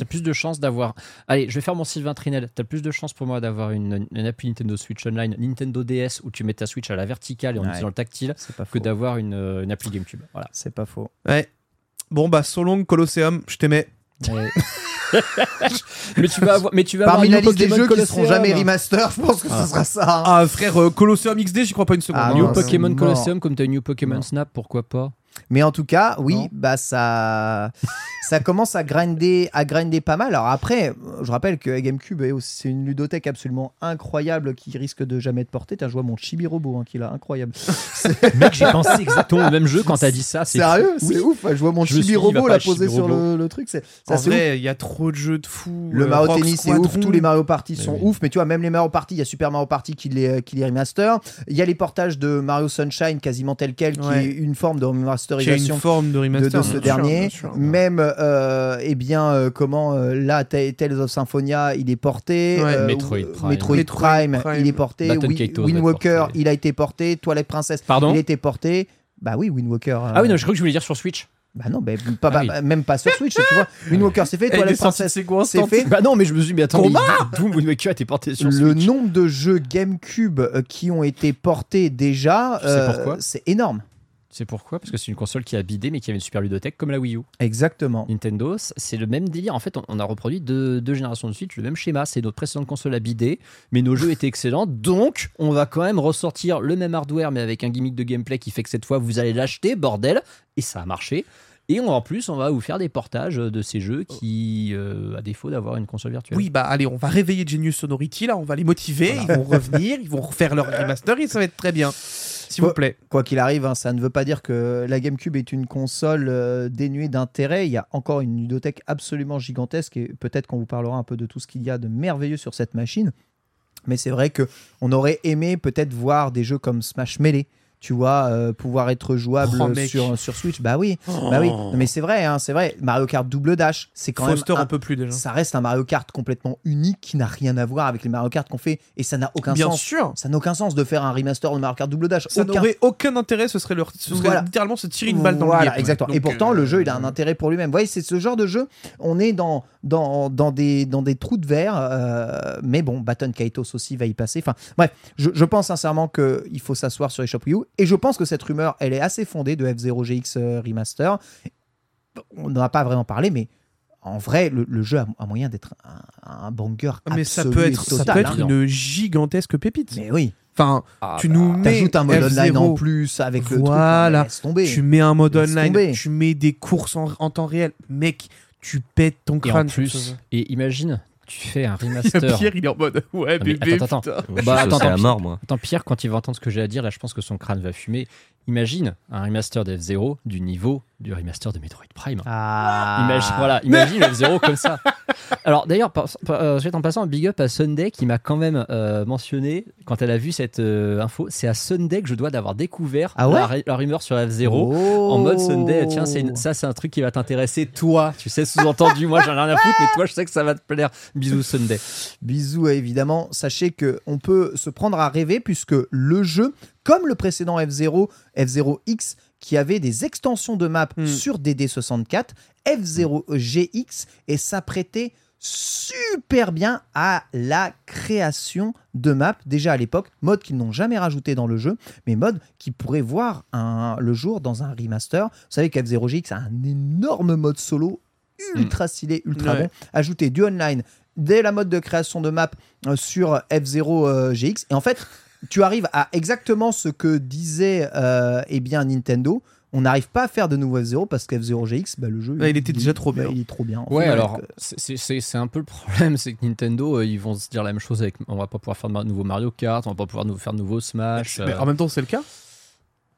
plus de chances d'avoir. Allez, je vais faire mon Sylvain Trinel. T'as plus de chances pour moi d'avoir une, une appli Nintendo Switch Online, Nintendo DS où tu mets ta Switch à la verticale et en Ouais. utilisant le tactile pas que d'avoir une, euh, une appli GameCube. Voilà. C'est pas faux. Ouais. Bon, bah, So Long Colosseum, je t'aimais. *laughs* mais tu vas avoir. Mais tu vas Parmi avoir la New liste des jeux qui seront Colosseum. jamais remaster, je pense que Ah. ce sera ça. hein. Ah, frère, euh, Colosseum XD, j'y crois pas une seconde. Ah, hein. New non, Pokémon. Colosseum, comme t'as New Pokémon Non. Snap, pourquoi pas Mais en tout cas, oui, Non. bah ça, ça *laughs* commence à grinder, à grinder pas mal. Alors après, je rappelle que GameCube c'est une ludothèque absolument incroyable qui risque de jamais être portée. T'as joué à mon Chibi Robo, hein, qui est là, incroyable. *laughs* Mec, j'ai pensé exactement au même jeu quand t'as dit ça. c'est Sérieux, fou. c'est Oui. ouf. Je vois mon Je Chibi dit, il va Robo pas là posé sur le, le truc. C'est En ça, c'est ouf. vrai, il y a trop de jeux de fous. Le euh, Mario Rock Tennis c'est ouf, tous les Mario Party Mais sont oui. ouf, mais tu vois, même les Mario Party, il y a Super Mario Party qui les, qui les remaster. Il y a les portages de Mario Sunshine quasiment tel quel, qui Ouais. est une forme de a remasterisation une forme de de, remaster. de ce bien sûr, dernier. bien sûr. Même, euh, eh bien, euh, comment euh, là, Ta- Tales of Symphonia, il est porté. Ouais. euh, Metroid ou- Prime. Metroid, Metroid Prime, Prime. il est porté. Wi- Wind Walker, porté. il a été porté. Twilight Princess, Pardon il a été porté. Bah oui, Wind Walker. euh, Ah oui, non, je crois que je voulais dire sur Switch. Bah non, bah, pas, Ah oui. bah, même pas sur Switch, tu vois. *laughs* Wind Walker, c'est fait. Eh, il est Twilight sorti de Princess, séquence c'est fait. Bah non, mais je me suis dit, mais attends, Combat mais Waker a été porté sur Le Switch. nombre de jeux GameCube qui ont été portés déjà, euh, c'est énorme. C'est pourquoi Parce que c'est une console qui a bidé, mais qui avait une super ludothèque comme la Wii U. Exactement. Nintendo, c'est le même délire. En fait, on, on a reproduit deux, deux générations de Switch, le même schéma. C'est notre précédente console a bidé, mais nos jeux étaient excellents. Donc, on va quand même ressortir le même hardware, mais avec un gimmick de gameplay qui fait que cette fois, vous allez l'acheter, bordel. Et ça a marché. Et en plus, on va vous faire des portages de ces jeux qui, euh, à défaut d'avoir une console virtuelle. Oui, bah allez, on va réveiller Genius Sonority, là, on va les motiver, ils vont revenir, ils vont refaire leur remaster et ça va être très bien. S'il vous plaît. Quoi qu'il arrive, hein, ça ne veut pas dire que la GameCube est une console euh, dénuée d'intérêt. Il y a encore une ludothèque absolument gigantesque et peut-être qu'on vous parlera un peu de tout ce qu'il y a de merveilleux sur cette machine. Mais c'est vrai que on aurait aimé peut-être voir des jeux comme Smash Melee, tu vois, euh, pouvoir être jouable Oh, sur, sur Switch. Bah oui, bah oui. Oh. Mais c'est vrai, hein, c'est vrai. Mario Kart Double Dash, c'est quand Foster même. un un- peu plus déjà. ça reste un Mario Kart complètement unique qui n'a rien à voir avec les Mario Kart qu'on fait et ça n'a aucun Bien sens. sûr. Ça n'a aucun sens de faire un remaster de Mario Kart Double Dash. Ça Aucun. n'aurait aucun intérêt, ce serait, leur, ce serait Voilà. littéralement se tirer une balle dans Voilà, le pied. exactement. et pourtant, euh, le jeu, il a un intérêt pour lui-même. Vous voyez, c'est ce genre de jeu. On est dans, dans, dans, des, dans des trous de verre. euh, mais bon, Baton Kaitos aussi va y passer. Enfin, bref, je, je pense sincèrement qu'il faut s'asseoir sur les Shop Wii U. Et je pense que cette rumeur, elle est assez fondée de F0 GX euh, Remaster. On n'en a pas vraiment parlé, mais en vrai, le, le jeu a, a moyen d'être un, un banger. Ah, Mais ça peut et être, ça peut être hein. une gigantesque pépite. Mais oui, Enfin, Ah, tu bah, nous mets un mode online en F0, plus avec le truc. Tomber. Tu mets un mode Laisse online, tomber. tu mets des courses en, en temps réel. Mec, tu pètes ton Et en crâne. sur ce plus, et imagine, tu fais un *laughs* remaster. Pierre, il est en mode Ouais, Non, bébé. attends, putain. Bah, attends, attends. mort, moi. Tant Pierre, quand il va entendre ce que j'ai à dire, là, je pense que son crâne va fumer. Imagine un remaster de F0 du niveau du remaster de Metroid Prime. Ah. Imagine, voilà, imagine F0 comme ça. *laughs* Alors d'ailleurs, par- euh, juste en passant, big up à Sunday qui m'a quand même euh, mentionné quand elle a vu cette euh, info. C'est à Sunday que je dois d'avoir découvert Ah ouais la, ru- la rumeur sur F0. Oh. En mode Sunday, tiens, une- ça c'est un truc qui va t'intéresser, toi. Tu sais, sous-entendu, moi j'en ai rien à foutre, mais toi je sais que ça va te plaire. Bisous Sunday. Bisous évidemment. Sachez que on peut se prendre à rêver puisque le jeu, comme le précédent F0, F0X, qui avait des extensions de map Hmm. sur DD64, F0GX et s'apprêtait super bien à la création de maps déjà à l'époque, mode qu'ils n'ont jamais rajouté dans le jeu, mais mode qui pourrait voir un- le jour dans un remaster. Vous savez qu'F0GX a un énorme mode solo ultra stylé, ultra Ouais. bon. Ajouter du online dès la mode de création de map euh, sur F0GX. Et en fait, tu arrives à exactement ce que disait euh, eh bien Nintendo. On n'arrive pas à faire de nouveau F0 parce qu'F0GX, bah, le jeu. Il était déjà trop bah, bien. il est trop bien. Ouais, alors c'est- c'est c'est- c'est un peu le problème, c'est que Nintendo, euh, ils vont se dire la même chose avec. On va pas pouvoir faire de nouveau Mario Kart, on va pas pouvoir nous faire de nouveaux Smash. Mais euh, en même temps, c'est le cas.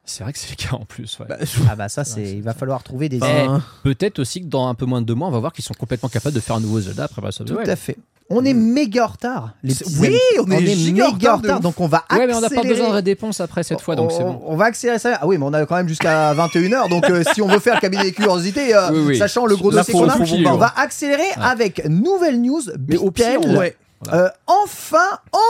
C'est vrai que c'est le cas en plus. ouais. Bah, Ah bah ça, c'est. Il va falloir trouver des. Enfin, Peut-être aussi que dans un peu moins de deux mois, on va voir qu'ils sont complètement capables de faire un nouveau Zelda après Breath of the Tout à fait. On est méga en retard. Les C'est- petits oui, amis. on est giga en retard de donc on va Ouais, mais on n'a pas accélérer. besoin de réponse après cette fois, donc c'est on, bon. on va accélérer ça. Ah oui, mais on a quand même jusqu'à *laughs* 21h. Donc euh, si on veut faire le cabinet des curiosités, euh, Oui, oui. sachant le gros dossier qu'on a, on va accélérer avec nouvelle news. Mais au pire, ouais. Euh, enfin,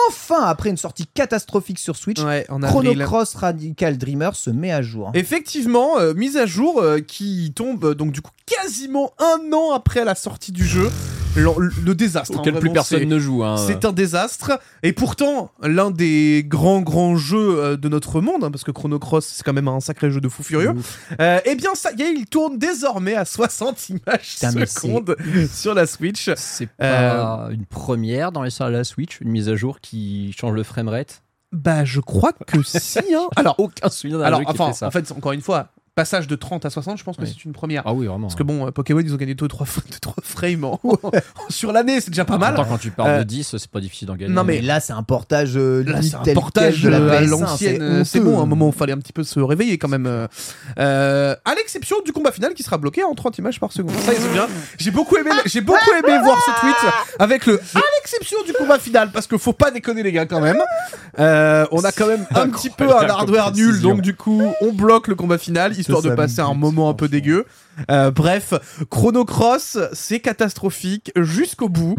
enfin, après une sortie catastrophique sur Switch, Ouais, Chrono. Cross Radical Dreamer se met à jour. Effectivement, euh, mise à jour euh, qui tombe donc du coup quasiment un an après la sortie du jeu. Le, désastre. hein, Auquel plus vraiment, personne c'est- ne joue. hein. C'est un désastre. Et pourtant, l'un des grands, grands jeux euh, de notre monde, hein, parce que Chrono Cross, c'est quand même un sacré jeu de fou furieux, euh, eh bien, ça y est, il tourne désormais à 60 images Putain, secondes sur la Switch. C'est Euh, pas une première dans les salles à la Switch, une mise à jour qui change le framerate? Bah, je crois que *laughs* si. Hein. Alors, Aucun souvenir d'un jeu qui enfin, fait ça. en fait, encore une fois, passage de 30 à 60, je pense que Oui. c'est une première. ah oui, vraiment. Parce que bon, euh, Pokémon, ils ont gagné 2-3 frames *laughs* en- sur l'année, c'est déjà pas mal. Attends, quand tu parles Euh, de 10, c'est pas difficile d'en gagner. non, mais là, c'est un portage euh, Là, c'est un portage de la euh, à PS1, l'ancienne. euh, C'est honteux. bon, un moment où il fallait un petit peu se réveiller quand même. euh. Euh, à l'exception du combat final qui sera bloqué en 30 images par seconde. Ça, c'est bien. J'ai beaucoup aimé, j'ai beaucoup aimé voir ce tweet avec le à l'exception du combat final parce que faut pas déconner les gars quand même. Euh, on a quand même un petit peu un hardware nul, donc du coup on bloque le combat final histoire de passer un moment un peu dégueu. Euh, bref, Chrono Cross, c'est catastrophique jusqu'au bout.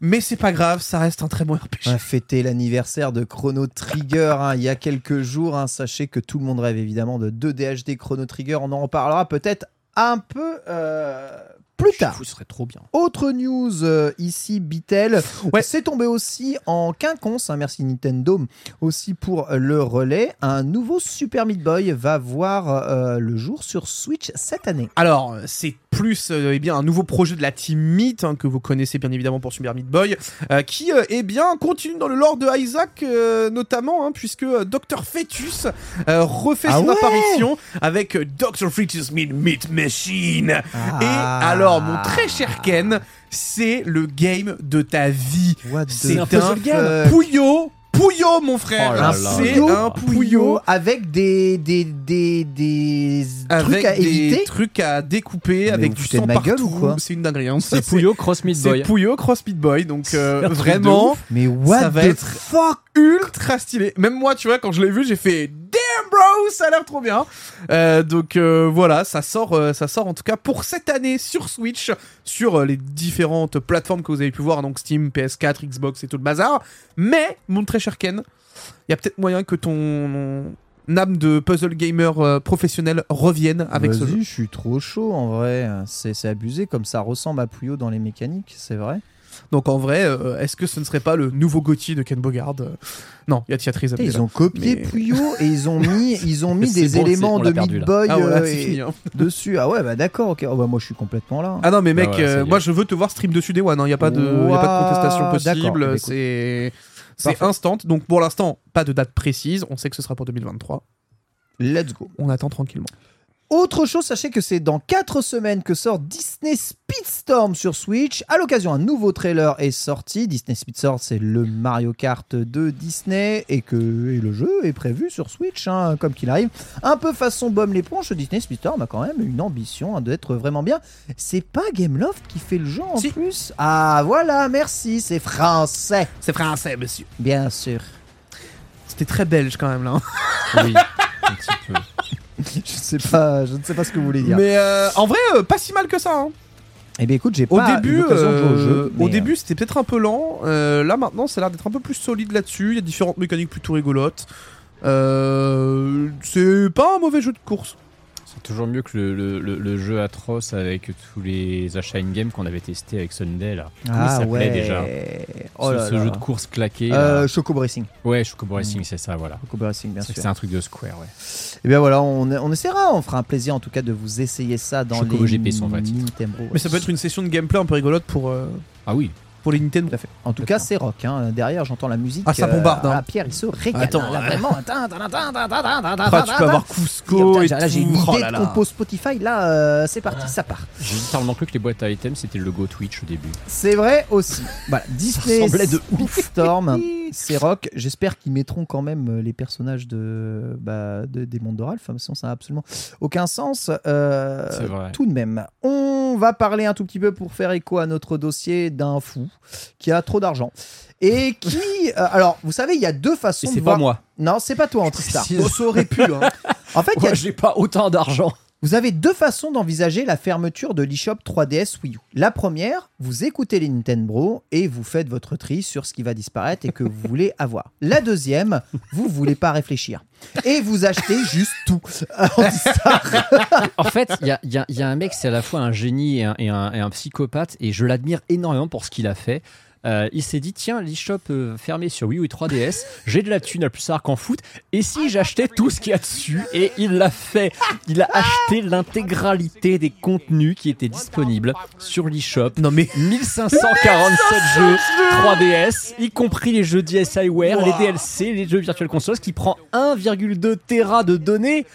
Mais c'est pas grave, ça reste un très bon RPG. On a fêté l'anniversaire de Chrono Trigger hein, il y a quelques jours. hein. Sachez que tout le monde rêve évidemment de 2 DHD Chrono Trigger. On en reparlera peut-être un peu euh, plus tard. ce serait trop bien. Autre news euh, ici, Bitel. Ouais. C'est tombé aussi en quinconce. hein, merci Nintendo aussi pour le relais. Un nouveau Super Meat Boy va voir euh, le jour sur Switch cette année. Alors, c'est plus euh, eh bien un nouveau projet de la team Meat hein, que vous connaissez bien évidemment pour Super Meat Boy, euh, qui eh bien continue dans le lore de Isaac notamment, hein, puisque Dr Fetus refait Ah son ouais apparition avec Dr Fetus Meat Meat Machine. Ah. Et alors, mon très cher Ken, c'est le game de ta vie. C'est un fuck game. Pouillot, Pouillot, mon frère. Oh là Un là. c'est Puyo, un Pouillot. avec des, des, des, des Avec trucs à des éviter. trucs à découper, Mais avec du sang ma gueule partout. ou quoi C'est une dinguerie. hein. C'est Puyo Cross Meat C'est Boy. Puyo Cross Meat Boy, donc euh, C'est vraiment Mais what Ça va the être- fuck? ultra stylé. Même moi, tu vois, quand je l'ai vu, j'ai fait damn bro, ça a l'air trop bien. Euh, donc euh, voilà, ça sort, euh, ça sort en tout cas pour cette année sur Switch, sur euh, les différentes plateformes que vous avez pu voir, donc Steam, PS4, Xbox et tout le bazar. Mais mon très cher Ken, il y a peut-être moyen que ton âme de puzzle gamer euh, professionnel revienne avec ce Vas-y, jeu. je suis trop chaud en vrai. C'est c'est abusé comme ça ressemble à Puyo dans les mécaniques, c'est vrai. Donc en vrai, euh, est-ce que ce ne serait pas le nouveau Gotti de Ken Bogard Euh, Non, il y a. Putain, Ils ont copié Mais- Puyo et ils ont mis, *laughs* ils ont mis des bon, éléments de Meat. Boy Ah voilà, euh, fini. hein. *laughs* dessus. Ah ouais, bah d'accord, ok. Oh, bah, moi je suis complètement là. Ah non mais mec, Ah ouais, euh, y est. moi je veux te voir stream dessus des One, il n'y a, pas de- y a pas de contestation possible, Écoute. c'est c'est instant. Donc pour l'instant, pas de date précise, on sait que ce sera pour 2023. Let's go. On attend tranquillement. Autre chose, sachez que c'est dans 4 semaines que sort Disney Speedstorm sur Switch. À l'occasion, un nouveau trailer est sorti. Disney Speedstorm, c'est le Mario Kart de Disney et que et le jeu est prévu sur Switch, hein, comme qu'il arrive. Un peu façon bombe l'éponge, Disney Speedstorm a quand même une ambition hein, d'être vraiment bien. C'est pas Gameloft qui fait le jeu en Si. plus? Ah voilà, merci, c'est français, C'est français, monsieur. bien sûr. C'était très belge quand même là. hein. Oui, un petit peu. *laughs* *laughs* je sais pas, je ne sais pas ce que vous voulez dire. Mais euh, en vrai, euh, pas si mal que ça. hein. Eh bien écoute, j'ai Au pas eu début, l'occasion de jouer au euh, au début c'était peut-être un peu lent. Euh, là maintenant, ça a l'air d'être un peu plus solide là-dessus. Il y a différentes mécaniques plutôt rigolotes. Euh, c'est pas un mauvais jeu de course. C'est toujours mieux que le, le- le- le jeu atroce avec tous les achats in-game qu'on avait testé avec Sunday là. Comment Ah il s'appelait ouais. déjà Oh ce là ce là. jeu de course claqué. Euh, Chocobo Racing. Ouais, Chocobo Racing, c'est ça, voilà. Chocobo Racing, bien C'est sûr. c'est un truc de Square, ouais. Et bien voilà, on, on essaiera, on fera un plaisir en tout cas de vous essayer ça dans Chocobo les GP, son vrai titre. Nintendo. Mais ça peut être une session de gameplay un peu rigolote pour, euh, Ah oui. Pour les Nintendo. Tout à fait. En tout cas, c'est rock. hein. Derrière, j'entends la musique. Ah, ça bombarde, hein. ah, Pierre, il se régale. Attends, hein, là, vraiment. Après, tu peux avoir Cusco et là, j'ai une idée Oh de compo Spotify. Là, euh, c'est parti, ça part. J'ai littéralement cru que les boîtes à items c'était le logo Twitch au début. C'est vrai aussi. *laughs* Voilà, Disney ressemblait de Speedstorm, *laughs* c'est rock. J'espère qu'ils mettront quand même euh, les personnages de, bah, de- des mondes de Ralph. Sinon, ça n'a absolument aucun sens. Euh, C'est vrai. Tout de même, on va parler un tout petit peu pour faire écho à notre dossier d'un fou qui a trop d'argent. Et qui. euh, alors, vous savez, il y a deux façons Et de c'est voir- pas moi. Non, c'est pas toi. Bon, ça aurait pu. hein. En fait, il y a Moi, j'ai pas autant d'argent. Vous avez deux façons d'envisager la fermeture de l'eShop 3DS Wii U. La première, vous écoutez les Nintendo et vous faites votre tri sur ce qui va disparaître et que vous voulez avoir. La deuxième, vous voulez pas réfléchir. Et vous achetez juste tout. *laughs* En fait, il y a, un mec, c'est à la fois un génie et un psychopathe, et je l'admire énormément pour ce qu'il a fait. Euh, il s'est dit tiens l'eShop euh, fermé sur Wii U et 3DS j'ai de la thune à plus tard qu'en foot et si j'achetais tout ce qu'il y a dessus et il l'a fait il a acheté l'intégralité des contenus qui étaient disponibles sur l'eShop Non mais 1547 jeux 3DS, y compris les jeux DSiWare, les DLC, les jeux Virtual Console, ce qui prend 1,2 Tera de données.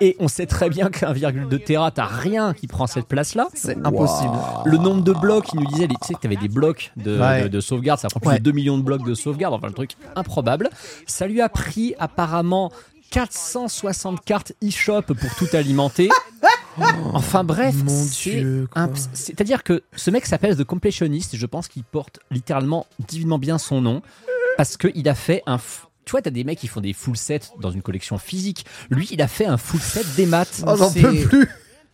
Et on sait très bien qu'un 1,2 Tera, t'as rien qui prend cette place-là. C'est impossible. Le nombre de blocs, il nous disait, tu sais que t'avais des blocs de, Ouais. de- de sauvegarde, ça prend plus Ouais. de 2 millions de blocs de sauvegarde, enfin le truc improbable. Ça lui a pris apparemment 460 cartes eShop pour tout alimenter. *laughs* Enfin bref, un- c'est-à-dire que ce mec s'appelle The Completionist, et je pense qu'il porte littéralement divinement bien son nom, parce qu'il a fait un... Tu vois, t'as des mecs qui font des full sets dans une collection physique. Lui, il a fait un full set des maths. Oh, j'en C'est- peux plus.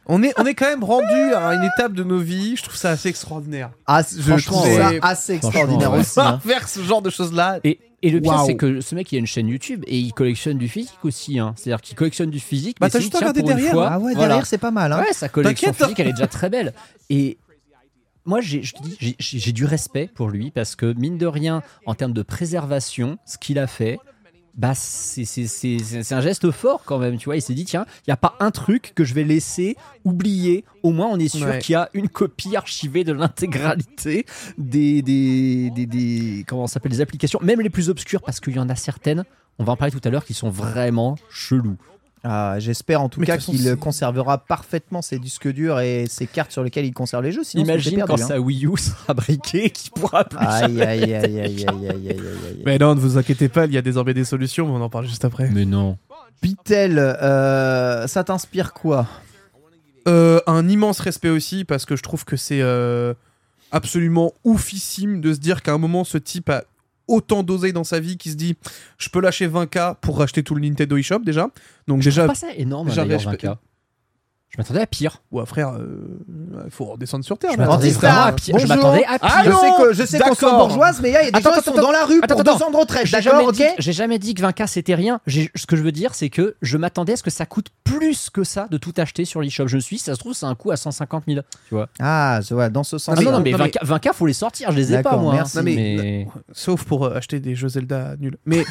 On est, on est quand même rendu à une étape de nos vies. Je trouve ça assez extraordinaire. Ah, je Franchement, trouve ça ouais. assez Franchement, extraordinaire ouais. aussi. hein. *laughs* Faire ce genre de choses-là. Et, et le pire, Waouh. c'est que ce mec, il a une chaîne YouTube et il collectionne du physique aussi. hein. C'est-à-dire qu'il collectionne du physique. Bah, mais t'as c'est juste à tiens, regarder pour une derrière, fois, Ah ouais, voilà. derrière, c'est pas mal. hein. Ouais, sa collection T'inquiète. physique, elle est déjà très belle. Et moi, j'ai je te dis, j'ai- j'ai j'ai du respect pour lui parce que, mine de rien, en termes de préservation, ce qu'il a fait, bah, c'est un geste fort quand même. Tu vois, il s'est dit, tiens, il n'y a pas un truc que je vais laisser oublier. Au moins, on est sûr Ouais. qu'il y a une copie archivée de l'intégralité des, des, des, des- comment s'appelle, des applications, même les plus obscures, parce qu'il y en a certaines. On va en parler tout à l'heure qui sont vraiment chelous. Ah, J'espère en tout Mais cas qu'il conservera parfaitement ses disques durs et ses cartes sur lesquelles il conserve les jeux. Sinon, Imagine c'est quand perdu, hein. sa Wii U sera briquée, qu'il pourra plus Aïe, aïe, aïe, aïe, aïe, aïe, aïe, aïe, aïe. Mais non, ne vous inquiétez pas, il y a désormais des solutions, mais on en parle juste après. Mais non. Pitel, euh, ça t'inspire quoi? Euh, un immense respect aussi parce que je trouve que c'est euh, absolument oufissime de se dire qu'à un moment ce type a autant d'oseille dans sa vie qui se dit je peux lâcher 20k pour racheter tout le Nintendo eShop déjà. Donc Je déjà, pas ça énorme, déjà, d'ailleurs, je- 20K. Je m'attendais à pire. ouais, frère, il faut redescendre sur terre. Je m'attendais vraiment à pire. Je m'attendais à Ah pire. je sais non que je sais qu'on soit bourgeoise, mais il y a des Attends, gens qui attends, sont dans la rue attends, pour attends. deux ans de retraite. J'ai D'accord, jamais, dit, ok j'ai jamais dit que 20K c'était rien. Ce que je veux dire, c'est que je m'attendais à ce que ça coûte plus que ça de tout acheter sur l'eShop. Je me suis dit, ça se trouve, c'est un coût à 150 000. Tu vois. Ah, je vois, dans ce sens. Ah non, non, mais non, 20K, 20K, faut les sortir. Je les ai pas, moi. merci. hein. Non, mais- Mais- Sauf pour euh, acheter des jeux Zelda nuls. Mais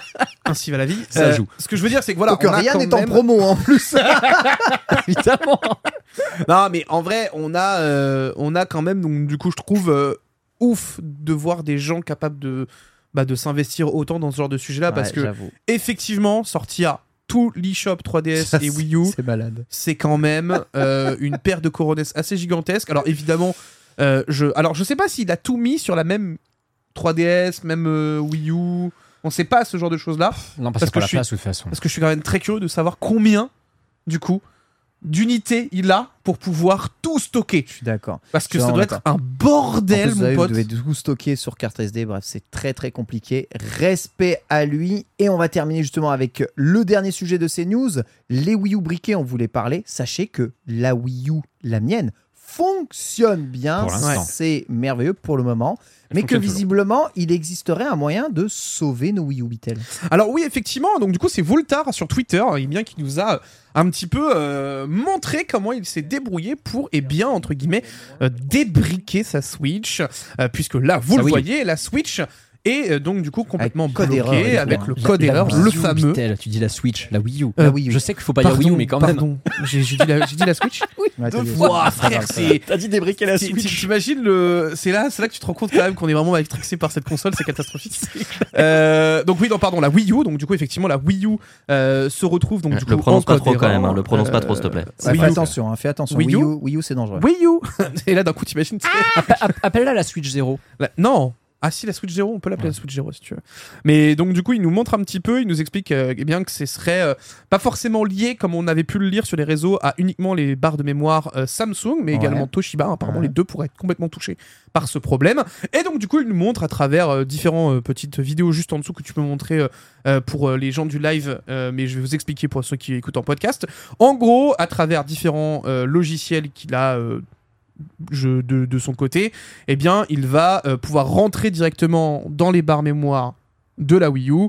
*laughs* ainsi va la vie. Euh, Ça joue. Ce que je veux dire, c'est que voilà, Donc on rien n'est en promo en plus. *laughs* *laughs* évidemment. Non, mais en vrai, on a, euh, on a quand même, donc du coup, je trouve euh, ouf de voir des gens capables de, bah, de s'investir autant dans ce genre de sujet-là, parce que effectivement, sortir tout l'eShop 3DS Ça, et Wii U, C'est malade. c'est quand même euh, une paire de coronesses assez gigantesque. Alors évidemment, euh, je, alors je sais pas s'il a tout mis sur la même 3DS, même euh, Wii U. On sait pas ce genre de choses là, Non, parce, Parce que je suis- place, de toute façon. parce que je suis quand même très curieux de savoir combien, du coup, d'unités il a pour pouvoir tout stocker. Je suis d'accord. Parce que ça doit être un bordel, plus, mon pote. Vous devez tout stocker sur carte SD. Bref, c'est très très compliqué. Respect à lui. Et on va terminer justement avec le dernier sujet de ces news. Les Wii U briqués, on voulait parler. Sachez que la Wii U, la mienne, fonctionne bien. C'est merveilleux pour le moment. Elle Mais que visiblement, il existerait un moyen de sauver nos Wii U Bitel. Alors oui, effectivement, donc du coup c'est Voltar sur Twitter, et bien qui nous a un petit peu euh, montré comment il s'est débrouillé pour, et bien entre guillemets, euh, débriquer sa Switch, euh, puisque là vous le oui. voyez, la Switch est euh, donc du coup complètement Avec erreur, avec le code la erreur, le fameux. Bitel, tu dis la Switch, la Wii U. La Wii U. Je sais qu'il faut pas dire Wii U, mais quand même. pardon, *laughs* j'ai dit, la- j'ai dit la Switch Ouais, t'as dit- Ouah, c'est pas frère, T'as dit débriquer la ti- T'imagines le. C'est là, c'est là que tu te rends compte quand même qu'on est vraiment matrixé par cette console, c'est catastrophique. *laughs* Euh, donc oui, non, pardon, la Wii U. Donc du coup, effectivement, la Wii U euh, se retrouve donc du coup le prononce pas trop quand même, hein, le prononce pas trop, s'il te plaît. Wii fais attention, hein, fais attention. Wii U. U, Wii U, c'est dangereux. Wii U. *laughs* Et là, d'un coup, t'imagines. tu sais, Appelle-la la Switch 0. la- Non. Ah si, la Switch Zero, on peut l'appeler la Switch Zero si tu veux. Mais donc du coup, il nous montre un petit peu, il nous explique euh, eh bien que ce serait euh, pas forcément lié, comme on avait pu le lire sur les réseaux, à uniquement les barres de mémoire euh, Samsung, mais Ouais. également Toshiba. Apparemment, Ouais. les deux pourraient être complètement touchés par ce problème. Et donc du coup, il nous montre à travers différentes petites vidéos juste en dessous que tu peux montrer pour les gens du live, mais je vais vous expliquer pour ceux qui écoutent en podcast. En gros, à travers différents logiciels qu'il a je- de, de son côté, eh bien, il va euh, pouvoir rentrer directement dans les barres mémoire de la Wii U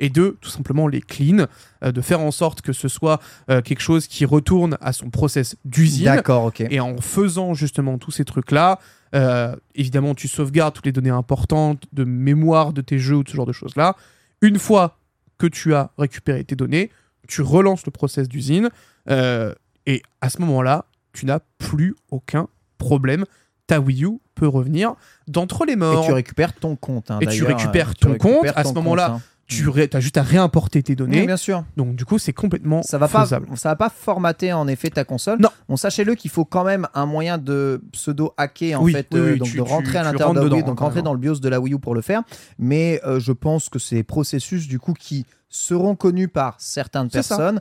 et de tout simplement les clean, euh, de faire en sorte que ce soit euh, quelque chose qui retourne à son process d'usine. D'accord, ok. Et en faisant justement tous ces trucs-là, évidemment, tu sauvegardes toutes les données importantes de mémoire de tes jeux ou de ce genre de choses-là. Une fois que tu as récupéré tes données, tu relances le process d'usine. et à ce moment-là, tu n'as plus aucun problème. Ta Wii U peut revenir d'entre les Et morts. tu récupères ton compte. hein, Et tu récupères euh, ton récupères compte. À ce moment-là, hein. Tu as juste à réimporter tes données. Oui, bien sûr. Donc du coup, c'est complètement Ça va pas, faisable. ça va pas formater en effet ta console. Non. On sachez-le qu'il faut quand même un moyen de pseudo hacker en Oui, fait, oui, euh, donc tu- de rentrer tu- à l'intérieur de la Wii, dedans, donc hein, rentrer dans le BIOS de la Wii U pour le faire. Mais euh, je pense que c'est des processus du coup qui seront connus par certaines ça.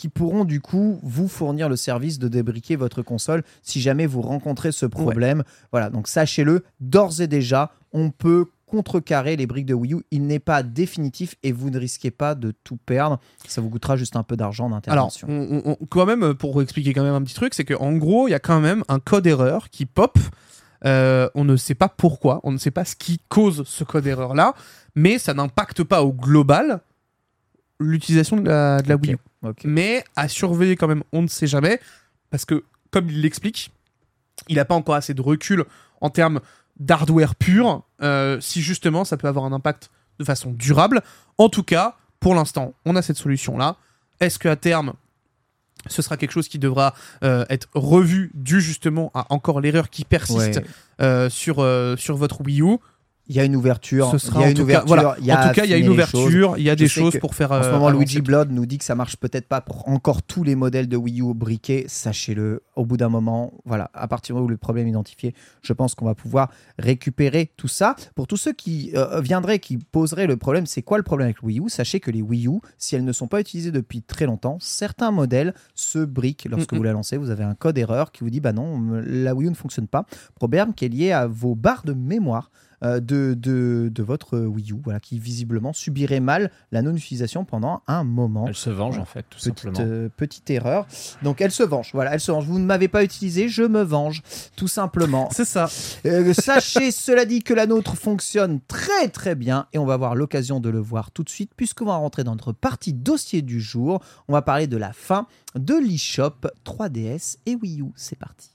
Qui pourront du coup vous fournir le service de débriquer votre console si jamais vous rencontrez ce problème. Voilà, donc sachez-le, d'ores et déjà, on peut contrecarrer les briques de Wii U. Il n'est pas définitif et vous ne risquez pas de tout perdre. Ça vous coûtera juste un peu d'argent Alors, d'intervention. on- on- on- quand même, pour expliquer quand même un petit truc, c'est qu'en gros, il y a quand même un code erreur qui pop. Euh, on ne sait pas pourquoi, on ne sait pas ce qui cause ce code erreur là, mais ça n'impacte pas au global l'utilisation de la, de la Wii U. Mais à surveiller quand même, on ne sait jamais, parce que comme il l'explique, il n'a pas encore assez de recul en termes d'hardware pur, euh, si justement ça peut avoir un impact de façon durable. En tout cas, pour l'instant, on a cette solution-là. Est-ce qu'à terme, ce sera quelque chose qui devra euh, être revu dû justement à encore l'erreur qui persiste Ouais. euh, sur, euh, sur votre Wii U? Il y a une ouverture. Ce il sura y a une cas, ouverture. voilà. il y a En tout cas, il y a une ouverture, il y a des choses pour faire. En ce euh, moment, Luigi Blood nous dit que ça marche peut-être pas pour encore tous les modèles de Wii U briqués. Sachez-le, au bout d'un moment, voilà, à partir du moment où le problème est identifié, je pense qu'on va pouvoir récupérer tout ça. Pour tous ceux qui euh, viendraient, qui poseraient le problème, c'est quoi le problème avec le Wii U? Sachez que les Wii U, si elles ne sont pas utilisées depuis très longtemps, certains modèles se briquent lorsque Mhm. vous la lancez. Vous avez un code erreur qui vous dit bah non, la Wii U ne fonctionne pas. Problème qui est lié à vos barres de mémoire. Euh, de, de, de votre Wii U, voilà, qui visiblement subirait mal la non-utilisation pendant un moment. Elle se venge en fait, tout Petite, simplement. euh, petite erreur. Donc elle se venge. Voilà, elle se venge. Vous ne m'avez pas utilisé, je me venge, tout simplement. *laughs* C'est ça. Euh, sachez, cela dit, que la nôtre fonctionne très très bien et on va avoir l'occasion de le voir tout de suite puisqu'on va rentrer dans notre partie dossier du jour. On va parler de la fin de l'eShop 3DS et Wii U. C'est parti.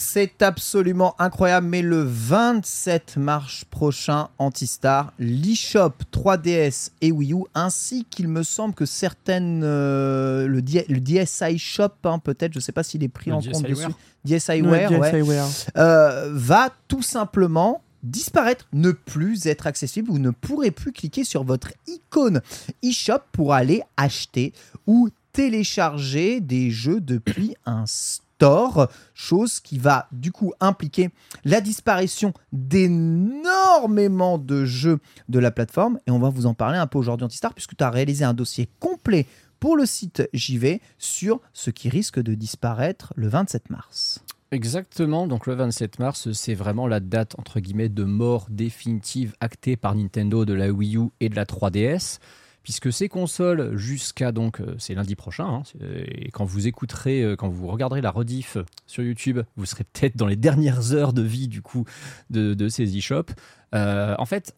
C'est absolument incroyable, mais le 27 mars prochain, Antistar, l'eShop 3DS et Wii U, ainsi qu'il me semble que certaines, euh, le, D- le DSi Shop, hein, peut-être, je ne sais pas s'il est pris Le en compte dessus, DSiWare, ouais, euh, va tout simplement disparaître, ne plus être accessible. Vous ne pourrez plus cliquer sur votre icône. eShop pour aller acheter ou télécharger des jeux depuis un store, chose qui va du coup impliquer la disparition d'énormément de jeux de la plateforme. Et on va vous en parler un peu aujourd'hui Antistar, puisque tu as réalisé un dossier complet pour le site JV sur ce qui risque de disparaître le 27 mars. Exactement, donc le 27 mars, c'est vraiment la date entre guillemets de mort définitive actée par Nintendo de la Wii U et de la 3DS, puisque ces consoles jusqu'à donc euh, c'est lundi prochain, hein, c'est- et quand vous écouterez, euh, quand vous regarderez la rediff sur YouTube, vous serez peut-être dans les dernières heures de vie du coup de, de ces e-shops. Euh, en fait,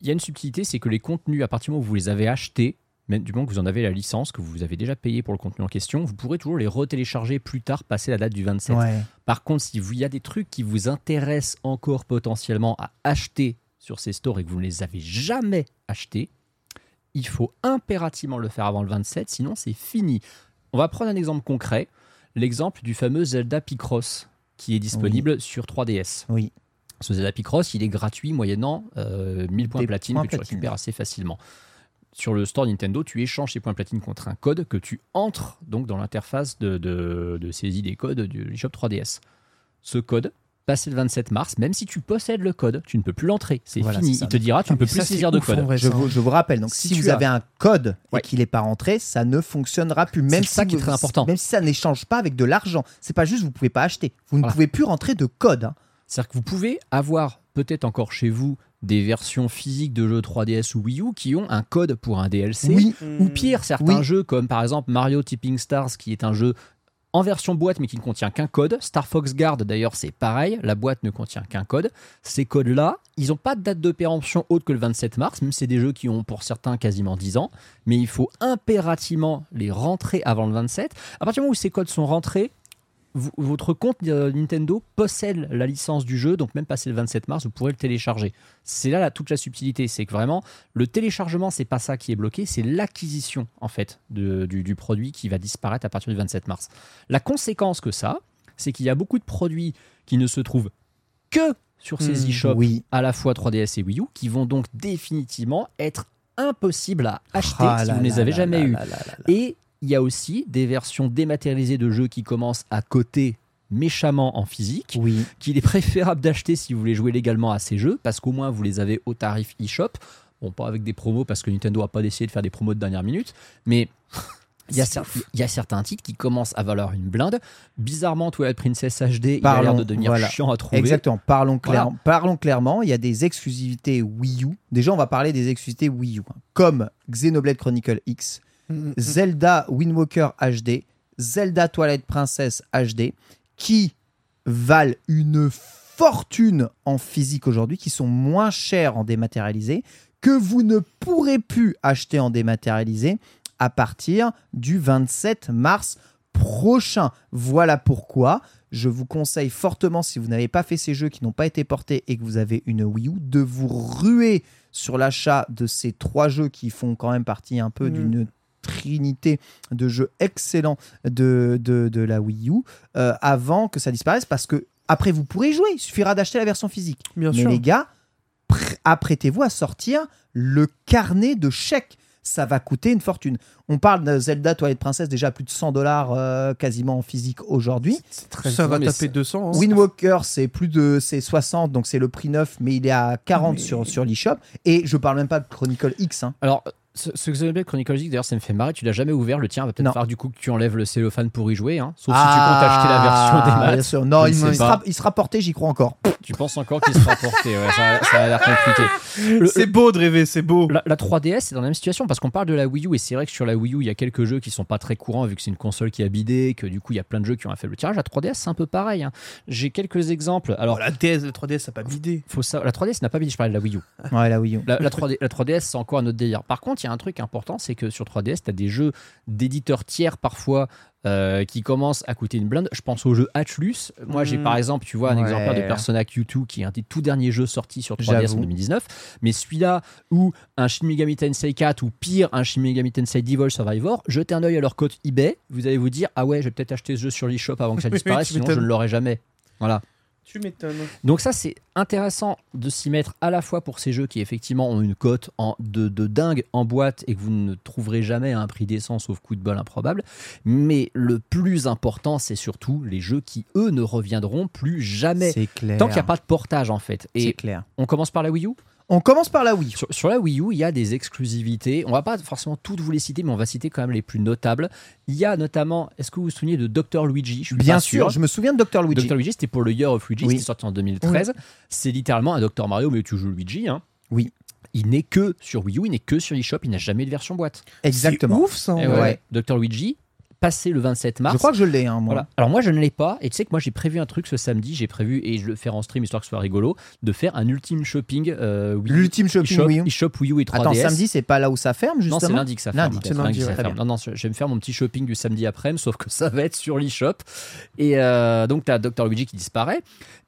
il y a une subtilité, c'est que les contenus, à partir du moment où vous les avez achetés, même du moment que vous en avez la licence, que vous avez déjà payé pour le contenu en question, vous pourrez toujours les retélécharger plus tard, passer la date du 27. Ouais. Par contre, si vous- il y a des trucs qui vous intéressent encore potentiellement à acheter sur ces stores et que vous ne les avez jamais achetés, il faut impérativement le faire avant le 27, sinon c'est fini. On va prendre un exemple concret, l'exemple du fameux Zelda Picross qui est disponible sur 3DS. Oui. Ce Zelda Picross, il est gratuit moyennant euh, 1000 points Des platine points que tu récupères assez facilement. Sur le store Nintendo, tu échanges ces points platine contre un code que tu entres donc dans l'interface de, de, de saisie des codes du eShop 3DS. Ce code, passé le 27 mars, même si tu possèdes le code, tu ne peux plus l'entrer. C'est Voilà, fini. Il te dira, tu ne peux plus saisir de code. Je vous, je vous rappelle, donc si, vous as- avez un code Ouais. et qu'il n'est pas rentré, ça ne fonctionnera plus. Même ça si qui est très important. Même si ça n'échange pas avec de l'argent. C'est pas juste vous pouvez pas acheter. Vous ne Voilà. pouvez plus rentrer de code. hein. C'est-à-dire que vous pouvez avoir peut-être encore chez vous des versions physiques de jeux 3DS ou Wii U qui ont un code pour un DLC. Oui, Ou pire, certains Oui. jeux comme par exemple Mario Tipping Stars qui est un jeu en version boîte mais qui ne contient qu'un code. Star Fox Guard d'ailleurs c'est pareil, la boîte ne contient qu'un code. Ces codes-là, ils n'ont pas de date de péremption autre que le 27 mars, même si c'est des jeux qui ont pour certains quasiment 10 ans, mais il faut impérativement les rentrer avant le 27. À partir du moment où ces codes sont rentrés, votre compte euh, Nintendo possède la licence du jeu, donc même passé le 27 mars, vous pourrez le télécharger. C'est là toute la subtilité, c'est que vraiment, le téléchargement, c'est pas ça qui est bloqué, c'est l'acquisition en fait de- du, du produit qui va disparaître à partir du 27 mars. La conséquence que ça, c'est qu'il y a beaucoup de produits qui ne se trouvent que sur ces Hmm, e-shops, oui. à la fois 3DS et Wii U, qui vont donc définitivement être impossibles à acheter Ah si là vous ne les avez là jamais eus. Et il y a aussi des versions dématérialisées de jeux qui commencent à coter méchamment en physique, Oui. qu'il est préférable d'acheter si vous voulez jouer légalement à ces jeux, parce qu'au moins vous les avez au tarif eShop. Bon, pas avec des promos, parce que Nintendo n'a pas décidé de faire des promos de dernière minute, mais il y, a cer- il y a certains titres qui commencent à valoir une blinde. Bizarrement, Twilight Princess HD, il a l'air Parlons, de devenir voilà. chiant à trouver. Exactement. Parlons, clair- Voilà. parlons clairement. Il y a des exclusivités Wii U. Déjà, on va parler des exclusivités Wii U, hein, comme Xenoblade Chronicle X, Mm, Zelda Wind Walker HD, Zelda Twilight Princess HD, qui valent une fortune en physique aujourd'hui, qui sont moins chers en dématérialisé, que vous ne pourrez plus acheter en dématérialisé à partir du 27 mars prochain. Voilà pourquoi je vous conseille fortement, si vous n'avez pas fait ces jeux qui n'ont pas été portés et que vous avez une Wii U, de vous ruer sur l'achat de ces trois jeux qui font quand même partie un peu d'une trinité de jeux excellents de, de, de la Wii U euh, avant que ça disparaisse parce que après vous pourrez y jouer, il suffira d'acheter la version physique. Bien Mais sûr. les gars, pr- apprêtez-vous à sortir le carnet de chèques. Ça va coûter une fortune. On parle de Zelda Twilight Princess déjà à plus de 100 dollars euh, quasiment en physique aujourd'hui. ça va taper c'est- 200. hein. Wind Walker, c'est plus de c'est 60, donc c'est le prix neuf, mais il est à 40 Mais- sur, sur l'eShop. Et je parle même pas de Chronicle X. hein. Alors, Ce, ce Xenoblade Chronicles d'ailleurs, ça me fait marrer. Tu l'as jamais ouvert, le tien. Va peut-être falloir du coup que tu enlèves le cellophane pour y jouer. Hein. Sauf Ah, si tu comptes acheter la version des bien maths. sûr. Non, il, il sera, il sera porté, j'y crois encore. Tu penses encore qu'il sera porté. Ouais, ça, ça a l'air compliqué. *laughs* C'est beau de rêver, c'est beau. La, la 3DS, c'est dans la même situation parce qu'on parle de la Wii U et c'est vrai que sur la Wii U, il y a quelques jeux qui sont pas très courants vu que c'est une console qui a bidé, que du coup, il y a plein de jeux qui ont un faible tirage. La 3DS, c'est un peu pareil. hein. J'ai quelques exemples. Alors, Alors, la DS, la 3DS, ça a pas bidé. faut ça, la 3DS n'a pas bidé, je parlais de la Wii U. Ouais, la Wii U. La, la 3D, la 3DS, c'est encore un autre délire. Par contre, il y a un truc important, c'est que sur 3DS, tu as des jeux d'éditeurs tiers parfois euh, qui commencent à coûter une blinde. Je pense au jeu Atlus. Moi, j'ai Mm. par exemple, tu vois, un Ouais. exemplaire de Persona Q2 qui est un des tout derniers jeux sortis sur 3DS en J'avoue. 2019. Mais celui-là, ou un Shin Megami Tensei 4, ou pire, un Shin Megami Tensei Devil Survivor, jetez un œil à leur code eBay. Vous allez vous dire, ah ouais, je vais peut-être acheter ce jeu sur l'eShop avant que ça *laughs* disparaisse, sinon je ne l'aurai jamais. Voilà. Tu m'étonnes. Donc ça, c'est intéressant de s'y mettre à la fois pour ces jeux qui effectivement ont une cote en, de, de dingue en boîte et que vous ne trouverez jamais à un prix décent sauf coup de bol improbable. Mais le plus important, c'est surtout les jeux qui, eux, ne reviendront plus jamais. C'est clair. Tant qu'il n'y a pas de portage en fait. C'est Et clair. on commence par la Wii U? On commence par la Wii U. sur, sur la Wii U, il y a des exclusivités. On va pas forcément toutes vous les citer, mais on va citer quand même les plus notables. Il y a notamment, est-ce que vous vous souvenez de Dr. Luigi? Je suis Bien pas sûr, je me souviens de Dr. Luigi. Dr. Luigi, c'était pour le Year of Luigi, Oui. c'était sorti en 2013. C'est littéralement un Dr. Mario, mais tu joues Luigi. Hein. Oui. Il n'est que sur Wii U, il n'est que sur eShop, il n'a jamais de version boîte. Exactement. C'est ouf, ça. ouais, Dr. Luigi, passé le 27 mars. Je crois que je l'ai, hein, moi. Voilà. Alors moi je ne l'ai pas et tu sais que moi j'ai prévu un truc ce samedi, j'ai prévu et je le faire en stream histoire que ce soit rigolo, de faire un ultime shopping euh, Wii L'ultime shopping eShop, Wii U. eShop Wii U et 3DS. Attends, samedi, c'est pas là où ça ferme, justement Non, c'est lundi que ça ferme. Lundi, c'est lundi lundi, ça ferme. Non, non, je vais me faire mon petit shopping du samedi après-midi, sauf que ça va être sur l'eShop. Et euh, donc, tu as Dr. Luigi qui disparaît.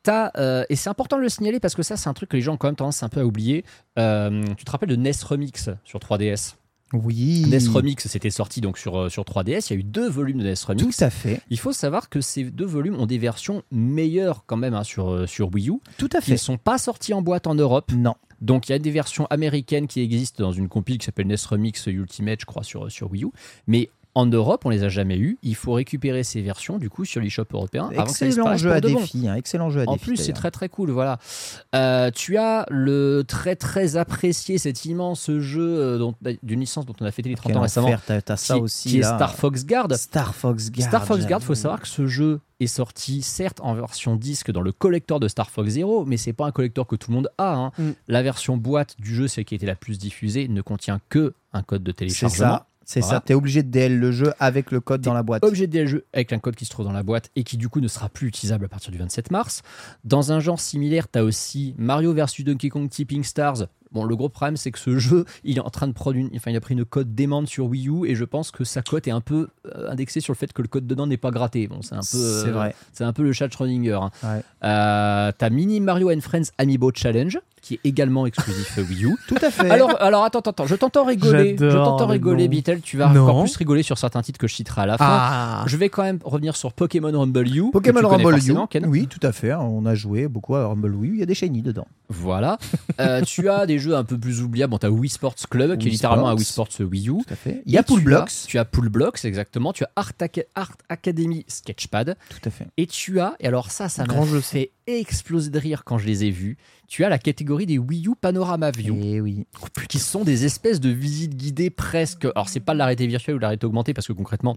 T'as, euh, et c'est important de le signaler parce que ça, c'est un truc que les gens ont quand même tendance un peu à oublier. Euh, tu te rappelles de NES Remix sur 3DS Oui. NES Remix, c'était sorti donc sur, euh, sur 3DS. Il y a eu deux volumes de NES Tout Remix. à fait. Il faut savoir que ces deux volumes ont des versions meilleures quand même hein, sur, euh, sur Wii U, Tout à qui ne fait. sont pas sorties en boîte en Europe. Non. Donc il y a des versions américaines qui existent dans une compile qui s'appelle NES Remix Ultimate, je crois, sur, sur Wii U. Mais en Europe, on les a jamais eues. Il faut récupérer ces versions du coup sur l'eShop européen avant que ça Excellent jeu à bon. défi. hein, Excellent jeu à En défi. plus, c'est très très cool. Voilà. Euh, tu as le très très apprécié, cet immense jeu euh, dont- d'une licence dont on a fêté les 30 Quel ans récemment, T'as t'as ça qui, aussi. qui est. Star Fox Guard. Star Fox Guard. Star Fox Guard, faut j'avoue. savoir que ce jeu est sorti certes en version disque dans le collector de Star Fox Zero, mais c'est pas un collector que tout le monde a. hein. Mm. La version boîte du jeu, celle qui a été la plus diffusée, ne contient que un code de C'est téléchargement. C'est Voilà. ça. T'es obligé de DL le jeu avec le code dans la boîte. Objet de DLG avec un code qui se trouve dans la boîte et qui du coup ne sera plus utilisable à partir du 27 mars. Dans un genre similaire, tu as aussi Mario vs Donkey Kong Tipping Stars. Bon, le gros problème, c'est que ce jeu, il est en train de prendre une. Enfin, il a pris une cote démente sur Wii U et je pense que sa cote est un peu euh, indexée sur le fait que le code dedans n'est pas gratté. Bon, c'est un peu. C'est euh, vrai. C'est un peu le chat Schrödinger. hein. Ouais. Euh, T'as Mini Mario and Friends Amiibo Challenge, qui est également exclusif Wii U. *laughs* Tout à fait. Alors, alors attends, attends, je t'entends rigoler. Je t'entends rigoler. Beatle. Tu vas Non. encore plus rigoler sur certains titres que je citerai à la fin. Ah. Je vais quand même revenir sur Pokémon Rumble U. Pokémon Rumble U. Oui, tout à fait. On a joué beaucoup à Rumble U. Il y a des shiny dedans. Voilà. Euh, *laughs* tu as des jeux un peu plus oubliables. Bon, tu as Wii Sports Club, qui est littéralement un Sports. Wii Sports Wii U. Tout à fait. Il y a Pool Blocks. as- Tu as Pool Blocks, exactement. Tu as Art, Aca- Art Academy Sketchpad. Tout à fait. Et tu as, et alors ça, ça m'a Grand jeu, ça. fait exploser de rire quand je les ai vus. Tu as la catégorie des Wii U Panorama View. Et oui. qui sont des espèces de visites guidées presque. Alors, c'est pas de la réalité virtuelle ou de la réalité augmentée parce que concrètement,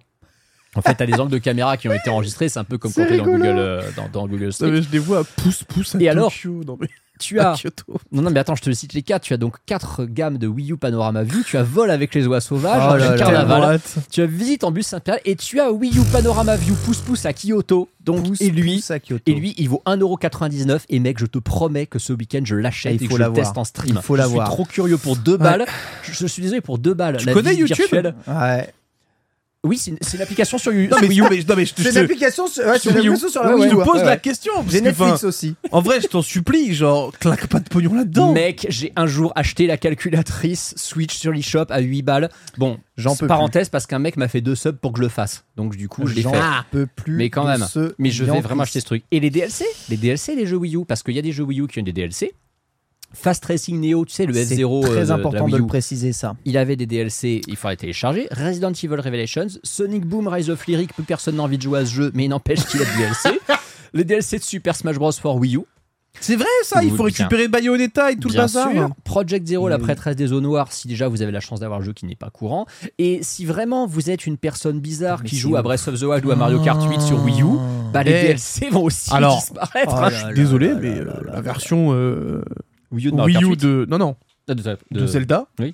en fait, t'as des angles de caméra qui ont été enregistrés. C'est un peu comme *laughs* quand t'es dans. Google, euh, dans, dans Google Non, Street. mais je les vois à pouce-pouce à Et alors Tokyo. Non, mais Tu as. Kyoto. Non, non, mais attends, je te cite les quatre. Tu as donc quatre gammes de Wii U Panorama View. Tu as Vol avec les oies sauvages, Oh. Carnaval. Tu as Visite en bus Saint-Pierre. Et tu as Wii U Panorama View Pouce Pouce à Kyoto. Donc, Pousse, et lui. à Kyoto. Et lui, il vaut 1,99€. Et mec, je te promets que ce week-end, je l'achète Ah, et il que faut je le teste en stream. Il faut je l'avoir. suis trop curieux pour deux balles. Je, je suis désolé pour deux balles. Tu la connais YouTube? virtuelle. Ouais. Oui, c'est une, c'est une application sur, Non, mais, Wii U. non, mais, non, mais je te, C'est je une te- application sur, ouais, Sur c'est une Wii U. application sur la Ouais, Wii je U. te pose ouais, la ouais. question. parce J'ai que, enfin, Netflix aussi. En vrai, je t'en supplie, genre, claque pas de pognon là-dedans. Mec, j'ai un jour acheté la calculatrice Switch sur l'eShop à 8 balles. Bon, J'en peux parenthèse parce qu'un mec m'a fait deux subs pour que je le fasse. Donc du coup, je l'ai J'en fait. peux plus. Mais quand de même. ce Mais je vais vraiment acheter ce truc. Et les DLC Les DLC, les jeux Wii U Parce qu'il y a des jeux Wii U qui ont des DLC. Fast Racing Neo, tu sais, le C'est F0 euh, très la important de le préciser ça. Il avait des DLC, il fallait télécharger. Resident Evil Revelations, Sonic Boom Rise of Lyric, plus personne n'a envie de jouer à ce jeu, mais il n'empêche qu'il a de DLC. Les DLC de Super Smash Bros. for Wii U. C'est vrai ça, il faut Bien. récupérer Bayonetta et tout Bien le bazar. sûr. Project Zero, la Mm. prêtresse des eaux noires, si déjà vous avez la chance d'avoir un jeu qui n'est pas courant. Et si vraiment vous êtes une personne bizarre Mais qui c'est joue à. Breath of the Wild ou à Mario Kart 8 sur Wii U, bah les Eh. DLC vont aussi Alors, disparaître. oh hein. là là Désolé, là mais euh, la version euh, Wii U de Mario Wii U 8. de non non de, de- de Zelda. Ouais,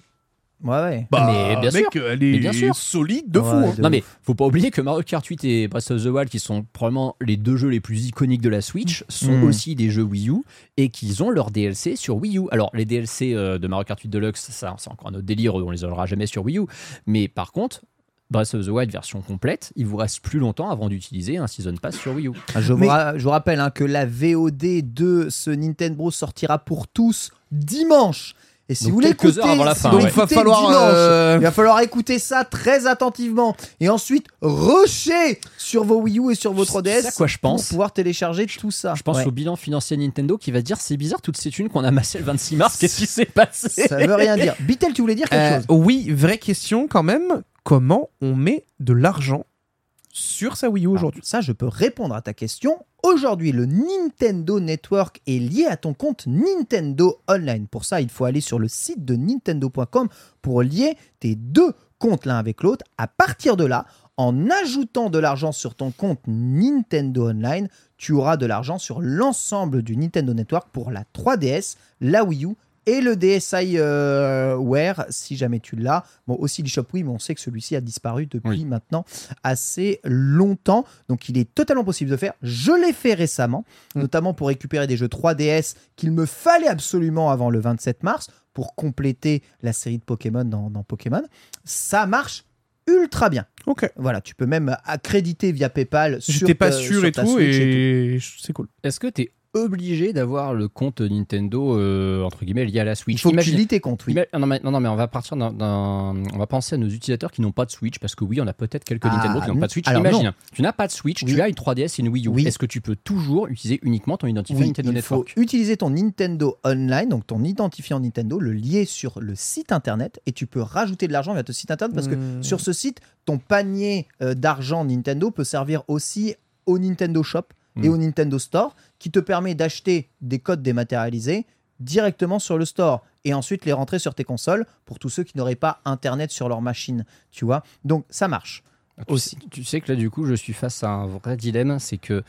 ouais. Bah, Mais bien mec, sûr. elle Mais est bien sûr. solide de fou. Ouais, hein. de Non ouf. mais faut pas oublier que Mario Kart 8 et Breath of the Wild, qui sont probablement les deux jeux les plus iconiques de la Switch, sont Mm. aussi des jeux Wii U et qu'ils ont leur DLC sur Wii U. Alors les DLC euh, de Mario Kart 8 Deluxe, ça c'est encore un autre délire, on les aura jamais sur Wii U. Mais par contre, Breath of the Wild version complète, il vous reste plus longtemps avant d'utiliser un Season Pass sur Wii U. Je, Mais- vous, ra- je vous rappelle hein, que la VOD de ce Nintendo sortira pour tous dimanche. Et si Donc vous voulez écouter, avant la si fin, vous Donc ouais. il va falloir dimanche, euh, il va falloir écouter ça très attentivement et ensuite rusher sur vos Wii U et sur votre Tu sais 3DS à quoi je pense pour pouvoir télécharger tout ça. Je pense Ouais. au bilan financier Nintendo qui va se dire c'est bizarre toutes ces thunes qu'on a amassées le 26 mars, qu'est-ce qui s'est passé? Ça veut rien dire. Bitel, tu voulais dire quelque euh, chose? oui, vraie question quand même. Comment on met de l'argent sur sa Wii U aujourd'hui Ça, je peux répondre à ta question. Aujourd'hui, le Nintendo Network est lié à ton compte Nintendo Online. Pour ça, il faut aller sur le site de nintendo.com pour lier tes deux comptes l'un avec l'autre. À partir de là, en ajoutant de l'argent sur ton compte Nintendo Online, tu auras de l'argent sur l'ensemble du Nintendo Network pour la 3DS, la Wii U et le DSi euh, Wear si jamais tu l'as. Bon, aussi l'eShop oui, mais on sait que celui-ci a disparu depuis Oui. maintenant assez longtemps. Donc il est totalement possible de faire. Je l'ai fait récemment, Mm. notamment pour récupérer des jeux 3DS qu'il me fallait absolument avant le 27 mars pour compléter la série de Pokémon dans, dans Pokémon. Ça marche ultra bien. Ok. Voilà, tu peux même accréditer via PayPal. J'étais pas ta- sûr sur et ta tout Switch et c'est cool. Est-ce que tu es obligé d'avoir le compte Nintendo euh, entre guillemets lié à la Il Switch faut que tu Imagine- lis tes comptes, oui. Ima- non, mais, non, non, mais on va partir d'un, On va penser à nos utilisateurs qui n'ont pas de Switch, parce que oui, on a peut-être quelques Ah, Nintendo qui n'ont pas de Switch. alors Imagine, tu n'as pas de Switch, Oui. tu as une 3DS et une Wii U. Oui. Est-ce que tu peux toujours utiliser uniquement ton identifiant Oui, Nintendo il Network faut utiliser ton Nintendo Online, donc ton identifiant Nintendo, le lier sur le site internet et tu peux rajouter de l'argent via ton site internet parce que Hmm. sur ce site, ton panier euh, d'argent Nintendo peut servir aussi au Nintendo Shop et Mm. au Nintendo Store qui te permet d'acheter des codes dématérialisés directement sur le store et ensuite les rentrer sur tes consoles pour tous ceux qui n'auraient pas internet sur leur machine, tu vois. Donc ça marche. tu, sais, tu sais que là, du coup, je suis face à un vrai dilemme, c'est que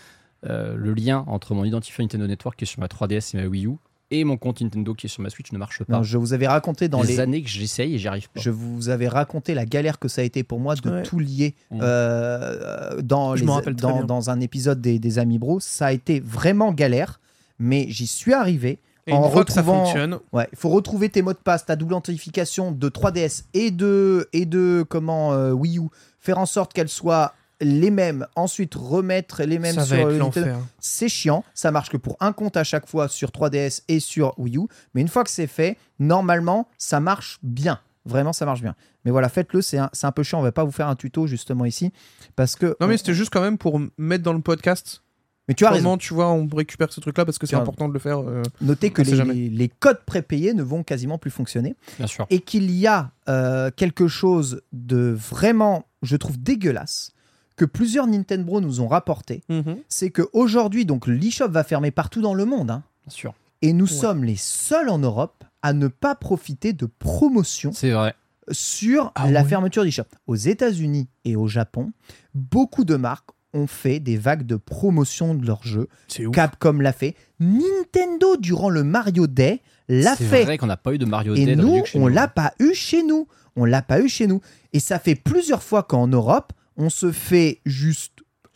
euh, le lien entre mon identifiant Nintendo Network qui est sur ma 3DS et ma Wii U et mon compte Nintendo qui est sur ma Switch ne marche pas. Non, je vous avais raconté dans les années que j'essaye et j'y arrive pas. Je vous avais raconté la galère que ça a été pour moi de Ouais. tout lier Mm. euh, dans, Je les- m'en rappelle très dans, un épisode des, des Amis Bros. Ça a été vraiment galère, mais j'y suis arrivé. Et en une fois que ça retrouvant- fonctionne, Ouais, il faut retrouver tes mots de passe, ta double authentification de 3DS et de, et de comment, euh, Wii U, faire en sorte qu'elles soient les mêmes, ensuite remettre les mêmes ça sur le Nintendo. C'est chiant, ça marche que pour un compte à chaque fois sur 3DS et sur Wii U, mais une fois que c'est fait, normalement, ça marche bien. Vraiment, ça marche bien. Mais voilà, faites-le, c'est un, c'est un peu chiant, on va pas vous faire un tuto justement ici, parce que... Non mais c'était juste quand même pour mettre dans le podcast mais tu as raison. comment tu vois on récupère ce truc là parce que c'est important de le faire. euh, Notez que les codes prépayés ne vont quasiment plus fonctionner. Bien sûr. et qu'il y a euh, quelque chose de vraiment, je trouve, dégueulasse que plusieurs Nintendo nous ont rapporté, c'est qu'aujourd'hui, donc l'eShop va fermer partout dans le monde, hein, Bien sûr. et nous Ouais. sommes les seuls en Europe à ne pas profiter de promotions C'est vrai. sur Ah la ouais. fermeture d'eShop. Aux États-Unis et au Japon, beaucoup de marques ont fait des vagues de promotion de leurs jeux. C'est. Capcom l'a fait. Nintendo, durant le Mario Day, l'a C'est fait. vrai qu'on n'a pas eu de Mario Et Day de nous, on l'a pas eu chez nous. On l'a pas eu chez nous. Et ça fait plusieurs fois qu'en Europe, on se fait juste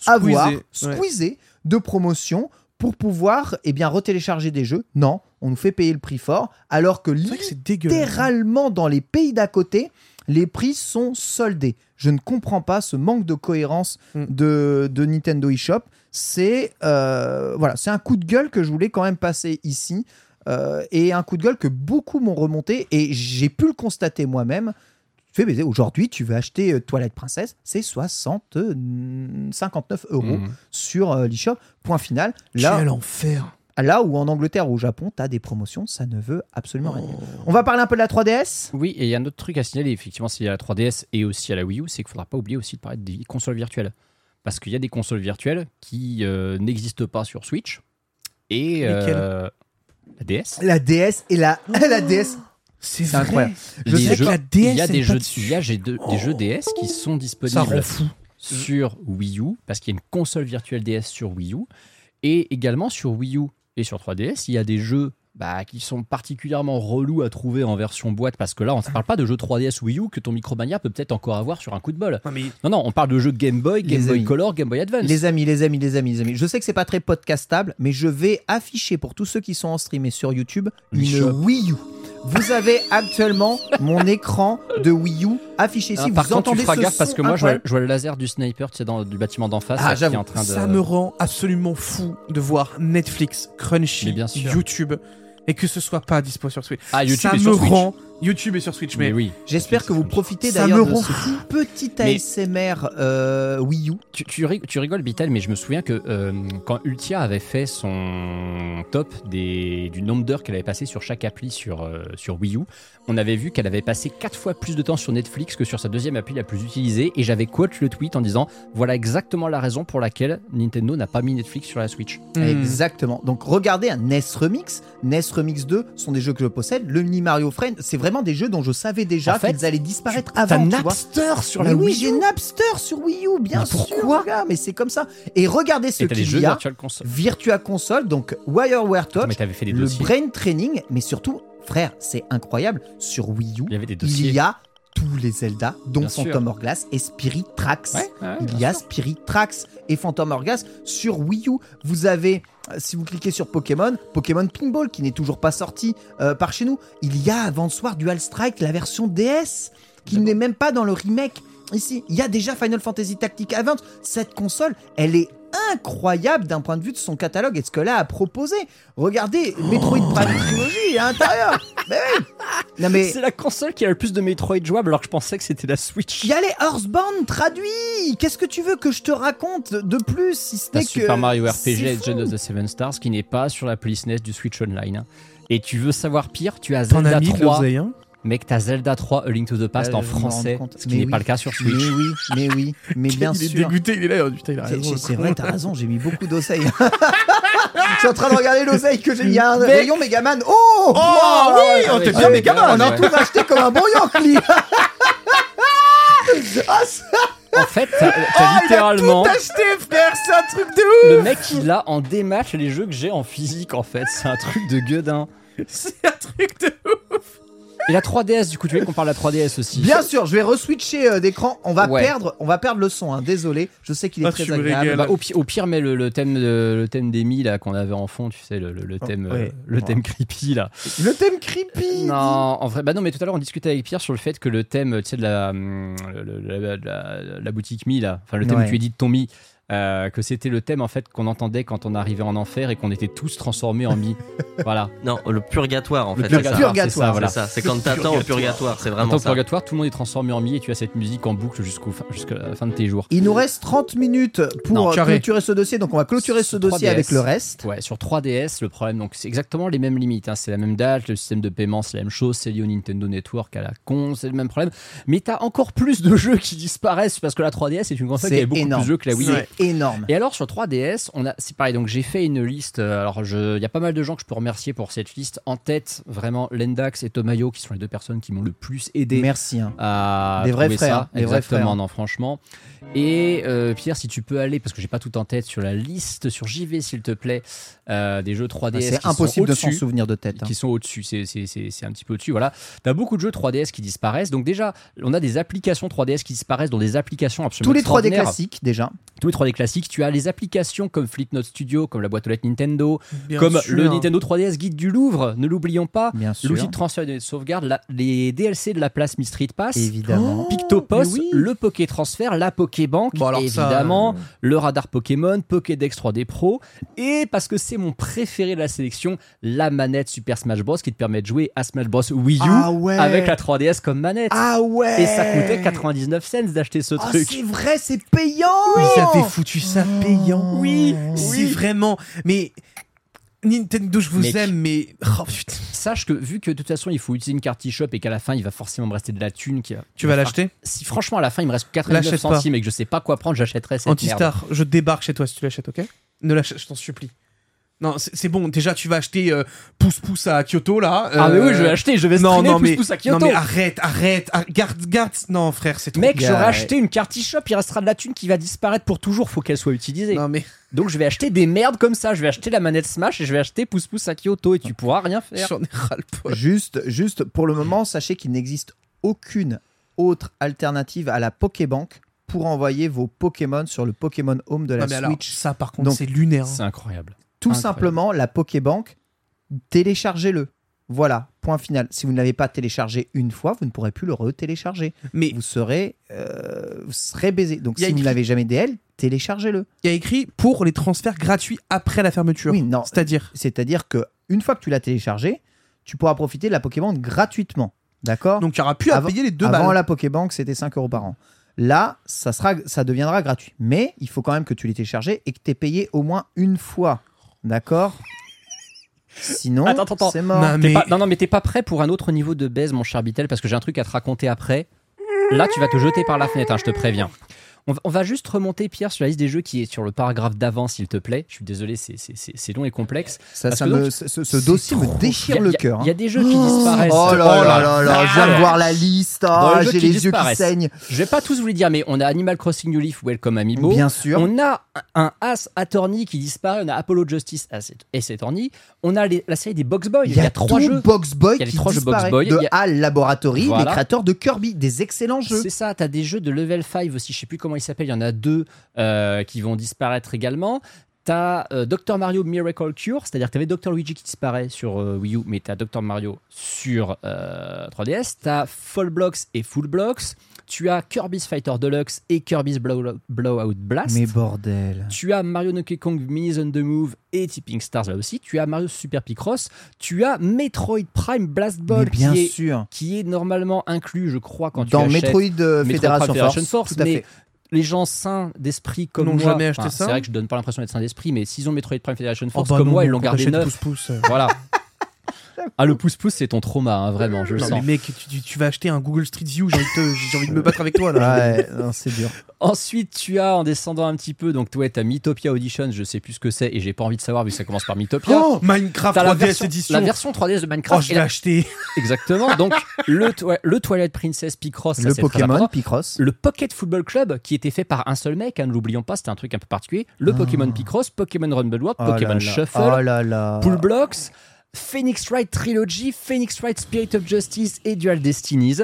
avoir, Squeezer, ouais. de promotions pour pouvoir eh bien, retélécharger des jeux. Non, on nous fait payer le prix fort, alors que dégueulasse. littéralement dans les pays d'à côté, les prix sont soldés. Je ne comprends pas ce manque de cohérence Mm. de, de Nintendo eShop. C'est euh, voilà, c'est un coup de gueule que je voulais quand même passer ici. euh, et un coup de gueule que beaucoup m'ont remonté et j'ai pu le constater moi-même. Tu fais baiser. Aujourd'hui, tu veux acheter euh, Toilette Princesse, c'est 60, euh, 59 euros Mhm. sur euh, l'eShop. Point final. Là, Quel enfer. là où en Angleterre ou au Japon, tu as des promotions, ça ne veut absolument rien dire. Oh. On va parler un peu de la 3DS Oui, et il y a un autre truc à signaler, effectivement, c'est à la 3DS et aussi à la Wii U, c'est qu'il ne faudra pas oublier aussi de parler des consoles virtuelles. Parce qu'il y a des consoles virtuelles qui euh, n'existent pas sur Switch Et euh, la DS. La DS et la, *laughs* la DS. C'est incroyable. Je sais jeux- que la DS il y a des jeux, dessus. il y a des jeux DS qui sont disponibles sur Wii U parce qu'il y a une console virtuelle DS sur Wii U et également sur Wii U et sur 3DS il y a des jeux bah, qui sont particulièrement relous à trouver en version boîte parce que là on ne parle pas de jeux 3DS Wii U que ton Micromania peut peut-être encore avoir sur un coup de bol. Non, mais Non non, on parle de jeux Game Boy, Game Les Boy amis. Color, Game Boy Advance. Les amis, les amis, les amis, les amis. Je sais que c'est pas très podcastable, mais je vais afficher pour tous ceux qui sont en stream et sur YouTube une. Wii U. Vous avez actuellement mon écran de Wii U affiché ici. Ah, vous par contre, entendez tu feras gaffe parce que moi, je vois, incroyable je vois le laser du sniper tu sais, dans, du bâtiment d'en face Ah, là, qui est en train de. ça me rend absolument fou de voir Netflix, Crunchy, bien. YouTube et que ce soit pas dispo sur Switch. Ah, YouTube ça sur me Switch. rend YouTube et sur Switch, mais, Mais oui. J'espère que vous profitez Ça d'ailleurs me de rend ce petit Mais- ASMR euh, Wii U. Tu, tu rig- tu rigoles, Bitel, mais je me souviens que euh, quand Ultia avait fait son top des, du nombre d'heures qu'elle avait passé sur chaque appli sur, euh, sur Wii U, on avait vu qu'elle avait passé 4 fois plus de temps sur Netflix que sur sa deuxième appli la plus utilisée. Et j'avais quote le tweet en disant voilà exactement la raison pour laquelle Nintendo n'a pas mis Netflix sur la Switch. Exactement. Donc regardez un NES Remix. NES Remix 2 sont des jeux que je possède. Le Mini Mario Friend, c'est vraiment des jeux dont je savais déjà En fait, qu'ils allaient disparaître T'as avant. tu vois. Napster sur Mais la oui, Wii j'ai U Napster sur Wii U, bien Mais sûr. pourquoi gars, Mais c'est comme ça. Et regardez ce t'as qu'il jeux y a. Virtual Console. Virtua Console, donc WireWare Touch, mais t'avais fait des le dossiers. Brain Training, mais surtout, frère, c'est incroyable. Sur Wii U, Il y avait des il dossiers. y a tous les Zelda, dont Bien sûr. Phantom Hourglass et Spirit Tracks. Ouais, ouais, Il y a sûr. Spirit Tracks et Phantom Hourglass sur Wii U. Vous avez, si vous cliquez sur Pokémon, Pokémon Pinball qui n'est toujours pas sorti euh, par chez nous. Il y a avant ce soir Dual Strike, la version DS, qui n'est même pas dans le remake. Ici, il y a déjà Final Fantasy Tactic Advance. Cette console, elle est incroyable d'un point de vue de son catalogue et de ce qu'elle a à proposer. Regardez, Metroid Prime Trilogy à l'intérieur. *laughs* Mais oui. Non mais C'est la console qui a le plus de Metroid jouable alors que je pensais que c'était la Switch. il y a les Earthbound traduits. Qu'est-ce que tu veux que je te raconte de plus si ce n'est que Super Mario RPG. Legend of the Seven Stars qui n'est pas sur la police NES du Switch Online. Et tu veux savoir pire, tu as Zelda as mis de 3. Mec, t'as Zelda 3 A Link to the Past Euh, en français, ce qui Mais n'est oui. pas le cas sur Switch. Mais oui, mais oui, mais *laughs* bien il est sûr. dégoûté, il est là, oh, putain, il a C'est- raison. C'est c'est vrai, t'as raison, j'ai mis beaucoup d'oseille. *laughs* je suis en train de regarder l'oseille que j'ai mis. Il y a un rayon Megaman. Oh Oh, oui, ouais. oh, t'es Ah, bien Megaman On a tout racheté comme un bon Yankee. *laughs* ah, ça- En fait, t'as t'as Ah, littéralement Tout acheté, frère, c'est un truc de ouf le mec il a en dématch les jeux que j'ai en physique en fait. C'est un truc de gueudin. C'est un truc de ouf Et la 3DS, du coup, tu veux qu'on parle de la 3DS aussi Bien sûr, je vais reswitcher euh, d'écran. On va Ouais. perdre, on va perdre le son. hein. Désolé, je sais qu'il est Ah, très tu me agréable. régales. Bah, au, pi- au pire, mets le, le thème de, le thème d'Amy là qu'on avait en fond, tu sais, le, le- le thème, Oh, ouais. euh, le thème creepy là. Le thème creepy. Non, en vrai, bah non, mais tout à l'heure on discutait avec Pierre sur le fait que le thème, tu sais, de la, hum, le- le- la, la- la boutique Mi là, enfin le thème Ouais. que tu édites ton Mi, euh, que c'était le thème en fait qu'on entendait quand on arrivait en enfer et qu'on était tous transformés en Mi. *laughs* voilà. Non, le purgatoire en Le fait. c'est ça. purgatoire, c'est ça, voilà. C'est c'est quand t'attends au purgatoire, c'est En vraiment tant que ça. purgatoire, tout le monde est transformé en Mi et tu as cette musique en boucle jusqu'au fin- jusqu'à la fin de tes jours. Il nous reste 30 minutes pour Non, euh, clôturer ce dossier, donc on va clôturer ce dossier 3DS. avec le reste. Ouais, sur 3DS, le problème, donc c'est exactement les mêmes limites. hein. C'est la même date, le système de paiement, c'est la même chose, c'est lié au Nintendo Network à la con, c'est le même problème. Mais t'as encore plus de jeux qui disparaissent parce que la 3DS est une console qui C'est a beaucoup énorme. plus de jeux que la Wii. C'est énorme. Et alors sur 3DS, on a, c'est pareil. Donc j'ai fait une liste. euh, Alors il y a pas mal de gens que je peux remercier pour cette liste. En tête, vraiment Lendax et Tomayo qui sont les deux personnes qui m'ont le plus aidé Merci. hein. à Des vrais frères, des vrais Exactement, frères. non, franchement. Et euh, Pierre, si tu peux aller, parce que j'ai pas tout en tête, sur la liste sur JV, s'il te plaît, euh, des jeux 3DS. C'est qui impossible sont de s'en souvenir de tête. hein. Qui sont au-dessus, c'est, c'est, c'est, c'est un petit peu au-dessus, voilà. T'as beaucoup de jeux 3DS qui disparaissent. Donc déjà, on a des applications 3DS qui disparaissent, dont des applications absolument Tous les 3D extraordinaires classiques déjà. tous les 3D classiques. Tu as les applications comme Flipnote Studio, comme la boîte aux lettres Nintendo, Bien comme sûr. le Nintendo 3DS Guide du Louvre, ne l'oublions pas. Bien sûr. L'outil de transfert et de sauvegarde, la- les DLC de la place Mi Street Pass. Évidemment. Oui. le Poké Transfert, la Pokébank, Bon, alors ça, évidemment, euh, le radar Pokémon, Pokédex 3D Pro, et parce que c'est mon préféré de la sélection, la manette Super Smash Bros qui te permet de jouer à Smash Bros Wii U Ah ouais. avec la 3DS comme manette. Ah ouais. Et ça coûtait 99 cents d'acheter ce Ah, truc. c'est vrai, c'est payant. Foutu ça payant. Oui, C'est vraiment. Mais. Nintendo, je vous Mec. aime, mais. Oh putain. sache que vu que de toute façon il faut utiliser une carte eShop et qu'à la fin il va forcément me rester de la thune qui Tu vas l'acheter? Si franchement à la fin il me reste 89 L'achète pas. centimes et que je sais pas quoi prendre j'achèterai cette merde Antistar, je débarque chez toi si tu l'achètes, ok? Ne l'achète, je t'en supplie. Non, c'est bon. Déjà, tu vas acheter euh, pouce pouce à Kyoto là. Ah, mais euh, oui, je vais acheter, je vais Non, streamer non, pouce mais, pouce à non, Kyoto. mais arrête, arrête, ar- garde, garde. Non, frère, c'est trop. Mec, j'aurais ouais. acheté une carte e-shop, il restera de la thune qui va disparaître pour toujours, faut qu'elle soit utilisée. Non, mais Donc je vais acheter des merdes comme ça, je vais acheter la manette Smash et je vais acheter pouce pouce à Kyoto et tu pourras rien faire. j'en ai ras le poil. Juste, juste pour le moment, sachez qu'il n'existe aucune autre alternative à la Pokébank pour envoyer vos Pokémon sur le Pokémon Home de la Non, mais alors, Switch. ça, par contre, c'est lunaire. hein. C'est incroyable. Tout incroyable. simplement, la Pokébank, téléchargez-le. Voilà, point final. Si vous ne l'avez pas téléchargé une fois, vous ne pourrez plus le retélécharger. Mais Vous serez, euh, vous serez baisé. Donc si vous écrit- n'avez jamais DL, téléchargez-le. il y a écrit pour les transferts gratuits après la fermeture. Oui, non. C'est-à-dire. C'est-à-dire que une fois que tu l'as téléchargé, tu pourras profiter de la Pokébank gratuitement. D'accord? Donc, il n'y aura plus à Avant- payer les deux Avant balles. la Pokébank, c'était 5 euros par an. Là, ça, sera, ça deviendra gratuit. Mais il faut quand même que tu l'aies téléchargé et que tu aies payé au moins une fois. D'accord Sinon, Attends, attends, c'est mort. Non, mais- pas- non, non, mais t'es pas prêt pour un autre niveau de baise, mon cher Bitel, parce que j'ai un truc à te raconter après. Là, tu vas te jeter par la fenêtre, hein, je te préviens. On va, on va juste remonter, Pierre, sur la liste des jeux qui est sur le paragraphe d'avant, s'il te plaît. Je suis désolé, c'est- long et complexe. Ça, me- ce, dossier me déchire a- le cœur. Il y a hein. des jeux qui disparaissent. Oh là Oh là là là, je viens de voir la liste. Ah, J'ai les yeux qui saignent. Je vais pas tous vous les dire, mais on a Animal Crossing New Leaf, Welcome Amiibo. Bien sûr. On a un As Attorney qui disparaît, on a Apollo Justice Ace Attorney. On a les- la série des Box Boys. Il y a, trois jeux. Box Boy Il y a les qui trois jeux Box. Boy. De HAL Laboratory, les créateurs de Kirby, des excellents jeux. C'est ça, t'as des jeux de level 5 aussi, je sais plus comment ils s'appellent, il y en a deux euh, qui vont disparaître également. T'as euh, Dr Mario Miracle Cure, c'est-à-dire que t'avais Dr Luigi qui disparaît sur euh, Wii U, mais t'as Dr Mario sur euh, 3DS. T'as Full Blocks et Full Blocks. Tu as Kirby's Fighter Deluxe et Kirby's Blow- Blowout Blast. Mais bordel. Tu as Mario Donkey Kong Minis on the Move et Tipping Stars là aussi. Tu as Mario Super Picross. Tu as Metroid Prime Blast Ball bien qui, est, sûr. qui est normalement inclus, je crois, quand Dans tu achètes Metroid euh, Metroid Fédération Force. Force, tout à mais fait. Les gens sains d'esprit comme moi, jamais acheté enfin, ça c'est vrai que je donne pas l'impression d'être sain d'esprit, mais s'ils ont Metroid Prime Federation Oh, Force bah comme non, moi, ils l'ont gardé neuf. pouce-pouce, euh. Voilà. *laughs* Ah, le pouce-pouce, c'est ton trauma, hein, vraiment, je le Non, sens. mais mec, tu, tu- tu vas acheter un Google Street View, j'ai envie, de te- j'ai envie de me battre avec toi là. Ouais, non, c'est dur. Ensuite, tu as, en descendant un petit peu, donc ouais, t'as Mythopia Audition, je sais plus ce que c'est, et j'ai pas envie de savoir vu que ça commence par Mythopia. Oh, Minecraft T'as la 3DS version, édition. la version 3DS de Oh, Minecraft. je et l'ai la- acheté. *laughs* Exactement. Donc, le, toi- le Twilight Princess Picross, ça, le Pokémon. Picross. Le Pocket Football Club, qui était fait par un seul mec, hein, ne l'oublions pas, c'était un truc un peu particulier. Le Pokémon Picross, Pokémon Rumble World, Oh Pokémon là. Shuffle, Oh là là. Pool Blocks, Phoenix Wright Trilogy, Phoenix Wright Spirit of Justice et Dual Destinies.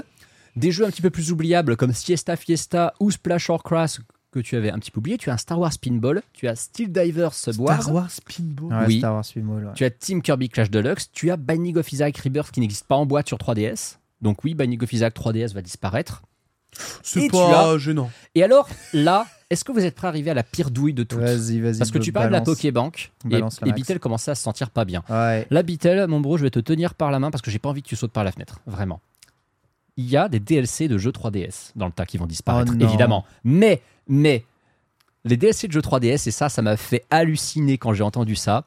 Des jeux un petit peu plus oubliables comme Siesta Fiesta ou Splash or Crash que tu avais un petit peu oublié. Tu as un Star Wars Pinball, tu as Steel Diver Subwars, Star Wars Pinball. Ouais, Oui. Star Wars Pinball, ouais. tu as Team Kirby Clash Deluxe, tu as Binding of Isaac Rebirth qui n'existe pas en boîte sur 3DS. Donc oui, Binding of Isaac 3DS va disparaître. C'est pas gênant. Et alors, là, est-ce que vous êtes prêt à arriver à la pire douille de toutes Vas-y, vas-y. Parce que tu parles de la Pokébank et, Balance et commençait à se sentir pas bien. Ouais. Là, mon bro, je vais te tenir par la main parce que j'ai pas envie que tu sautes par la fenêtre. Vraiment. Il y a des DLC de jeux 3DS dans le tas qui vont disparaître, Oh évidemment. Mais, mais, les DLC de jeux 3DS, et ça, ça m'a fait halluciner quand j'ai entendu ça.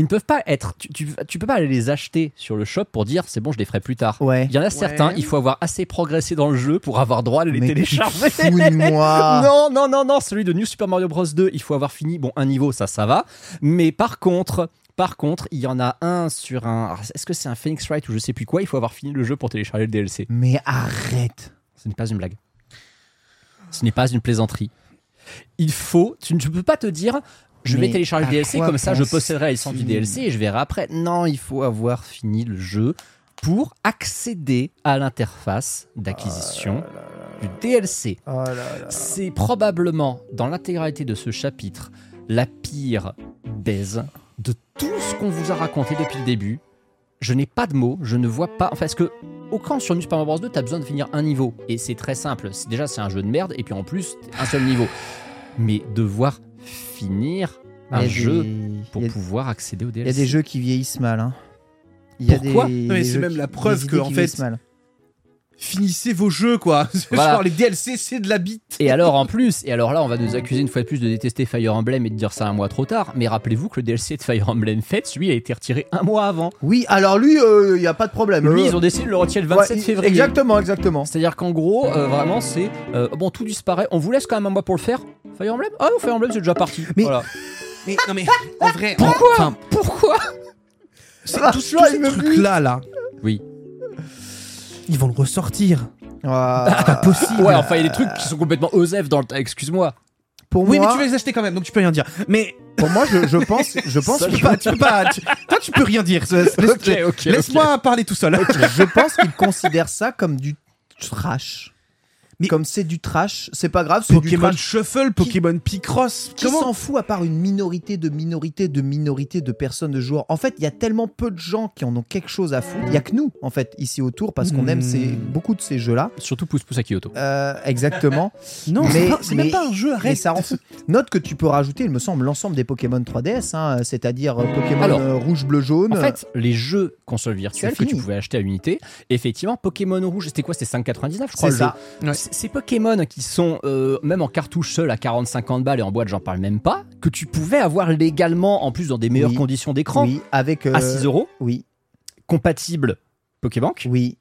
Ils ne peuvent pas être. Tu, tu, tu peux pas aller les acheter sur le shop pour dire c'est bon, je les ferai plus tard. Ouais. Il y en a certains, il faut avoir assez progressé dans le jeu pour avoir droit à les Mais télécharger. moi. *laughs* Non, non, non, non, celui de New Super Mario Bros 2, il faut avoir fini, bon, un niveau, ça, ça va. Mais par contre, par contre, il y en a un sur un. alors, Est-ce que c'est un Phoenix Wright ou je sais plus quoi Il faut avoir fini le jeu pour télécharger le DLC. Mais arrête. Ce n'est pas une blague. Ce n'est pas une plaisanterie. Il faut. Tu ne peux pas te dire. Je vais télécharger le DLC, comme ça je posséderai la licence du DLC et je verrai après. Non, il faut avoir fini le jeu pour accéder à l'interface d'acquisition du DLC. Oh là. C'est probablement, dans l'intégralité de ce chapitre, la pire baise de tout ce qu'on vous a raconté depuis le début. Je n'ai pas de mots, je ne vois pas. Enfin, parce que, au camp sur New Super Mario Bros. 2, t'as besoin de finir un niveau? Et c'est très simple. Déjà, c'est un jeu de merde, et puis en plus, un seul niveau. Mais devoir finir un jeu des- pour pouvoir accéder au Il y DLC. a des jeux qui vieillissent mal. Hein. Il y a Pourquoi des, Non, mais c'est même qui- la preuve que, en fait, mal. Finissez vos jeux, quoi. *laughs* Voilà. Genre, les DLC, c'est de la bite. Et alors en plus, et alors là on va nous accuser une fois de plus de détester Fire Emblem et de dire ça un mois trop tard, mais rappelez-vous que le DLC de Fire Emblem Fates, lui, a été retiré un mois avant. Oui, alors lui, il n'y a pas de problème. Lui, Euh, ils ont décidé de le retirer le ouais, 27 il- février. Exactement, exactement. C'est-à-dire qu'en gros, euh, vraiment, c'est euh, bon, tout disparaît. On vous laisse quand même un mois pour le faire. Fire Emblem? Ah non, Fire Emblem, c'est déjà parti. Mais- Voilà. Mais non mais *laughs* en vrai, Pourquoi? enfin, Pourquoi? c'est Ah, tous, ces trucs là là. Oui. Ils vont le ressortir. Ah, C'est pas possible. Ouais, enfin, il y a des trucs qui sont complètement osef dans le. Excuse-moi. pour Oui, moi, mais tu vas les acheter quand même, donc tu peux rien dire. Mais pour moi, je, je pense, je pense, Ça, tu peux pas, tu peux pas. tu- toi, tu peux rien dire. *laughs* Laisse- ok, Laisse-moi parler tout seul. je pense qu'ils considèrent ça comme du trash. Mais- Comme c'est du trash, c'est pas grave, c'est du Pokémon trash. Shuffle, Pokémon Picross. Qui Comment s'en fout à part une minorité de minorité de minorité de personnes de joueurs En fait, il y a tellement peu de gens qui en ont quelque chose à foutre. Il y a que nous, en fait, ici autour, parce qu'on Hmm. aime ces, beaucoup de ces jeux-là. Surtout pouce pouce à Kyoto. Euh, exactement. *laughs* Non, Mais- c'est même mais- pas un jeu. Mais Arrête. ça rend fou. Note que tu peux rajouter, il me semble, l'ensemble des Pokémon 3DS, hein, c'est-à-dire euh, Pokémon Alors, euh, rouge, bleu, jaune. En fait, les jeux console virtuelle C'est que tu pouvais acheter à l'unité, effectivement, Pokémon Rouge, c'était quoi C'était 5,99 je crois. c'est ça. jeu? Ouais. Ces Pokémon qui sont euh, même en cartouche seul à 40-50 balles et en boîte, j'en parle même pas, que tu pouvais avoir légalement, en plus dans des meilleures Oui. conditions d'écran, Oui, avec. euh, à 6 euros, Oui, compatible Pokébank. oui.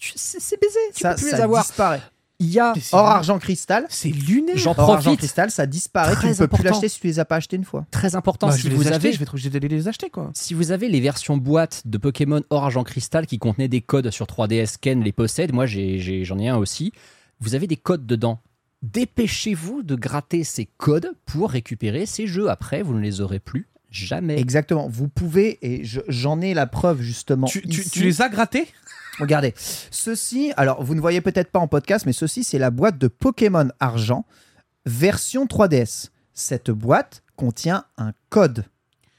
C'est baisé, tu Ça, peux plus ça les avoir. disparaît. Il y a. Or, argent, cristal. C'est lunaire. J'en Or, argent, profite. cristal, ça disparaît. Très tu ne peux plus l'acheter si tu les as pas achetés une fois. Très important, Bah, si, je vais vous les acheter, avez, je vais être obligé d'aller les acheter quoi. si vous avez les versions boîte de Pokémon Or Argent Cristal qui contenaient des codes sur 3DS, Ken les possède, moi j'en ai, un aussi, vous avez des codes dedans. Dépêchez-vous de gratter ces codes pour récupérer ces jeux. Après, vous ne les aurez plus jamais. Exactement. Vous pouvez, et je- j'en ai la preuve justement. Tu, tu- ici. tu les as grattés? Regardez, ceci, alors vous ne voyez peut-être pas en podcast, mais ceci, c'est la boîte de Pokémon Argent, version 3DS. Cette boîte contient un code.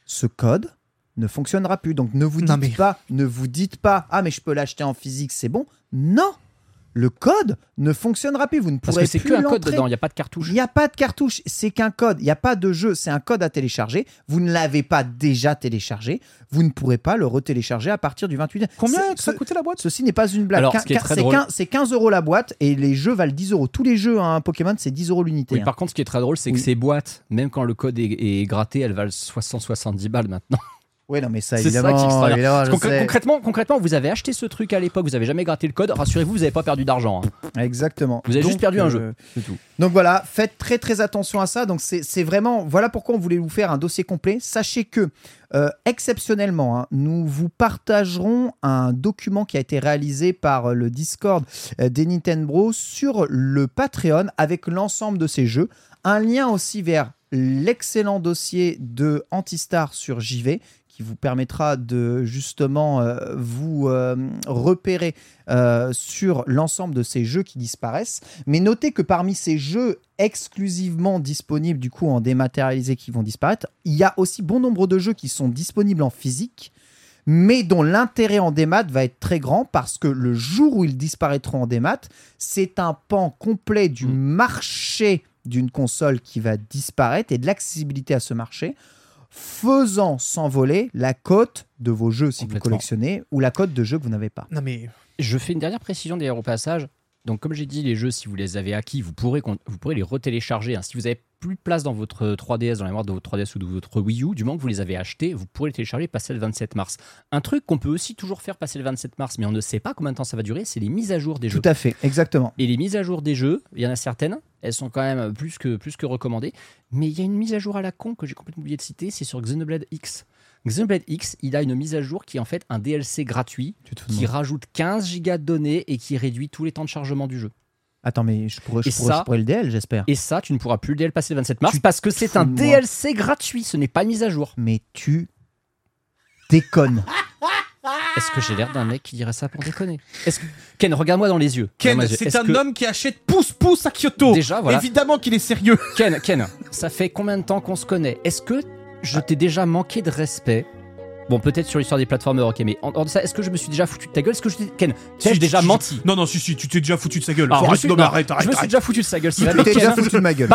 Ce code ne fonctionnera plus. Donc ne vous dites mais- pas, ne vous dites pas, ah mais je peux l'acheter en physique, c'est bon. Non, le code ne fonctionnera plus. Vous ne Parce pourrez que c'est plus que un code dedans, il n'y a pas de cartouche. Il n'y a pas de cartouche, c'est qu'un code. Il n'y a pas de jeu, c'est un code à télécharger. Vous ne l'avez pas déjà téléchargé. Vous ne pourrez pas le retélécharger à partir du 28. Combien ça coûtait la boîte? Ceci n'est pas une blague. Ce c'est drôle- quin- C'est 15 euros la boîte et les jeux valent 10 euros. Tous les jeux hein, Pokémon, c'est 10 euros l'unité. Oui, hein. par contre, ce qui est très drôle, c'est Oui. que ces boîtes, même quand le code est, est gratté, elles valent 60-70 balles maintenant. Oui, non, mais ça, C'est ça évidemment. je concr- sais. concrètement, concrètement, vous avez acheté ce truc à l'époque, vous avez jamais gratté le code. Rassurez-vous, vous n'avez pas perdu d'argent. hein. Exactement. Vous avez juste perdu un euh, jeu. C'est tout. Donc voilà, faites très très attention à ça. Donc c'est vraiment, voilà pourquoi on voulait vous faire un dossier complet. Sachez que euh, exceptionnellement, hein, nous vous partagerons un document qui a été réalisé par euh, le Discord des Nintendo sur le Patreon avec l'ensemble de ces jeux. Un lien aussi vers l'excellent dossier de Antistar sur JV qui vous permettra de justement euh, vous euh, repérer euh, sur l'ensemble de ces jeux qui disparaissent. Mais notez que parmi ces jeux exclusivement disponibles du coup en dématérialisé qui vont disparaître, il y a aussi bon nombre de jeux qui sont disponibles en physique, mais dont l'intérêt en démat va être très grand parce que le jour où ils disparaîtront en démat, c'est un pan complet du Mm. marché d'une console qui va disparaître et de l'accessibilité à ce marché, faisant s'envoler la cote de vos jeux si vous collectionnez ou la cote de jeux que vous n'avez pas. Non mais Je fais une dernière précision d'ailleurs au passage. Donc, comme j'ai dit, les jeux, si vous les avez acquis, vous pourrez, con- vous pourrez les retélécharger. hein. Si vous avez plus de place dans votre 3DS, dans la mémoire de votre 3DS ou de votre Wii U, du moment que vous les avez achetés, vous pourrez les télécharger et passer le 27 mars. Un truc qu'on peut aussi toujours faire passer le 27 mars, mais on ne sait pas combien de temps ça va durer, c'est les mises à jour des jeux. Tout à fait, exactement. Et les mises à jour des jeux, il y en a certaines, elles sont quand même plus que, plus que recommandées. Mais il y a une mise à jour à la con que j'ai complètement oublié de citer, c'est sur Xenoblade X. Xenoblade X, il a une mise à jour qui est en fait un DLC gratuit qui rajoute 15 gigas de données et qui réduit tous les temps de chargement du jeu. Attends, mais je pourrais, je Et pourrais, ça- je pourrais le DL, j'espère. Et ça, tu ne pourras plus le DLC passer le 27 mars Tu parce que c'est un moi. DLC gratuit, ce n'est pas une mise à jour. Mais tu déconnes. *laughs* Est-ce que j'ai l'air d'un mec qui dirait ça pour déconner? Est-ce que... Ken, regarde-moi dans les yeux. Ken, c'est un que- homme qui achète pouce-pouce à Kyoto. Déjà, voilà. Évidemment qu'il est sérieux. Ken, Ken, ça fait combien de temps qu'on se connaît? Est-ce que je t'ai déjà manqué de respect Bon, peut-être sur l'histoire des plateformeurs, ok, mais en de ça, est-ce que je me suis déjà foutu de ta gueule? Est-ce que je. Ken, t'ai-je Si, déjà si, menti? Non, non, si, si, tu t'es déjà foutu de sa gueule. Alors, Faut je suis- non, non, arrête, Je arrête, me suis arrête. déjà foutu de sa gueule, c'est Tu t'es déjà déjà foutu de ma gueule.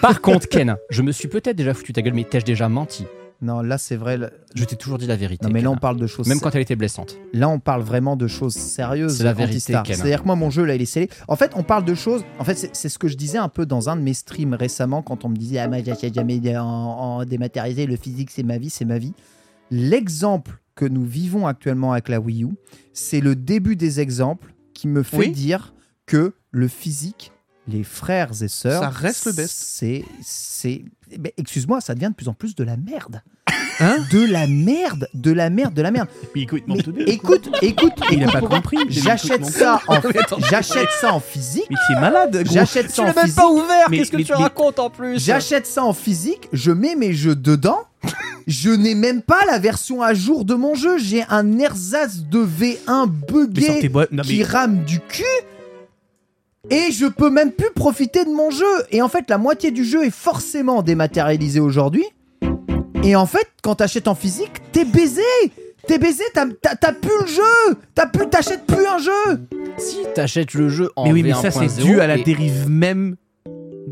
Par contre, Ken, je me suis peut-être déjà foutu de ta gueule, mais t'ai-je déjà menti? Non, là, c'est vrai. là- Je t'ai toujours dit la vérité. Non, mais là, on parle de choses. Même quand elle était blessante. Là, on parle vraiment de choses sérieuses. C'est la vérité. C'est-à-dire que moi, mon jeu, là, il est scellé. En fait, on parle de choses. En fait, c'est c'est ce que je disais un peu dans un de mes streams récemment quand on me disait Ah, moi, j'achète jamais en, en dématérialisé. Le physique, c'est ma vie, c'est ma vie. L'exemple que nous vivons actuellement avec la Wii U, c'est le début des exemples qui me fait Oui. dire que le physique les frères et sœurs. Ça reste le best. C'est. c'est... mais excuse-moi, ça devient de plus en plus de la merde. *laughs* Hein? De la merde, de la merde, de la merde. Mais écoute, Mais tout écoute, écoute, Il a écoute, pas compris. J'achète ça en j'achète ça en physique. Mais tu es malade, gros. J'achète ça en l'as même physique. pas ouvert, Mais- qu'est-ce que mais- tu mais- racontes en plus? J'achète ça en physique, je mets mes jeux dedans. Je n'ai même pas la version à jour de mon jeu. J'ai un ersatz de V1 Mais buggé. Non, qui rame du cul. Et je peux même plus profiter de mon jeu. Et en fait, la moitié du jeu est forcément dématérialisée aujourd'hui. Et en fait, quand t'achètes en physique, t'es baisé. T'es baisé, t'as- t'as t'as plus le jeu. T'as plus, t'achètes plus un jeu. Si t'achètes le jeu en Mais oui, mais ça, c'est V1.0 dû à la dérive même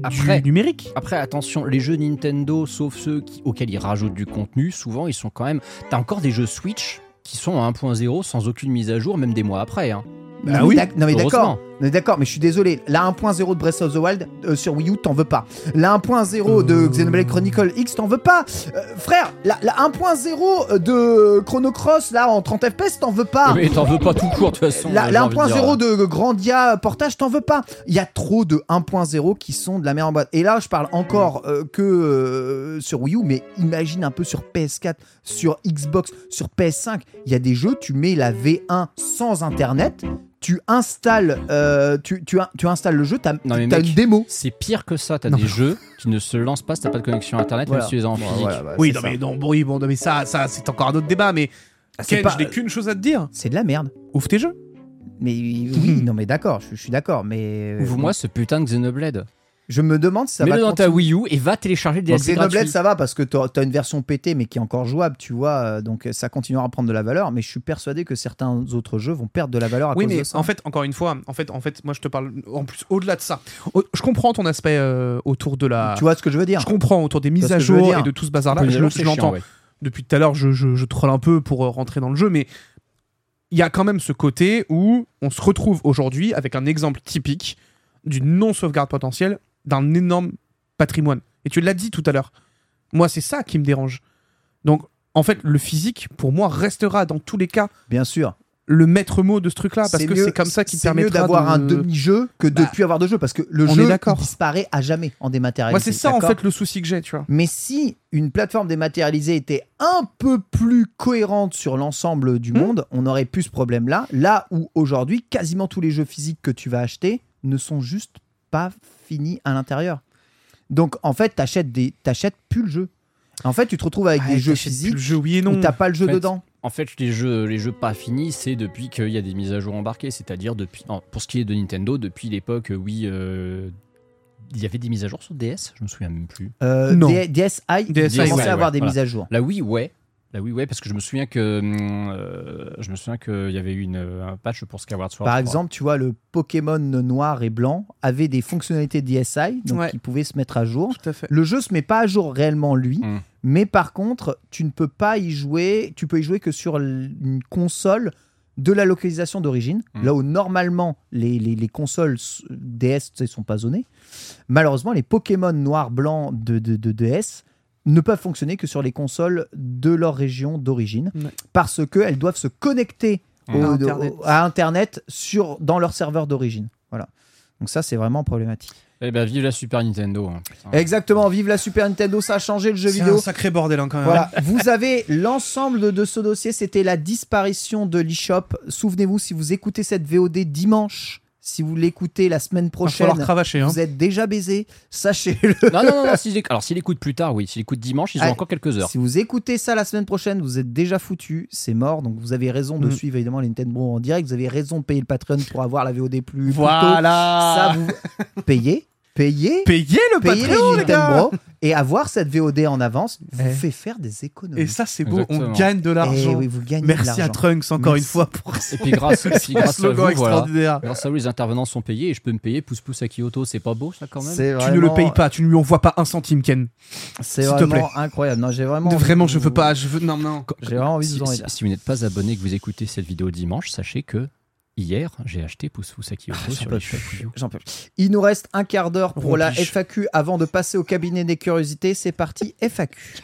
Après- du numérique. Après, attention, les jeux Nintendo, sauf ceux qui- auxquels ils rajoutent du contenu, souvent ils sont quand même. T'as encore des jeux Switch qui sont à 1.0 sans aucune mise à jour, même des mois après. hein. Non, Bah mais oui, non mais d'accord, Non, mais d'accord, mais je suis désolé. La 1.0 de Breath of the Wild euh, sur Wii U, t'en veux pas. La 1.0 de Xenoblade Chronicle X, t'en veux pas. Euh, frère, la, la 1.0 de Chrono Cross là en 30 FPS, t'en veux pas. Mais t'en veux pas tout court, de toute façon. La, j'ai la envie de dire. 1.0 de Grandia Portage, t'en veux pas. Il y a trop de 1.0 qui sont de la merde en boîte. Et là, je parle encore euh, que euh, sur Wii U, mais imagine un peu sur PS4, sur Xbox, sur PS5. Il y a des jeux, tu mets la V1 sans internet, tu installes, euh, tu, tu, tu installes le jeu, t'as mec, une démo. C'est pire que ça, t'as des jeux qui ne se lancent pas si t'as pas de connexion internet, Voilà. même si tu les as en physique. Voilà, bah, Oui, non, ça. mais non, bon, oui, bon, non, mais ça, ça c'est encore un autre débat. Mais Ah, c'est Ken, pas- je n'ai qu'une chose à te dire. C'est de la merde. Ouvre tes jeux. Mais oui, *laughs* non mais d'accord, je, je suis d'accord, mais euh, Ouvre-moi ce putain de Xenoblade. Je me demande si ça va Mets-le dans ta. Wii U et va télécharger le Bon, DLC Xenoblade, ça va parce que t'as as une version pétée mais qui est encore jouable, tu vois, euh, donc ça continuera à prendre de la valeur. Mais je suis persuadé que certains autres jeux vont perdre de la valeur à Oui, cause mais de ça. en fait, encore une fois, en fait, en fait, moi, je te parle en plus au-delà de ça. Je comprends ton aspect euh, autour de la. tu vois ce que je veux dire? Je comprends autour des mises à jour et de tout ce bazar-là. Je, l'entends. ouais. Depuis tout à l'heure, je, je, je troll un peu pour euh, rentrer dans le jeu, mais il y a quand même ce côté où on se retrouve aujourd'hui avec un exemple typique d'une non-sauvegarde potentielle d'un énorme patrimoine. Et tu l'as dit tout à l'heure. Moi, c'est ça qui me dérange. Donc, en fait, le physique, pour moi, restera dans tous les cas Bien sûr. le maître mot de ce truc-là, parce que c'est comme ça qu'il C'est mieux permettra d'avoir de- un demi-jeu que de Bah, plus avoir de jeu parce que le on jeu est disparaît à jamais en dématérialisé. Moi, c'est ça, en fait, le souci que j'ai, tu vois. Mais si une plateforme dématérialisée était un peu plus cohérente sur l'ensemble du Hmm. monde, on n'aurait plus ce problème-là. Là où aujourd'hui, quasiment tous les jeux physiques que tu vas acheter ne sont juste pas finis à l'intérieur. Donc en fait, t'achètes des, t'achètes plus le jeu. En fait, tu te retrouves avec Ouais, des jeux physiques Le jeu, oui et où non. t'as pas le jeu En fait, dedans. En fait, les jeux, les jeux pas finis, c'est depuis qu'il y a des mises à jour embarquées, c'est-à-dire depuis, non, pour ce qui est de Nintendo, depuis l'époque, euh, oui, euh, il y avait des mises à jour sur DS, je me souviens même plus. Euh, Non. DSi, il DSi, commençait ouais, à avoir ouais, des voilà. mises à jour. La Wii, ouais. La Wii, ouais, parce que je me souviens que hum, euh, je me souviens qu'il y avait eu une, un patch pour Skyward Sword. Par exemple, tu vois, le Pokémon noir et blanc avait des fonctionnalités DSi, donc Ouais. qui pouvaient se mettre à jour. Tout à fait. Le jeu se met pas à jour réellement lui, Mm. mais par contre, tu ne peux pas y jouer, tu peux y jouer que sur une console de la localisation d'origine, Mm. là où normalement les, les- les consoles s- DS ne sont pas zonées. Malheureusement, les Pokémon noir blanc de, de, de DS ne peuvent fonctionner que sur les consoles de leur région d'origine, Ouais. parce qu'elles doivent se connecter Mm. au- À Internet. au- à Internet sur, dans leur serveur d'origine. Voilà. Donc ça, c'est vraiment problématique. Eh ben, vive la Super Nintendo. hein. Exactement, vive la Super Nintendo, ça a changé le jeu C'est vidéo. un sacré bordel, hein, quand même. Voilà, vous avez l'ensemble de, de ce dossier, c'était la disparition de l'eShop. Souvenez-vous, si vous écoutez cette VOD dimanche, si vous l'écoutez la semaine prochaine, cravacher. Hein. vous êtes déjà baisé, sachez-le. non, non, non, alors s'il écoute plus tard, oui. S'il écoute dimanche, ils ont Ah, encore quelques heures. Si vous écoutez ça la semaine prochaine, vous êtes déjà foutu, c'est mort. Donc vous avez raison de Mm. suivre évidemment les Nintendo en direct. Vous avez raison de payer le Patreon pour avoir la VOD plus, plus tôt. Voilà. Ça, vous payez, payez, Payez le payez Patreon, les gars. Et avoir cette VOD en avance vous Eh. fait faire des économies. Et ça, c'est beau. On gagne de Eh l'argent. oui, vous gagnez de Merci à. Trunks encore Merci. une fois pour Et puis grâce, *laughs* grâce à slogan vous, voilà. extraordinaire. Grâce à vous, les intervenants sont payés et je peux me payer pouce pouce à Kyoto. C'est pas beau ça quand même Tu ne le payes pas, tu ne lui envoies pas un centime, Ken. C'est vraiment incroyable. Non, j'ai vraiment. envie Vraiment, de je veux pas. Je veux. Non, non. J'ai vraiment envie de vous en si- si vous n'êtes pas abonné et que vous écoutez cette vidéo dimanche, sachez que hier, j'ai acheté à Kyoto j'en sur peux les peux plus. Il nous reste un quart d'heure pour la. FAQ avant de passer au cabinet des curiosités. C'est parti, FAQ.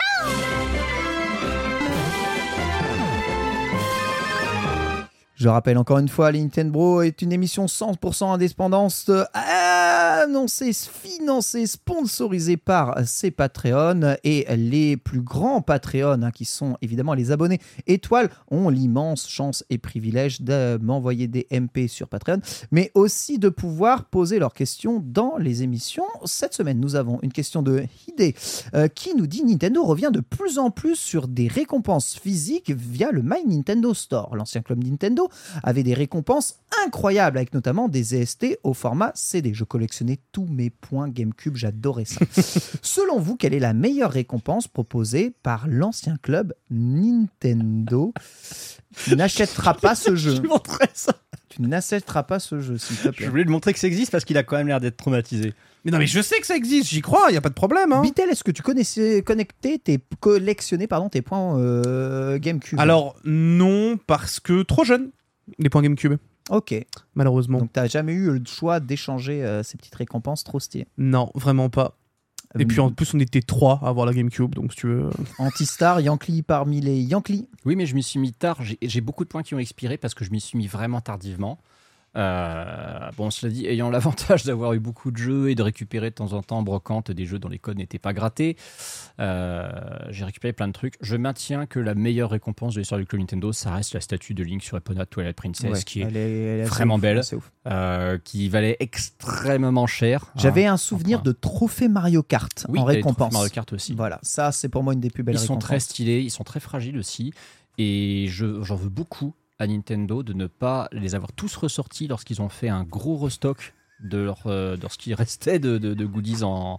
Je rappelle encore une fois, Nintendo est une émission 100% indépendance. euh, annoncé, financé, sponsorisé par ces Patreons et les plus grands Patreons, hein, qui sont évidemment les abonnés étoiles, ont l'immense chance et privilège de m'envoyer des MP sur Patreon, mais aussi de pouvoir poser leurs questions dans les émissions. Cette semaine, nous avons une question de Hide euh, qui nous dit Nintendo revient de plus en plus sur des récompenses physiques via le My Nintendo Store. L'ancien club Nintendo avait des récompenses incroyables avec notamment des EST au format CD. Je collectionnais tous mes points GameCube, j'adorais ça. *laughs* Selon vous, quelle est la meilleure récompense proposée par l'ancien club Nintendo Tu n'achèteras pas ce *laughs* jeu? Je ça. Tu n'achèteras pas ce jeu, s'il te Je plaît. voulais lui montrer que ça existe parce qu'il a quand même l'air d'être traumatisé. Mais non, mais je sais que ça existe, j'y crois, y a pas de problème. Hein. Bitel, est-ce que tu connaissais, connecté, tes, collectionné pardon, tes points euh, GameCube? Alors, non, parce que trop jeune, les points GameCube, Ok. malheureusement. Donc, tu n'as jamais eu le choix d'échanger euh, ces petites récompenses trop stylées. Non, vraiment pas. Et puis en plus, on était trois à avoir la GameCube, donc si tu veux. Antistar, Yankee parmi les Yankees. Oui, mais je m'y suis mis tard. J'ai- J'ai beaucoup de points qui ont expiré parce que je m'y suis mis vraiment tardivement. Euh, bon, cela dit, ayant *laughs* l'avantage d'avoir eu beaucoup de jeux et de récupérer de temps en temps en brocante des jeux dont les codes n'étaient pas grattés, euh, j'ai récupéré plein de trucs. Je maintiens que la meilleure récompense de l'histoire du Club Nintendo, ça reste la statue de Link sur Epona Twilight Princess, Ouais, qui, est, elle est- elle est assez vraiment ouf, belle. euh, qui valait extrêmement cher. J'avais hein, un souvenir de trophée Mario Kart oui, en récompense. Mario Kart aussi. Voilà, ça c'est pour moi une des plus belles Ils sont très stylés, ils sont très fragiles aussi. Et je- j'en veux beaucoup à Nintendo de ne pas les avoir tous ressortis lorsqu'ils ont fait un gros restock de, leur, euh, ce qui restait de goodies en,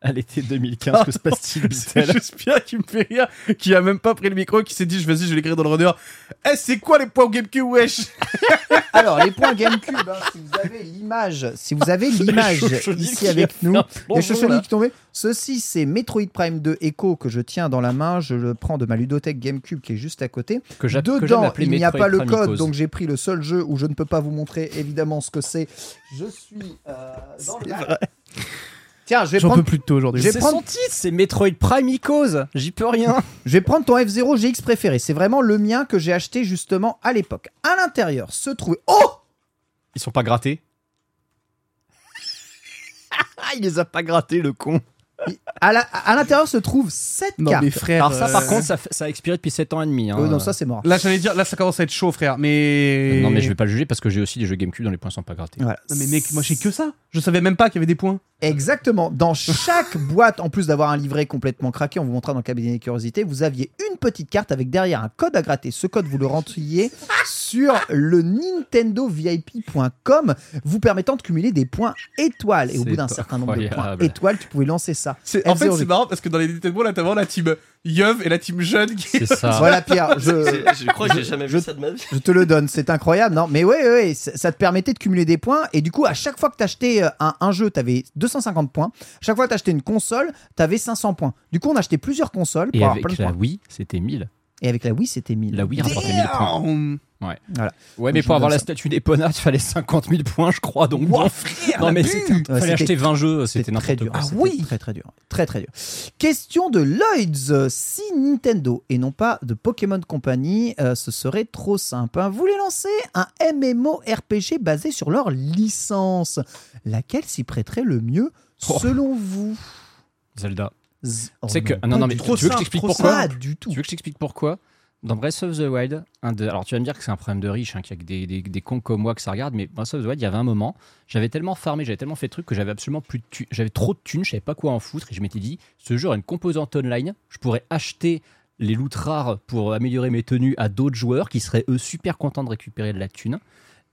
à l'été 2015. que se *laughs* passe-t-il, C'est juste Pierre qui me fait rire, qui a même pas pris le micro, qui s'est dit, je vas-y, je vais l'écrire dans le runner. Eh, c'est quoi les points GameCube, wesh? *laughs* Alors les points GameCube, hein, si vous avez l'image, si vous avez *laughs* l'image ici qui avec nous, Chochonis là. qui tombé. Ceci c'est Metroid Prime 2 Echo que je tiens dans la main, je le prends de ma ludothèque GameCube qui est juste à côté. que que Dedans, appeler il n'y a pas le code, donc j'ai pris le seul jeu où je ne peux pas vous montrer évidemment ce que c'est. Je suis euh, dans le. Tiens, je vais, J'en prendre, peux plus de toi aujourd'hui. C'est prendre- son titre, c'est Metroid Prime Icos. J'y peux rien. *laughs* je vais prendre ton F0 GX préféré. C'est vraiment le mien que j'ai acheté justement à l'époque. À l'intérieur se trouve... Oh Ils sont pas grattés? Ah, *laughs* il les a pas grattés, le con. À la- à l'intérieur se trouve 7 Non, cartes. mais frère. Alors ça, par euh, contre, ça, fait- ça a expiré depuis 7 ans et demi. hein. Oh, non, ça c'est mort. Là, j'allais dire, là, ça commence à être chaud, frère. Mais. Non, mais je vais pas le juger parce que j'ai aussi des jeux GameCube dont les points sont pas grattés. Voilà. Non, mais mec, moi, j'ai que ça. Je savais même pas qu'il y avait des points. Exactement. Dans chaque *laughs* boîte, en plus d'avoir un livret complètement craqué, on vous montrera dans le cabinet des curiosités, vous aviez une petite carte avec derrière un code à gratter. Ce code, vous le rentriez sur le nintendovip.com, vous permettant de cumuler des points étoiles. Et au bout d'un certain nombre de points étoiles, tu pouvais lancer ça. C'est- En fait, F0. c'est marrant parce que dans les Nintendo, là, t'as vraiment la team Yeuve et la team jeune qui. C'est ça. *laughs* Voilà, Pierre, je, Je crois que j'ai jamais je- vu ça de ma vie. Je te le donne, c'est incroyable, non? Mais ouais, ouais, ouais, ça te permettait de cumuler des points. Et du coup, à chaque fois que t'achetais euh, un, un jeu, t'avais 250 points. Chaque fois que t'achetais une console, t'avais 500 points. Du coup, on achetait plusieurs consoles pour Et avoir avec plein de la points. Wii, c'était 1000. Et avec la Wii, c'était 1000. La Wii rapportait 1000 points. Damn. Voilà. Ouais, mais pour avoir la statue d'Epona, il fallait 50 000 points, je crois. Donc bon. non, mais c'était- il fallait acheter 20 jeux, C'était très n'importe dur. quoi. Ah oui Très très dur. Très très dur. Question de Lloyds. Si Nintendo et non pas de Pokémon Company, euh, ce serait trop simple. hein. Vous voulez lancer un MMORPG basé sur leur licence. Laquelle s'y prêterait le mieux Oh. selon vous? Zelda. Tu sais Oh que- non, ah non, non, mais tu veux que je t'explique pourquoi du tout. Tu veux que je t'explique pourquoi Dans Breath of the Wild, un de- alors tu vas me dire que c'est un problème de riche, hein, qu'il y a que des, des, des cons comme moi que ça regarde, mais Breath of the Wild, il y avait un moment, j'avais tellement farmé, j'avais tellement fait de trucs que j'avais absolument plus de j'avais trop de thunes, je savais pas quoi en foutre, et je m'étais dit, ce jeu a une composante online, je pourrais acheter les loots rares pour améliorer mes tenues à d'autres joueurs qui seraient eux super contents de récupérer de la thune.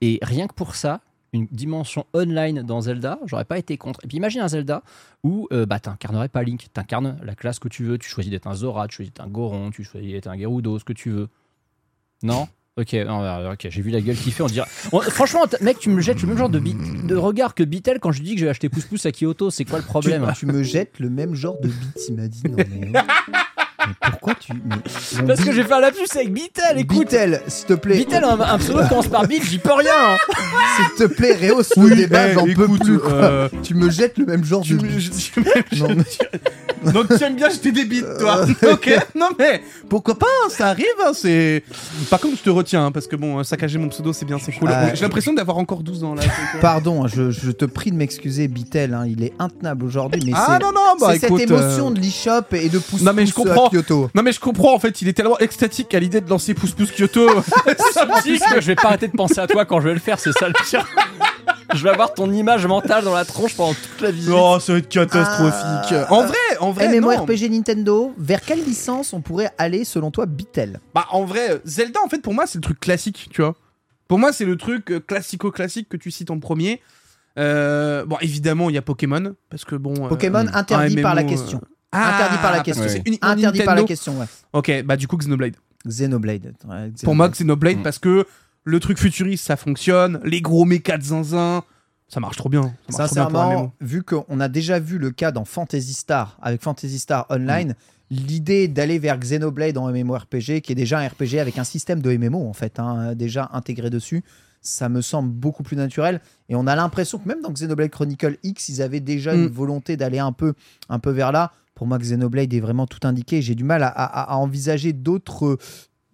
Et rien que pour ça, une dimension online dans Zelda, j'aurais pas été contre. Et puis imagine un Zelda où euh, bah, t'incarnerais pas Link, t'incarnes la classe que tu veux, tu choisis d'être un Zora, tu choisis d'être un Goron, tu choisis d'être un Gerudo, ce que tu veux. Non? Ok, non, euh, ok, j'ai vu la gueule qu'il fait, on dirait. on- franchement, mec, tu me jettes le même genre de, bit- de regard que Bitel quand je lui dis que je vais acheter Pouce Pouce à Kyoto, c'est quoi le problème? Tu, tu me jettes le même genre de beat, il m'a dit. Non, mais... *laughs* Pourquoi tu. mais- Parce que Bi- j'ai fait la puce avec Bitel, écoute. Bitel, s'il te plaît. Bitel, un, un pseudo qui commence par Bit, j'y peux rien. hein. S'il te plaît, Réhausse le débat, eh, j'en peux écoute, plus. quoi. euh, Tu me jettes le même genre tu de. me- je- je- Non, mais- Donc tu aimes bien jeter des bites, toi. *laughs* ok. Non mais pourquoi pas hein, Ça arrive. hein, c'est. Par contre, je te retiens hein, parce que bon, saccager mon pseudo, c'est bien, c'est cool. Ah, J'ai l'impression d'avoir encore 12 ans là. donc, euh. Pardon, je, je te prie de m'excuser, Bitel. hein, il est intenable aujourd'hui, mais Ah c'est. non non, bah c'est écoute. cette euh, émotion de l'e-shop et de pouce Non, mais je comprends. Kyoto. Non mais je comprends en fait, il est tellement extatique à l'idée de lancer pouce pouce Kyoto. *laughs* Ça me En dit plus, que je vais pas arrêter de penser à toi quand je vais le faire, c'est ça le pire. Je vais avoir ton image mentale dans la tronche pendant toute la visite. Oh, ça va être catastrophique. Ah. En vrai, en vrai. MMORPG Nintendo, vers quelle licence on pourrait aller selon toi, Bitel? Bah en vrai, Zelda en fait pour moi c'est le truc classique, tu vois. Pour moi c'est le truc euh, classico-classique que tu cites en premier. Euh, bon évidemment il y a Pokémon parce que bon. euh, Pokémon un interdit par la euh, question. Ah, interdit par la parce question. que c'est uniquement Interdit par la Nintendo. question, ouais. Ok bah du coup Xenoblade. Xenoblade. ouais, Pour moi Xenoblade. Xenoblade Mm. parce que le truc futuriste ça fonctionne, les gros mécas de zinzin, ça marche trop bien. Ça marche trop bien pour un Sincèrement, MMO. vu qu'on a déjà vu le cas dans Fantasy Star, avec Fantasy Star Online, Mm. l'idée d'aller vers Xenoblade en MMORPG, qui est déjà un RPG avec un système de MMO, en fait, hein, déjà intégré dessus, ça me semble beaucoup plus naturel. Et on a l'impression que même dans Xenoblade Chronicle X, ils avaient déjà Mm. une volonté d'aller un peu, un peu vers là. Pour moi, Xenoblade est vraiment tout indiqué. J'ai du mal à, à- à envisager d'autres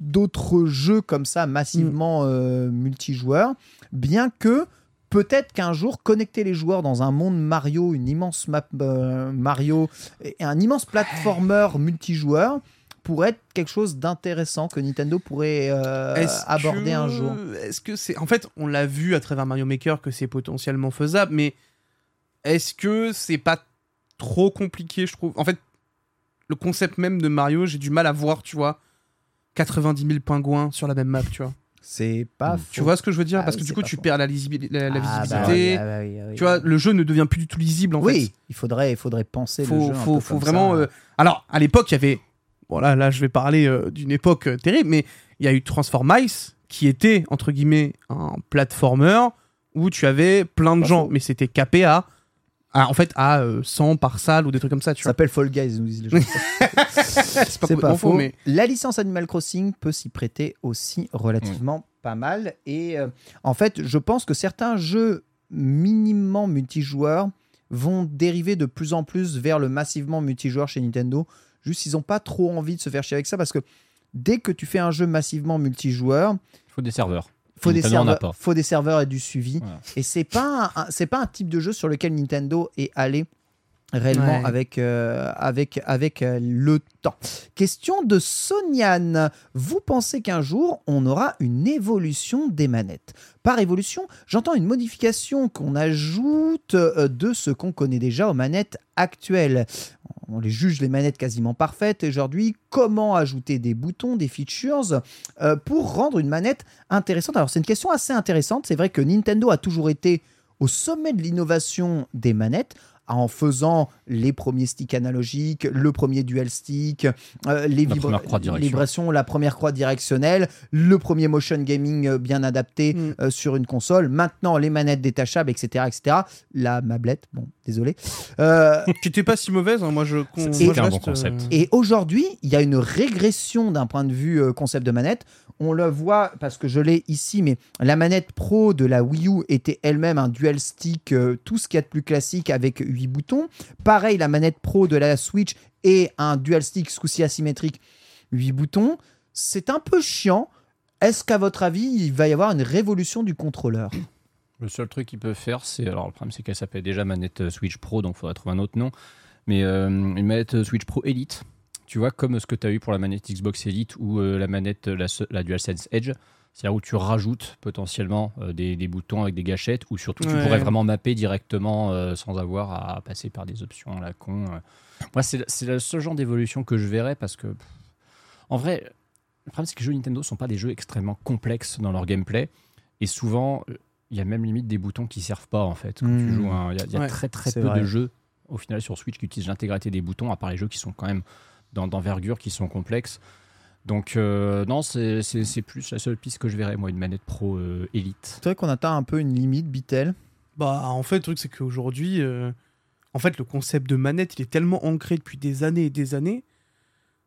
d'autres jeux comme ça massivement euh, multijoueurs, bien que peut-être qu'un jour connecter les joueurs dans un monde Mario, une immense map euh, Mario et un immense platformer multijoueur pourrait être quelque chose d'intéressant que Nintendo pourrait euh, aborder que- un jour. Est-ce que c'est. En fait, on l'a vu à travers Mario Maker que c'est potentiellement faisable, mais est-ce que c'est pas trop compliqué, je trouve En fait, le concept même de Mario, j'ai du mal à voir, tu vois, 90 000 pingouins sur la même map, tu vois. C'est pas Tu faux. vois ce que je veux dire? Ah Parce oui, que du coup, tu faux. perds la, lisibi- la, la Ah, bah visibilité. oui, oui, ah oui, Tu vois, ah oui. le jeu ne devient plus du tout lisible, en oui, fait. il faudrait, il faudrait penser faut, le jeu un faut, peu faut comme vraiment. ça. euh, Alors, à l'époque, il y avait. Voilà, là, je vais parler euh, d'une époque euh, terrible, mais il y a eu Transform Ice, qui était, entre guillemets, un platformer où tu avais plein de Pas gens, faux. mais c'était capé à. À, en fait, à euh, 100 par salle ou des trucs comme ça, tu Ça s'appelle Fall Guys, nous disent les gens. *laughs* C'est pas C'est pas complètement faux. faux, mais. La licence Animal Crossing peut s'y prêter aussi relativement pas mal. Et euh, en fait, je pense que certains jeux minimement multijoueurs vont dériver de plus en plus vers le massivement multijoueur chez Nintendo. Juste, ils n'ont pas trop envie de se faire chier avec ça parce que dès que tu fais un jeu massivement multijoueur, Il faut des serveurs. Faut des, serveurs, faut des serveurs et du suivi. Voilà. Et c'est pas un- c'est pas un type de jeu sur lequel Nintendo est allé réellement Ouais. avec, euh, avec, avec euh, le temps. Question de Soniane. Vous pensez qu'un jour, on aura une évolution des manettes? Par évolution, j'entends une modification qu'on ajoute euh, de ce qu'on connaît déjà aux manettes actuelles. On les juge les manettes quasiment parfaites aujourd'hui. Comment ajouter des boutons, des features euh, pour rendre une manette intéressante? Alors c'est une question assez intéressante. C'est vrai que Nintendo a toujours été au sommet de l'innovation des manettes en faisant les premiers sticks analogiques, le premier dual stick, euh, les, vibra- vibrations, la première croix directionnelle, le premier motion gaming euh, bien adapté Mm. euh, sur une console, maintenant les manettes détachables, etc. etc. La mablette, bon, désolé. Euh, *laughs* Qui était pas si mauvaise, hein, moi je. C'était un bon concept. euh, et aujourd'hui, il y a une régression d'un point de vue euh, concept de manette. On le voit parce que je l'ai ici, mais la manette pro de la Wii U était elle-même un dual stick, euh, tout ce qu'il y a de plus classique avec 8 boutons. Pareil, la manette pro de la Switch est un dual stick, ce asymétrique, 8 boutons. C'est un peu chiant. Est-ce qu'à votre avis, il va y avoir une révolution du contrôleur? Le seul truc qu'ils peuvent faire, c'est. Alors, le problème, c'est qu'elle s'appelle déjà manette euh, Switch Pro, donc il faudrait trouver un autre nom. Mais euh, une manette euh, Switch Pro Elite, tu vois, comme ce que tu as eu pour la manette Xbox Elite ou la manette, la, la DualSense Edge. C'est là où tu rajoutes potentiellement euh, des, des boutons avec des gâchettes, ou surtout tu Ouais. pourrais vraiment mapper directement euh, sans avoir à passer par des options à la con. euh. Moi, c'est le seul genre d'évolution que je verrais parce que, pff, en vrai, le problème, c'est que les jeux Nintendo ne sont pas des jeux extrêmement complexes dans leur gameplay. Et souvent, il y a même limite des boutons qui servent pas en fait. Quand tu Mhm. joues, il y a, il y a Ouais, très très peu vrai. de jeux au final sur Switch qui utilisent l'intégralité des boutons, à part les jeux qui sont quand même d'envergure, qui sont complexes. Donc euh, non, c'est plus la seule piste que je verrais moi, une manette pro euh, Elite. C'est vrai qu'on atteint un peu une limite, Bitel. Bah, en fait, le truc, c'est qu'aujourd'hui, euh, en fait, le concept de manette, il est tellement ancré depuis des années et des années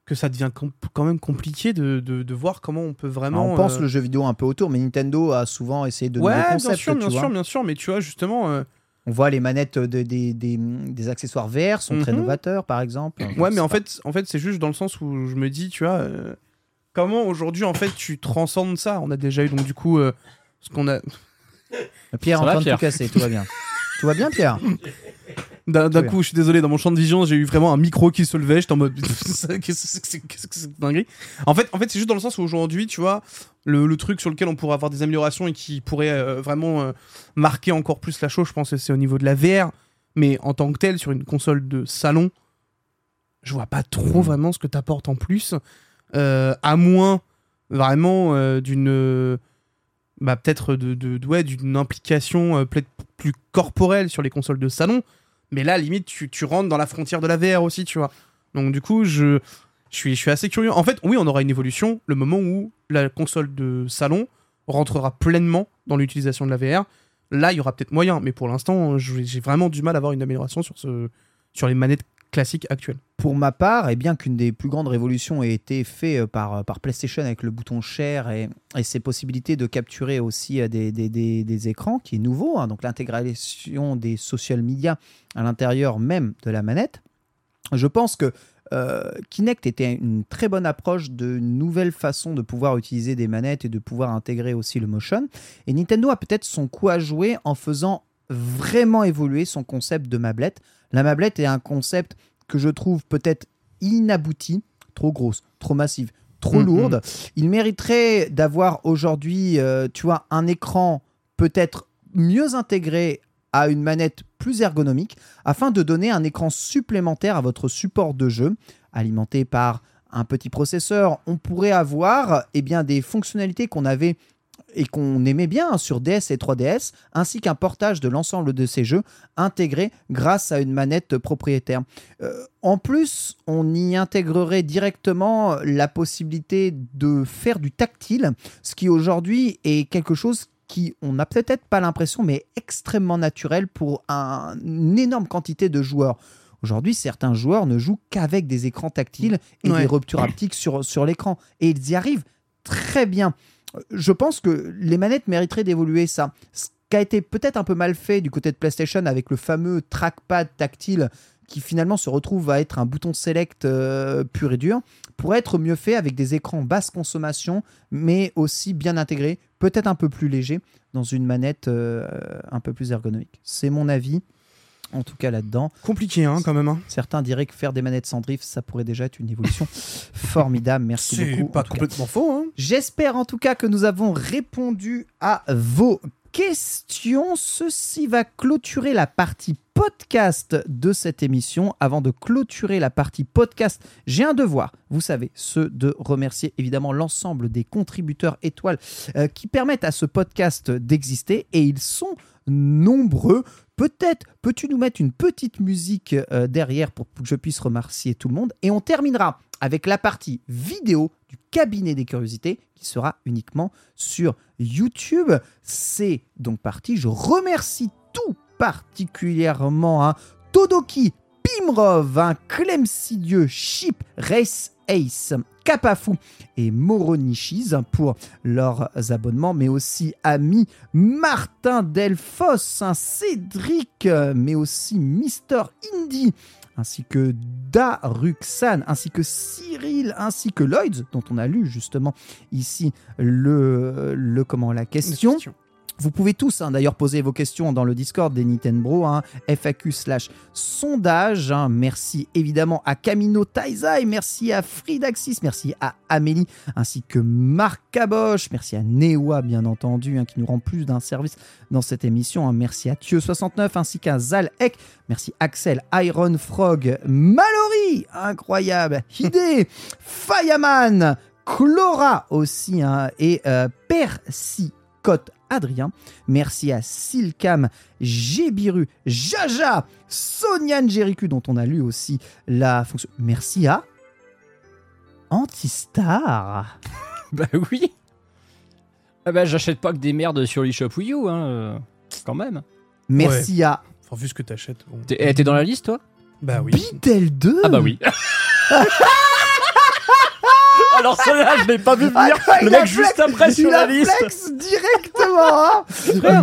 que ça devient quand même compliqué de, de, de voir comment on peut vraiment. on pense euh, le jeu vidéo un peu autour, mais Nintendo a souvent essayé de Ouais, nouveaux bien sûr, tu bien vois. sûr, bien sûr, mais tu vois, justement. euh, On voit les manettes de- des, des, des accessoires VR sont très Mhm. novateurs, par exemple. Ouais, mais C'est en fait, en fait c'est juste dans le sens où je me dis, tu vois, euh, comment aujourd'hui, en fait, tu transcendes ça? On a déjà eu, donc, du coup, euh, ce qu'on a. *laughs* Pierre est Ça en train de Pierre? tout casser, tout va bien. tout va bien, Pierre? D'un coup, je suis désolé, dans mon champ de vision, j'ai eu vraiment un micro qui se levait. J'étais en mode. *laughs* Qu'est-ce que c'est que c'est- qu'est-ce que c'est que dinguerie? En fait, en fait c'est juste dans le sens où aujourd'hui, tu vois, le, le truc sur lequel on pourrait avoir des améliorations et qui pourrait euh, vraiment euh, marquer encore plus la chose, je pense que c'est au niveau de la VR. Mais en tant que tel, sur une console de salon, je vois pas trop vraiment ce que t'apportes en plus. Euh, à moins vraiment euh, d'une. bah, peut-être de, de- d'une implication euh, plus corporelle sur les consoles de salon. Mais là, limite, tu, tu rentres dans la frontière de la VR aussi, tu vois. Donc, du coup, je, je, suis, je suis assez curieux. En fait, oui, on aura une évolution le moment où la console de salon rentrera pleinement dans l'utilisation de la VR. Là, il y aura peut-être moyen, mais pour l'instant, j'ai vraiment du mal à avoir une amélioration sur, ce, sur les manettes classiques actuelles. Pour ma part, et bien qu'une des plus grandes révolutions ait été faite euh, par, par PlayStation avec le bouton Share et, ses possibilités de capturer aussi euh, des, écrans, qui est nouveau, hein, donc l'intégration des social media à l'intérieur même de la manette, je pense que euh, Kinect était une très bonne approche de nouvelle façon de pouvoir utiliser des manettes et de pouvoir intégrer aussi le motion. Et Nintendo a peut-être son coup à jouer en faisant vraiment évoluer son concept de mablette. La mablette est un concept que je trouve peut-être inabouti, trop grosse, trop massive, trop Mhm. lourde. Il mériterait d'avoir aujourd'hui, euh, tu vois, un écran peut-être mieux intégré à une manette plus ergonomique afin de donner un écran supplémentaire à votre support de jeu alimenté par un petit processeur. On pourrait avoir eh bien, des fonctionnalités qu'on avait et qu'on aimait bien hein, sur DS et 3DS, ainsi qu'un portage de l'ensemble de ces jeux intégré grâce à une manette propriétaire. Euh, en plus, on y intégrerait directement la possibilité de faire du tactile, ce qui aujourd'hui est quelque chose qui, on n'a peut-être pas l'impression, mais est extrêmement naturel pour un- une énorme quantité de joueurs. Aujourd'hui, certains joueurs ne jouent qu'avec des écrans tactiles et Ouais. des ruptures haptiques sur, sur l'écran. Et ils y arrivent très bien. Je pense que les manettes mériteraient d'évoluer ça. Ce qui a été peut-être un peu mal fait du côté de PlayStation avec le fameux trackpad tactile qui finalement se retrouve à être un bouton select euh, pur et dur, pourrait être mieux fait avec des écrans basse consommation, mais aussi bien intégrés, peut-être un peu plus légers, dans une manette euh, un peu plus ergonomique. C'est mon avis, en tout cas là-dedans. Compliqué, hein, quand même. hein. Certains diraient que faire des manettes sans drift, ça pourrait déjà être une évolution *laughs* formidable. Merci C'est beaucoup. pas tout cas. complètement faux, hein. J'espère en tout cas que nous avons répondu à vos questions. Ceci va clôturer la partie podcast de cette émission. Avant de clôturer la partie podcast, j'ai un devoir, vous savez, ce de remercier évidemment l'ensemble des contributeurs étoiles euh, qui permettent à ce podcast d'exister et ils sont nombreux. Peut-être peux-tu nous mettre une petite musique euh, derrière pour que je puisse remercier tout le monde. Et on terminera avec la partie vidéo du cabinet des curiosités qui sera uniquement sur YouTube. C'est donc parti. Je remercie tout particulièrement hein, Todoki, Pimrov, hein, Clemsidieux, Chip, Race Ace, Kapafou et Moronichis hein, pour leurs abonnements, mais aussi Ami, Martin Delfos, hein, Cédric, euh, mais aussi Mister Indy, ainsi que Daruxan, ainsi que Cyril, ainsi que Lloyds, dont on a lu justement ici le, le comment la question. Vous pouvez tous hein, d'ailleurs poser vos questions dans le Discord des Nintendo, hein, FAQ slash sondage. hein. Merci évidemment à Camino Taizai, merci à Fridaxis, merci à Amélie, ainsi que Marc Caboche, merci à Newa bien entendu, qui nous rend plus d'un service dans cette émission. Merci à Thieu69, ainsi qu'à Zalek, merci Axel, Iron Frog, Mallory, incroyable, Hidé, *laughs* Fireman, Chlora aussi, et euh, Adrien. Merci à Silcam, Gébiru, Jaja, Soniane Jéricu, dont on a lu aussi la fonction. Merci à Antistar. *laughs* Bah oui. Ah bah j'achète pas que des merdes sur l'eShop Wii U, hein, euh, quand même. Merci à Enfin, vu ce que t'achètes. bon. T'es eh, t'es dans la liste, toi? Bah oui. Bidel 2. Ah bah oui. *laughs* Alors celle-là, je l'ai pas vu venir. Ah, le mec juste après sur la liste. flex directement. hein.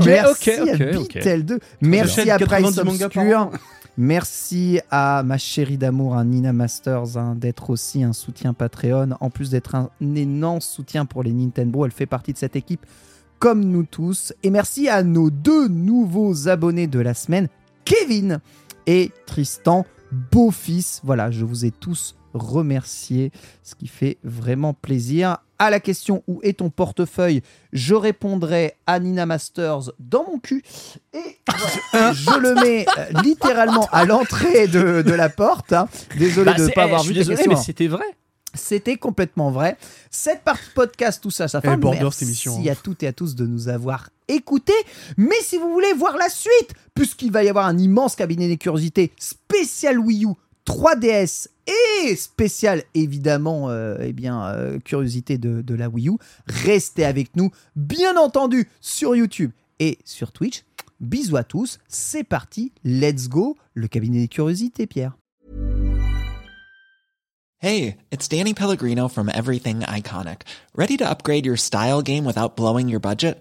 *laughs* Merci ok, à ok, ok. Bitel 2. Merci à 90 Price Obscure. Merci à ma chérie d'amour, hein, Nina Masters, hein, d'être aussi un soutien Patreon. En plus d'être un énorme soutien pour les Nintendo, elle fait partie de cette équipe comme nous tous. Et merci à nos deux nouveaux abonnés de la semaine, Kevin et Tristan, beau-fils. Voilà, je vous ai tous remerciés, ce qui fait vraiment plaisir. À la question où est ton portefeuille, je répondrai à Nina Masters dans mon cul. Et voilà, *laughs* je le mets euh, littéralement à l'entrée de, de la porte. hein. Désolé Bah, de ne pas eh, avoir je vu désolé, mais c'était vrai. C'était complètement vrai. Cette partie podcast, tout ça, ça fait Eh, un border, merci cette émission, hein. à toutes et à tous de nous avoir écoutés. Mais si vous voulez voir la suite, puisqu'il va y avoir un immense cabinet des curiosités spécial Wii U, 3DS et spécial évidemment, euh, eh bien, euh, curiosité de, de la Wii U, restez avec nous, bien entendu, sur YouTube et sur Twitch. Bisous à tous, c'est parti, let's go, le cabinet des curiosités, Pierre. Hey, it's Danny Pellegrino from Everything Iconic. Ready to upgrade your style game without blowing your budget?